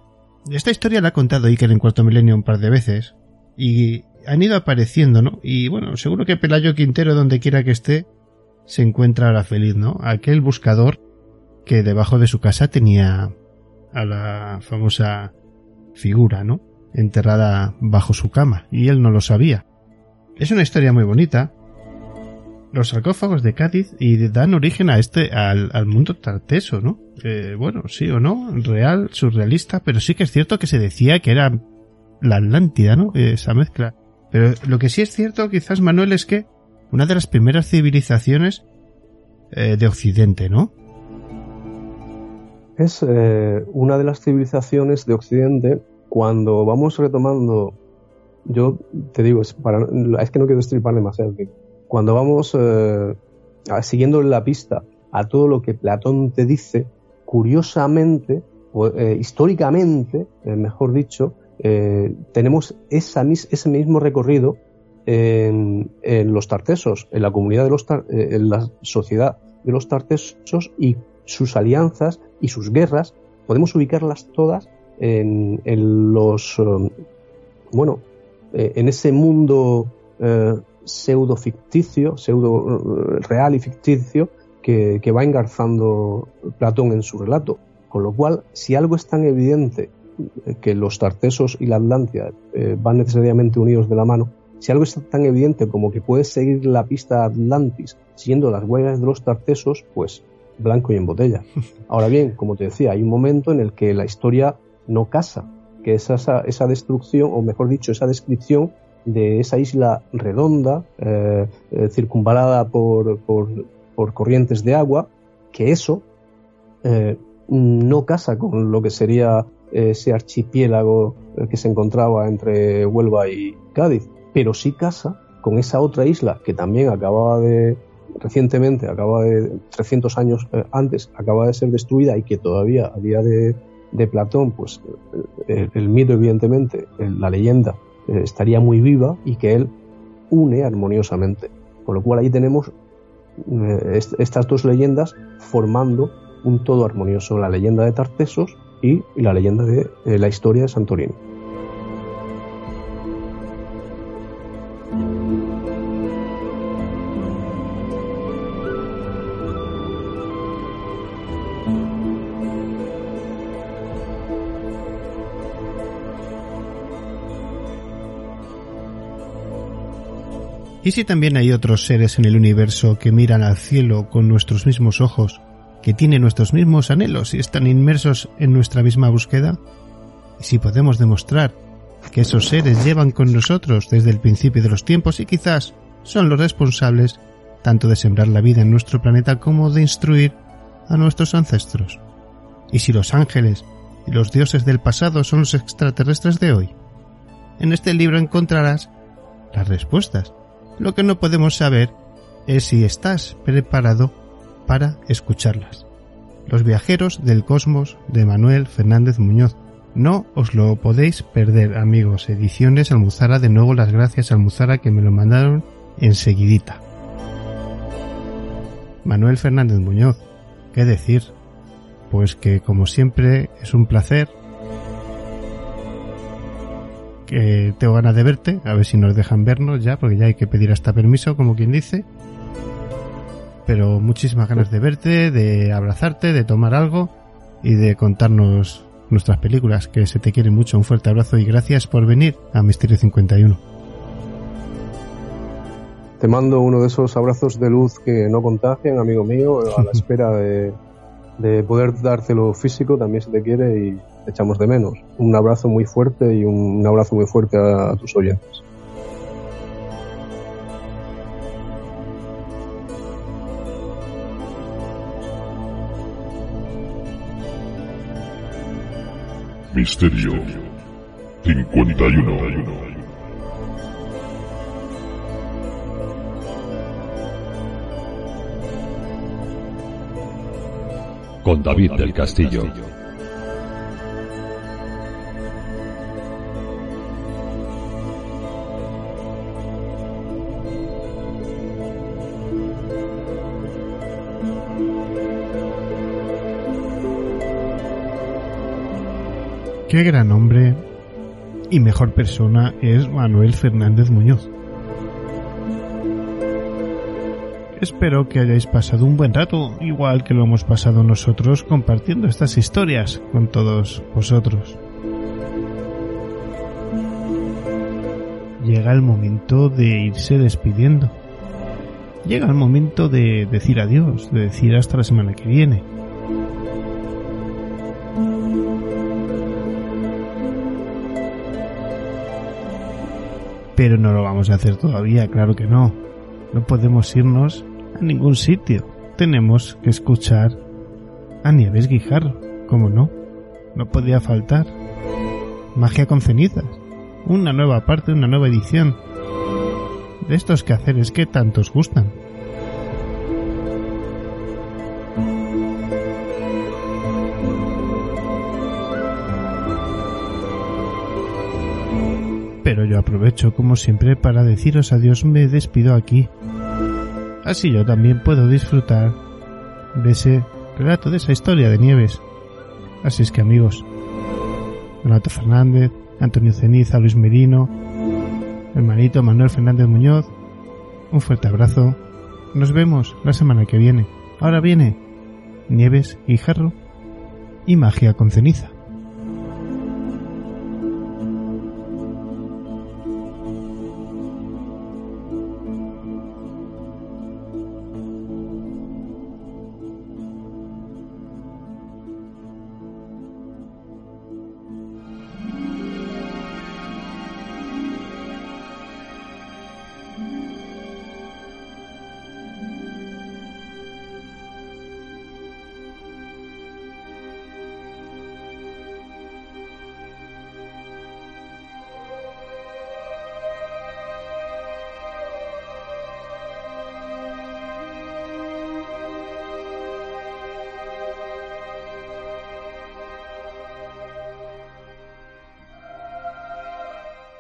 esta historia la ha contado Iker en Cuarto Milenio un par de veces y han ido apareciendo, ¿no? Y bueno, seguro que Pelayo Quintero, donde quiera que esté, se encuentra ahora feliz, ¿no? Aquel buscador que debajo de su casa tenía a la famosa figura, ¿no? Enterrada bajo su cama y él no lo sabía. Es una historia muy bonita los sarcófagos de Cádiz y dan origen a este, al, mundo tarteso, ¿no? Bueno, sí o no, real, surrealista, pero sí que es cierto que se decía que era la Atlántida, ¿no? Esa mezcla. Pero lo que sí es cierto, quizás, Manuel, es que una de las primeras civilizaciones eh, de Occidente, ¿no? Es eh, una de las civilizaciones de Occidente cuando vamos retomando, yo te digo, es, para, es que no quiero destripar demasiado, cuando vamos eh, siguiendo la pista a todo lo que Platón te dice, curiosamente, o, eh, históricamente, eh, mejor dicho, tenemos esa, ese mismo recorrido en, los tartesos, en la comunidad de los en la sociedad de los tartesos y sus alianzas y sus guerras, podemos ubicarlas todas en, en los, bueno, en ese mundo pseudo ficticio, pseudo eh, real y ficticio que, va engarzando Platón en su relato. Con lo cual, si algo es tan evidente eh, que los tartesos y la Atlántida eh, van necesariamente unidos de la mano, si algo es tan evidente como que puedes seguir la pista Atlantis siguiendo las huellas de los tartesos, pues blanco y en botella. Ahora bien, como te decía, hay un momento en el que la historia no casa, que es esa, esa destrucción, o mejor dicho, esa descripción de esa isla redonda, eh, eh, circunvalada por, por, corrientes de agua, que eso eh, no casa con lo que sería ese archipiélago que se encontraba entre Huelva y Cádiz, pero sí casa con esa otra isla que también acababa de, recientemente, acaba de, 300 años antes, acaba de ser destruida y que todavía a día de, Platón, pues el, mito evidentemente, la leyenda eh, estaría muy viva y que él une armoniosamente. Con lo cual ahí tenemos eh, estas dos leyendas formando un todo armonioso, la leyenda de Tartesos y, la leyenda de eh, la historia de Santorini. ¿Y si también hay otros seres en el universo que miran al cielo con nuestros mismos ojos, que tienen nuestros mismos anhelos y están inmersos en nuestra misma búsqueda? ¿Y si podemos demostrar que esos seres llevan con nosotros desde el principio de los tiempos y quizás son los responsables tanto de sembrar la vida en nuestro planeta como de instruir a nuestros ancestros? ¿Y si los ángeles y los dioses del pasado son los extraterrestres de hoy? En este libro encontrarás las respuestas lo que no podemos saber es si estás preparado para escucharlas. Los viajeros del cosmos de Manuel Fernández Muñoz. No os lo podéis perder, amigos. Ediciones Almuzara, de nuevo las gracias a Almuzara que me lo mandaron enseguidita. Manuel Fernández Muñoz, ¿qué decir? Pues que como siempre es un placer que tengo ganas de verte, a ver si nos dejan vernos ya, porque ya hay que pedir hasta permiso, como quien dice. Pero muchísimas ganas de verte, de abrazarte, de tomar algo y de contarnos nuestras películas, que se te quiere mucho. Un fuerte abrazo y gracias por venir a Misterio 51. Te mando uno de esos abrazos de luz que no contagian, amigo mío, a la [LAUGHS] espera de, de poder dártelo físico, también se te quiere y echamos de menos. Un abrazo muy fuerte y un, abrazo muy fuerte a tus oyentes. Misterio 51. Con David del Castillo. Qué gran hombre y mejor persona es Manuel Fernández Muñoz. Espero que hayáis pasado un buen rato, igual que lo hemos pasado nosotros compartiendo estas historias con todos vosotros. Llega el momento de irse despidiendo. Llega el momento de decir adiós, de decir hasta la semana que viene. Pero no lo vamos a hacer todavía, claro que no. No podemos irnos a ningún sitio. Tenemos que escuchar a Nieves Guijarro, como no. No podía faltar. Magia con cenizas. Una nueva parte, una nueva edición. De estos quehaceres que tantos gustan. pero yo aprovecho como siempre para deciros adiós, me despido aquí. Así yo también puedo disfrutar de ese relato, de esa historia de Nieves. Así es que amigos, Donato Fernández, Antonio Ceniza, Luis Merino, hermanito Manuel Fernández Muñoz, un fuerte abrazo. Nos vemos la semana que viene. Ahora viene Nieves y Jarro y Magia con Ceniza.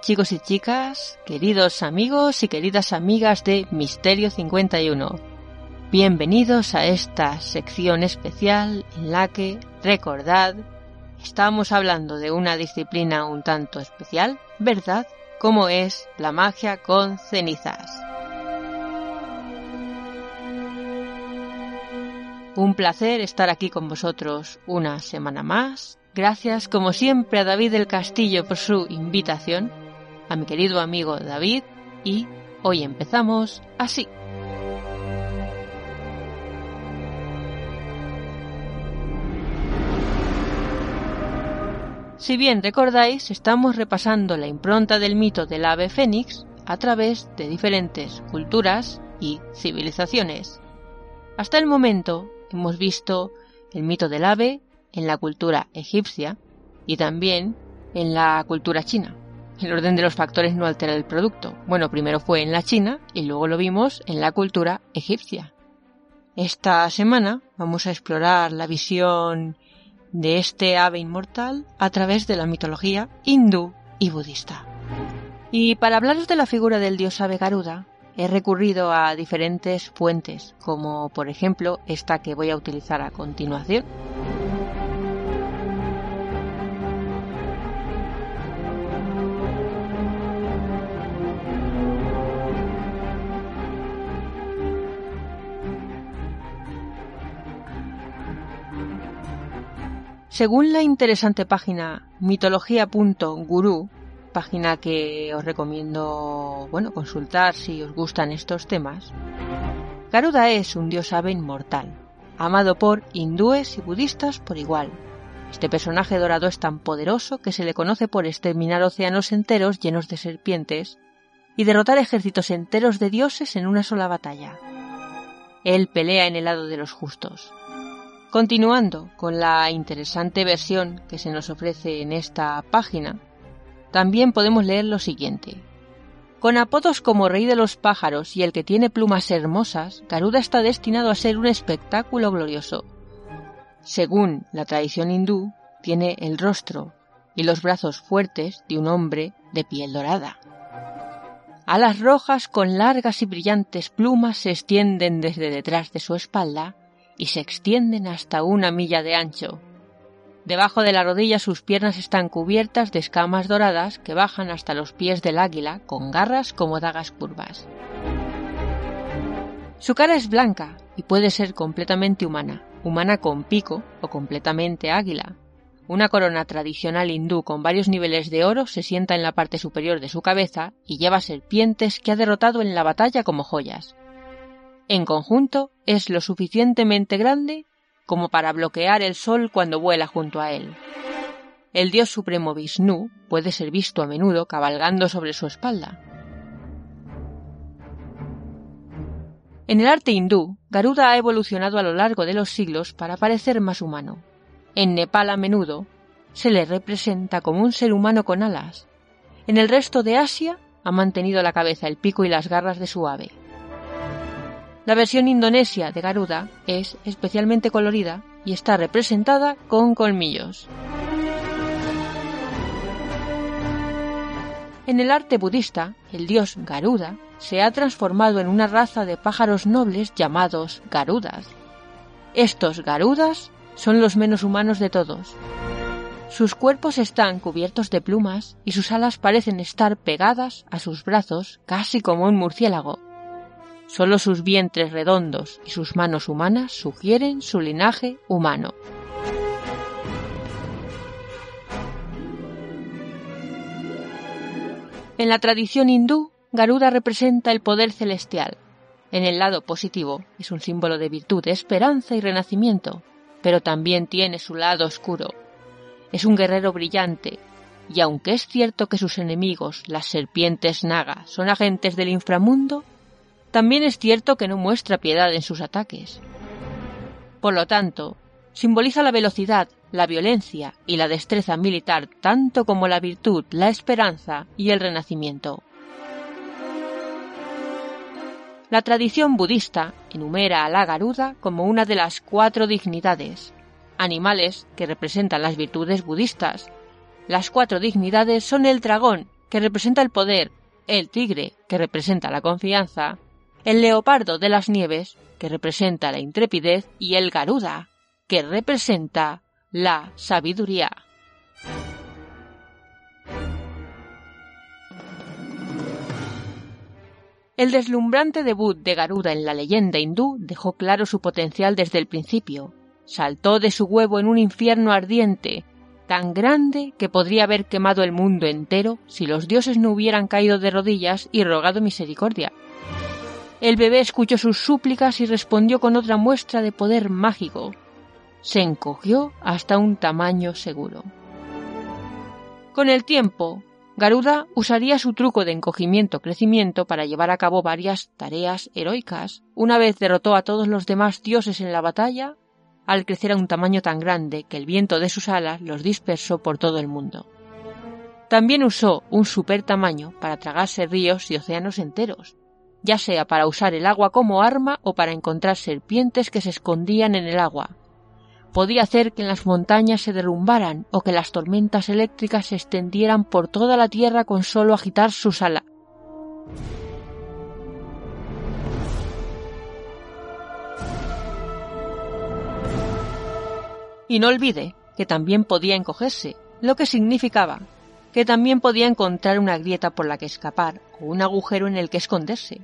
Chicos y chicas, queridos amigos y queridas amigas de Misterio 51. Bienvenidos a esta sección especial en la que, recordad, estamos hablando de una disciplina un tanto especial, ¿verdad? Como es la magia con cenizas. Un placer estar aquí con vosotros una semana más. Gracias como siempre a David del Castillo por su invitación a mi querido amigo David y hoy empezamos así. Si bien recordáis, estamos repasando la impronta del mito del ave fénix a través de diferentes culturas y civilizaciones. Hasta el momento hemos visto el mito del ave en la cultura egipcia y también en la cultura china. El orden de los factores no altera el producto. Bueno, primero fue en la China y luego lo vimos en la cultura egipcia. Esta semana vamos a explorar la visión de este ave inmortal a través de la mitología hindú y budista. Y para hablaros de la figura del dios ave Garuda, he recurrido a diferentes fuentes, como por ejemplo esta que voy a utilizar a continuación. Según la interesante página mitología.guru, página que os recomiendo, bueno, consultar si os gustan estos temas, Garuda es un dios ave inmortal, amado por hindúes y budistas por igual. Este personaje dorado es tan poderoso que se le conoce por exterminar océanos enteros llenos de serpientes y derrotar ejércitos enteros de dioses en una sola batalla. Él pelea en el lado de los justos, Continuando con la interesante versión que se nos ofrece en esta página, también podemos leer lo siguiente. Con apodos como Rey de los pájaros y el que tiene plumas hermosas, Garuda está destinado a ser un espectáculo glorioso. Según la tradición hindú, tiene el rostro y los brazos fuertes de un hombre de piel dorada. Alas rojas con largas y brillantes plumas se extienden desde detrás de su espalda y se extienden hasta una milla de ancho. Debajo de la rodilla sus piernas están cubiertas de escamas doradas que bajan hasta los pies del águila con garras como dagas curvas. Su cara es blanca y puede ser completamente humana, humana con pico o completamente águila. Una corona tradicional hindú con varios niveles de oro se sienta en la parte superior de su cabeza y lleva serpientes que ha derrotado en la batalla como joyas. En conjunto, es lo suficientemente grande como para bloquear el sol cuando vuela junto a él. El dios supremo Vishnu puede ser visto a menudo cabalgando sobre su espalda. En el arte hindú, Garuda ha evolucionado a lo largo de los siglos para parecer más humano. En Nepal a menudo se le representa como un ser humano con alas. En el resto de Asia ha mantenido la cabeza, el pico y las garras de su ave. La versión indonesia de Garuda es especialmente colorida y está representada con colmillos. En el arte budista, el dios Garuda se ha transformado en una raza de pájaros nobles llamados Garudas. Estos Garudas son los menos humanos de todos. Sus cuerpos están cubiertos de plumas y sus alas parecen estar pegadas a sus brazos casi como un murciélago. Solo sus vientres redondos y sus manos humanas sugieren su linaje humano. En la tradición hindú, Garuda representa el poder celestial. En el lado positivo es un símbolo de virtud, esperanza y renacimiento, pero también tiene su lado oscuro. Es un guerrero brillante, y aunque es cierto que sus enemigos, las serpientes Naga, son agentes del inframundo, también es cierto que no muestra piedad en sus ataques. Por lo tanto, simboliza la velocidad, la violencia y la destreza militar tanto como la virtud, la esperanza y el renacimiento. La tradición budista enumera a la garuda como una de las cuatro dignidades, animales que representan las virtudes budistas. Las cuatro dignidades son el dragón, que representa el poder, el tigre, que representa la confianza, el leopardo de las nieves, que representa la intrepidez, y el garuda, que representa la sabiduría. El deslumbrante debut de Garuda en la leyenda hindú dejó claro su potencial desde el principio. Saltó de su huevo en un infierno ardiente, tan grande que podría haber quemado el mundo entero si los dioses no hubieran caído de rodillas y rogado misericordia. El bebé escuchó sus súplicas y respondió con otra muestra de poder mágico. Se encogió hasta un tamaño seguro. Con el tiempo, Garuda usaría su truco de encogimiento-crecimiento para llevar a cabo varias tareas heroicas. Una vez derrotó a todos los demás dioses en la batalla, al crecer a un tamaño tan grande que el viento de sus alas los dispersó por todo el mundo. También usó un super tamaño para tragarse ríos y océanos enteros, ya sea para usar el agua como arma o para encontrar serpientes que se escondían en el agua. Podía hacer que las montañas se derrumbaran o que las tormentas eléctricas se extendieran por toda la tierra con solo agitar su sala. Y no olvide que también podía encogerse, lo que significaba que también podía encontrar una grieta por la que escapar o un agujero en el que esconderse.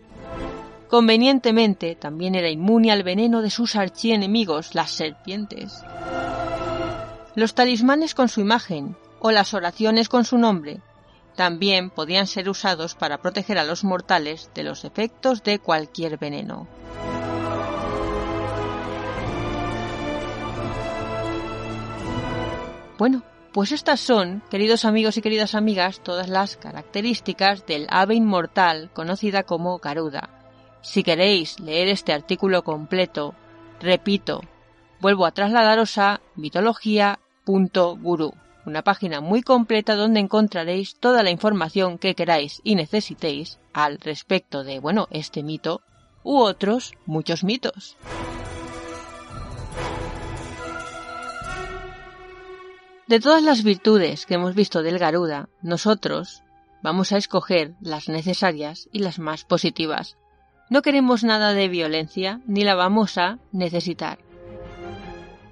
Convenientemente, también era inmune al veneno de sus archienemigos, las serpientes. Los talismanes con su imagen o las oraciones con su nombre también podían ser usados para proteger a los mortales de los efectos de cualquier veneno. Bueno, pues estas son, queridos amigos y queridas amigas, todas las características del ave inmortal conocida como Garuda. Si queréis leer este artículo completo, repito, vuelvo a trasladaros a mitología.guru, una página muy completa donde encontraréis toda la información que queráis y necesitéis al respecto de, bueno, este mito u otros muchos mitos. De todas las virtudes que hemos visto del Garuda, nosotros vamos a escoger las necesarias y las más positivas. No queremos nada de violencia ni la vamos a necesitar.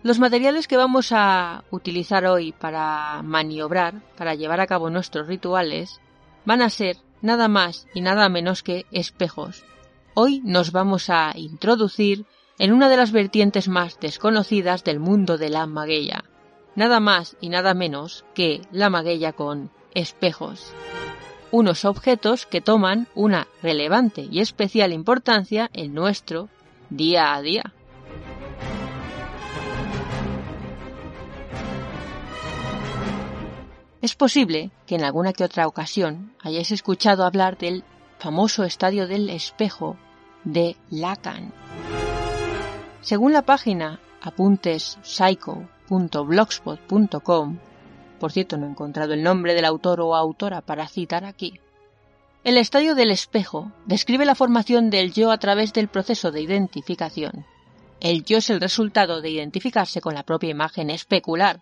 Los materiales que vamos a utilizar hoy para maniobrar, para llevar a cabo nuestros rituales, van a ser nada más y nada menos que espejos. Hoy nos vamos a introducir en una de las vertientes más desconocidas del mundo de la magueya, nada más y nada menos que la magueya con espejos. Unos objetos que toman una relevante y especial importancia en nuestro día a día. Es posible que en alguna que otra ocasión hayáis escuchado hablar del famoso estadio del espejo de Lacan. Según la página Apuntes Psycho blogspot.com por cierto no he encontrado el nombre del autor o autora para citar aquí. El estadio del espejo describe la formación del yo a través del proceso de identificación. El yo es el resultado de identificarse con la propia imagen especular.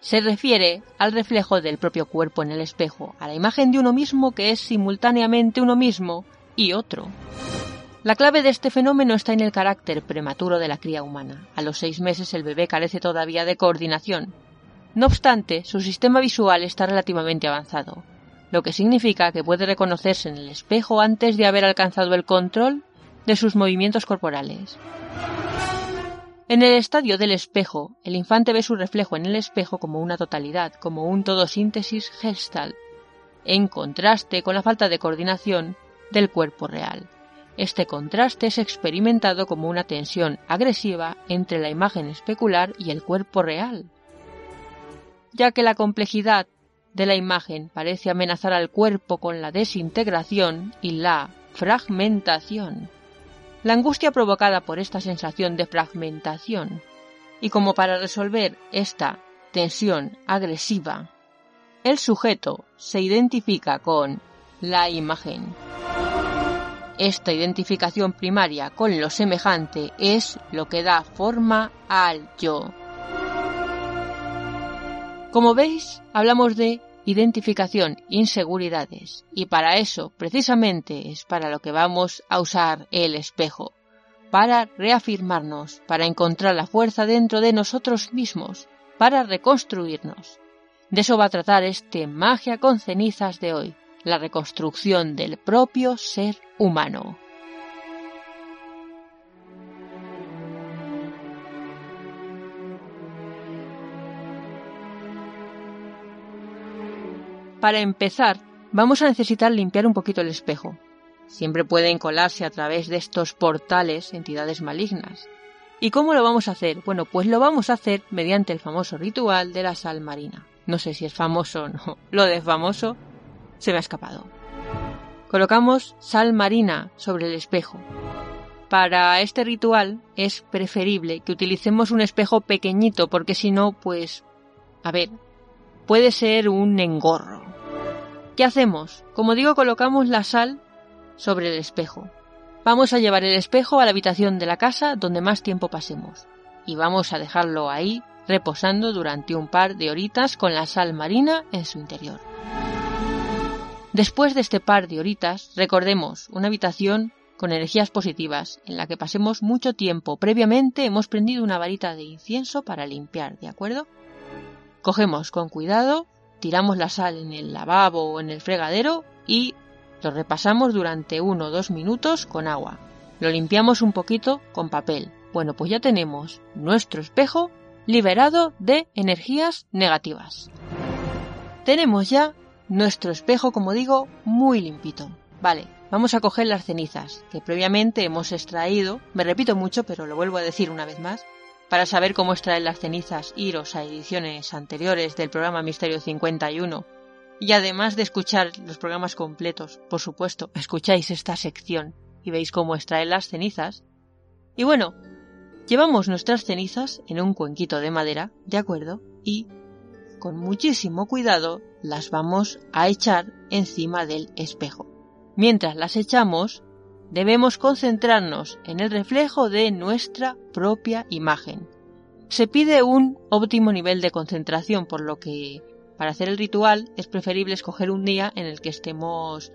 Se refiere al reflejo del propio cuerpo en el espejo, a la imagen de uno mismo que es simultáneamente uno mismo y otro. La clave de este fenómeno está en el carácter prematuro de la cría humana. A los seis meses el bebé carece todavía de coordinación. No obstante, su sistema visual está relativamente avanzado, lo que significa que puede reconocerse en el espejo antes de haber alcanzado el control de sus movimientos corporales. En el estadio del espejo, el infante ve su reflejo en el espejo como una totalidad, como un todo síntesis gestal, en contraste con la falta de coordinación del cuerpo real. Este contraste es experimentado como una tensión agresiva entre la imagen especular y el cuerpo real, ya que la complejidad de la imagen parece amenazar al cuerpo con la desintegración y la fragmentación. La angustia provocada por esta sensación de fragmentación y como para resolver esta tensión agresiva, el sujeto se identifica con la imagen. Esta identificación primaria con lo semejante es lo que da forma al yo. Como veis, hablamos de identificación, inseguridades, y para eso precisamente es para lo que vamos a usar el espejo, para reafirmarnos, para encontrar la fuerza dentro de nosotros mismos, para reconstruirnos. De eso va a tratar este magia con cenizas de hoy la reconstrucción del propio ser humano. Para empezar, vamos a necesitar limpiar un poquito el espejo. Siempre pueden colarse a través de estos portales entidades malignas. ¿Y cómo lo vamos a hacer? Bueno, pues lo vamos a hacer mediante el famoso ritual de la sal marina. No sé si es famoso o no. Lo de famoso se me ha escapado. Colocamos sal marina sobre el espejo. Para este ritual es preferible que utilicemos un espejo pequeñito porque si no, pues... A ver, puede ser un engorro. ¿Qué hacemos? Como digo, colocamos la sal sobre el espejo. Vamos a llevar el espejo a la habitación de la casa donde más tiempo pasemos. Y vamos a dejarlo ahí reposando durante un par de horitas con la sal marina en su interior. Después de este par de horitas, recordemos una habitación con energías positivas, en la que pasemos mucho tiempo. Previamente hemos prendido una varita de incienso para limpiar, ¿de acuerdo? Cogemos con cuidado, tiramos la sal en el lavabo o en el fregadero y lo repasamos durante uno o dos minutos con agua. Lo limpiamos un poquito con papel. Bueno, pues ya tenemos nuestro espejo liberado de energías negativas. Tenemos ya nuestro espejo, como digo, muy limpito. Vale, vamos a coger las cenizas que previamente hemos extraído, me repito mucho, pero lo vuelvo a decir una vez más, para saber cómo extraer las cenizas, iros a ediciones anteriores del programa Misterio 51. Y además de escuchar los programas completos, por supuesto, escucháis esta sección y veis cómo extraer las cenizas. Y bueno, Llevamos nuestras cenizas en un cuenquito de madera, ¿de acuerdo? Y, con muchísimo cuidado, las vamos a echar encima del espejo. Mientras las echamos, debemos concentrarnos en el reflejo de nuestra propia imagen. Se pide un óptimo nivel de concentración, por lo que para hacer el ritual es preferible escoger un día en el que estemos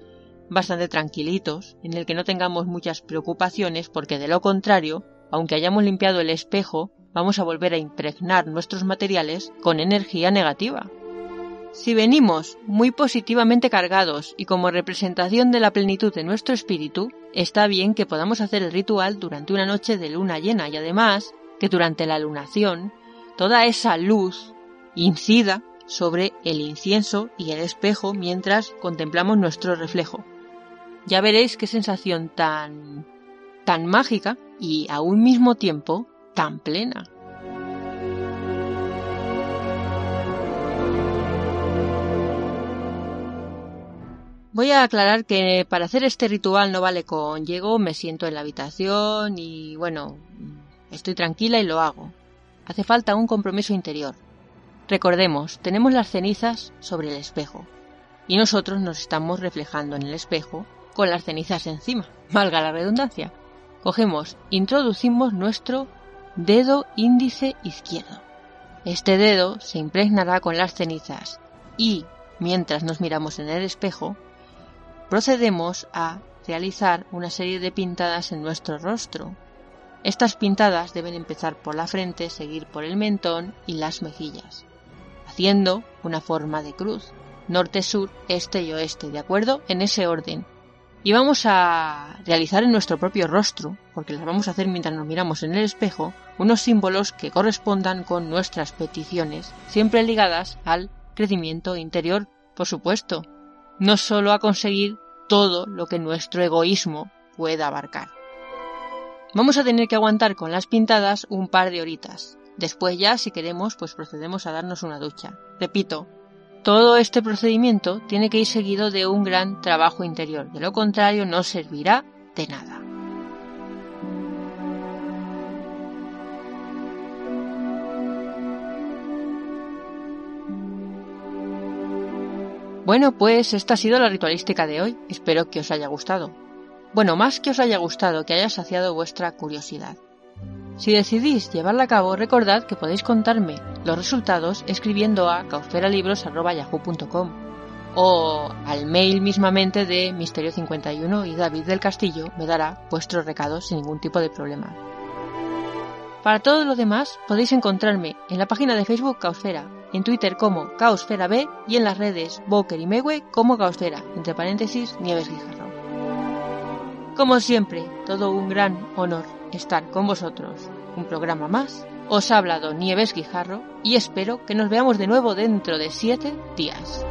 bastante tranquilitos, en el que no tengamos muchas preocupaciones, porque de lo contrario aunque hayamos limpiado el espejo, vamos a volver a impregnar nuestros materiales con energía negativa. Si venimos muy positivamente cargados y como representación de la plenitud de nuestro espíritu, está bien que podamos hacer el ritual durante una noche de luna llena y además que durante la lunación toda esa luz incida sobre el incienso y el espejo mientras contemplamos nuestro reflejo. Ya veréis qué sensación tan tan mágica y a un mismo tiempo tan plena. Voy a aclarar que para hacer este ritual no vale con llego, me siento en la habitación y bueno, estoy tranquila y lo hago. Hace falta un compromiso interior. Recordemos, tenemos las cenizas sobre el espejo y nosotros nos estamos reflejando en el espejo con las cenizas encima, [LAUGHS] valga la redundancia. Cogemos, introducimos nuestro dedo índice izquierdo. Este dedo se impregnará con las cenizas y, mientras nos miramos en el espejo, procedemos a realizar una serie de pintadas en nuestro rostro. Estas pintadas deben empezar por la frente, seguir por el mentón y las mejillas, haciendo una forma de cruz, norte, sur, este y oeste, ¿de acuerdo? En ese orden, y vamos a realizar en nuestro propio rostro, porque las vamos a hacer mientras nos miramos en el espejo, unos símbolos que correspondan con nuestras peticiones, siempre ligadas al crecimiento interior, por supuesto, no solo a conseguir todo lo que nuestro egoísmo pueda abarcar. Vamos a tener que aguantar con las pintadas un par de horitas. Después ya, si queremos, pues procedemos a darnos una ducha. Repito, todo este procedimiento tiene que ir seguido de un gran trabajo interior, de lo contrario no servirá de nada. Bueno, pues esta ha sido la ritualística de hoy. Espero que os haya gustado. Bueno, más que os haya gustado, que haya saciado vuestra curiosidad. Si decidís llevarla a cabo, recordad que podéis contarme los resultados escribiendo a causferalibros.yahoo.com o al mail mismamente de Misterio51 y David del Castillo me dará vuestros recados sin ningún tipo de problema. Para todo lo demás podéis encontrarme en la página de Facebook Caosfera, en Twitter como Caosfera B y en las redes Boker y Mewe como Caosfera, entre paréntesis Nieves Guijarro. Como siempre, todo un gran honor estar con vosotros. Un programa más. Os ha hablado Nieves Guijarro y espero que nos veamos de nuevo dentro de siete días.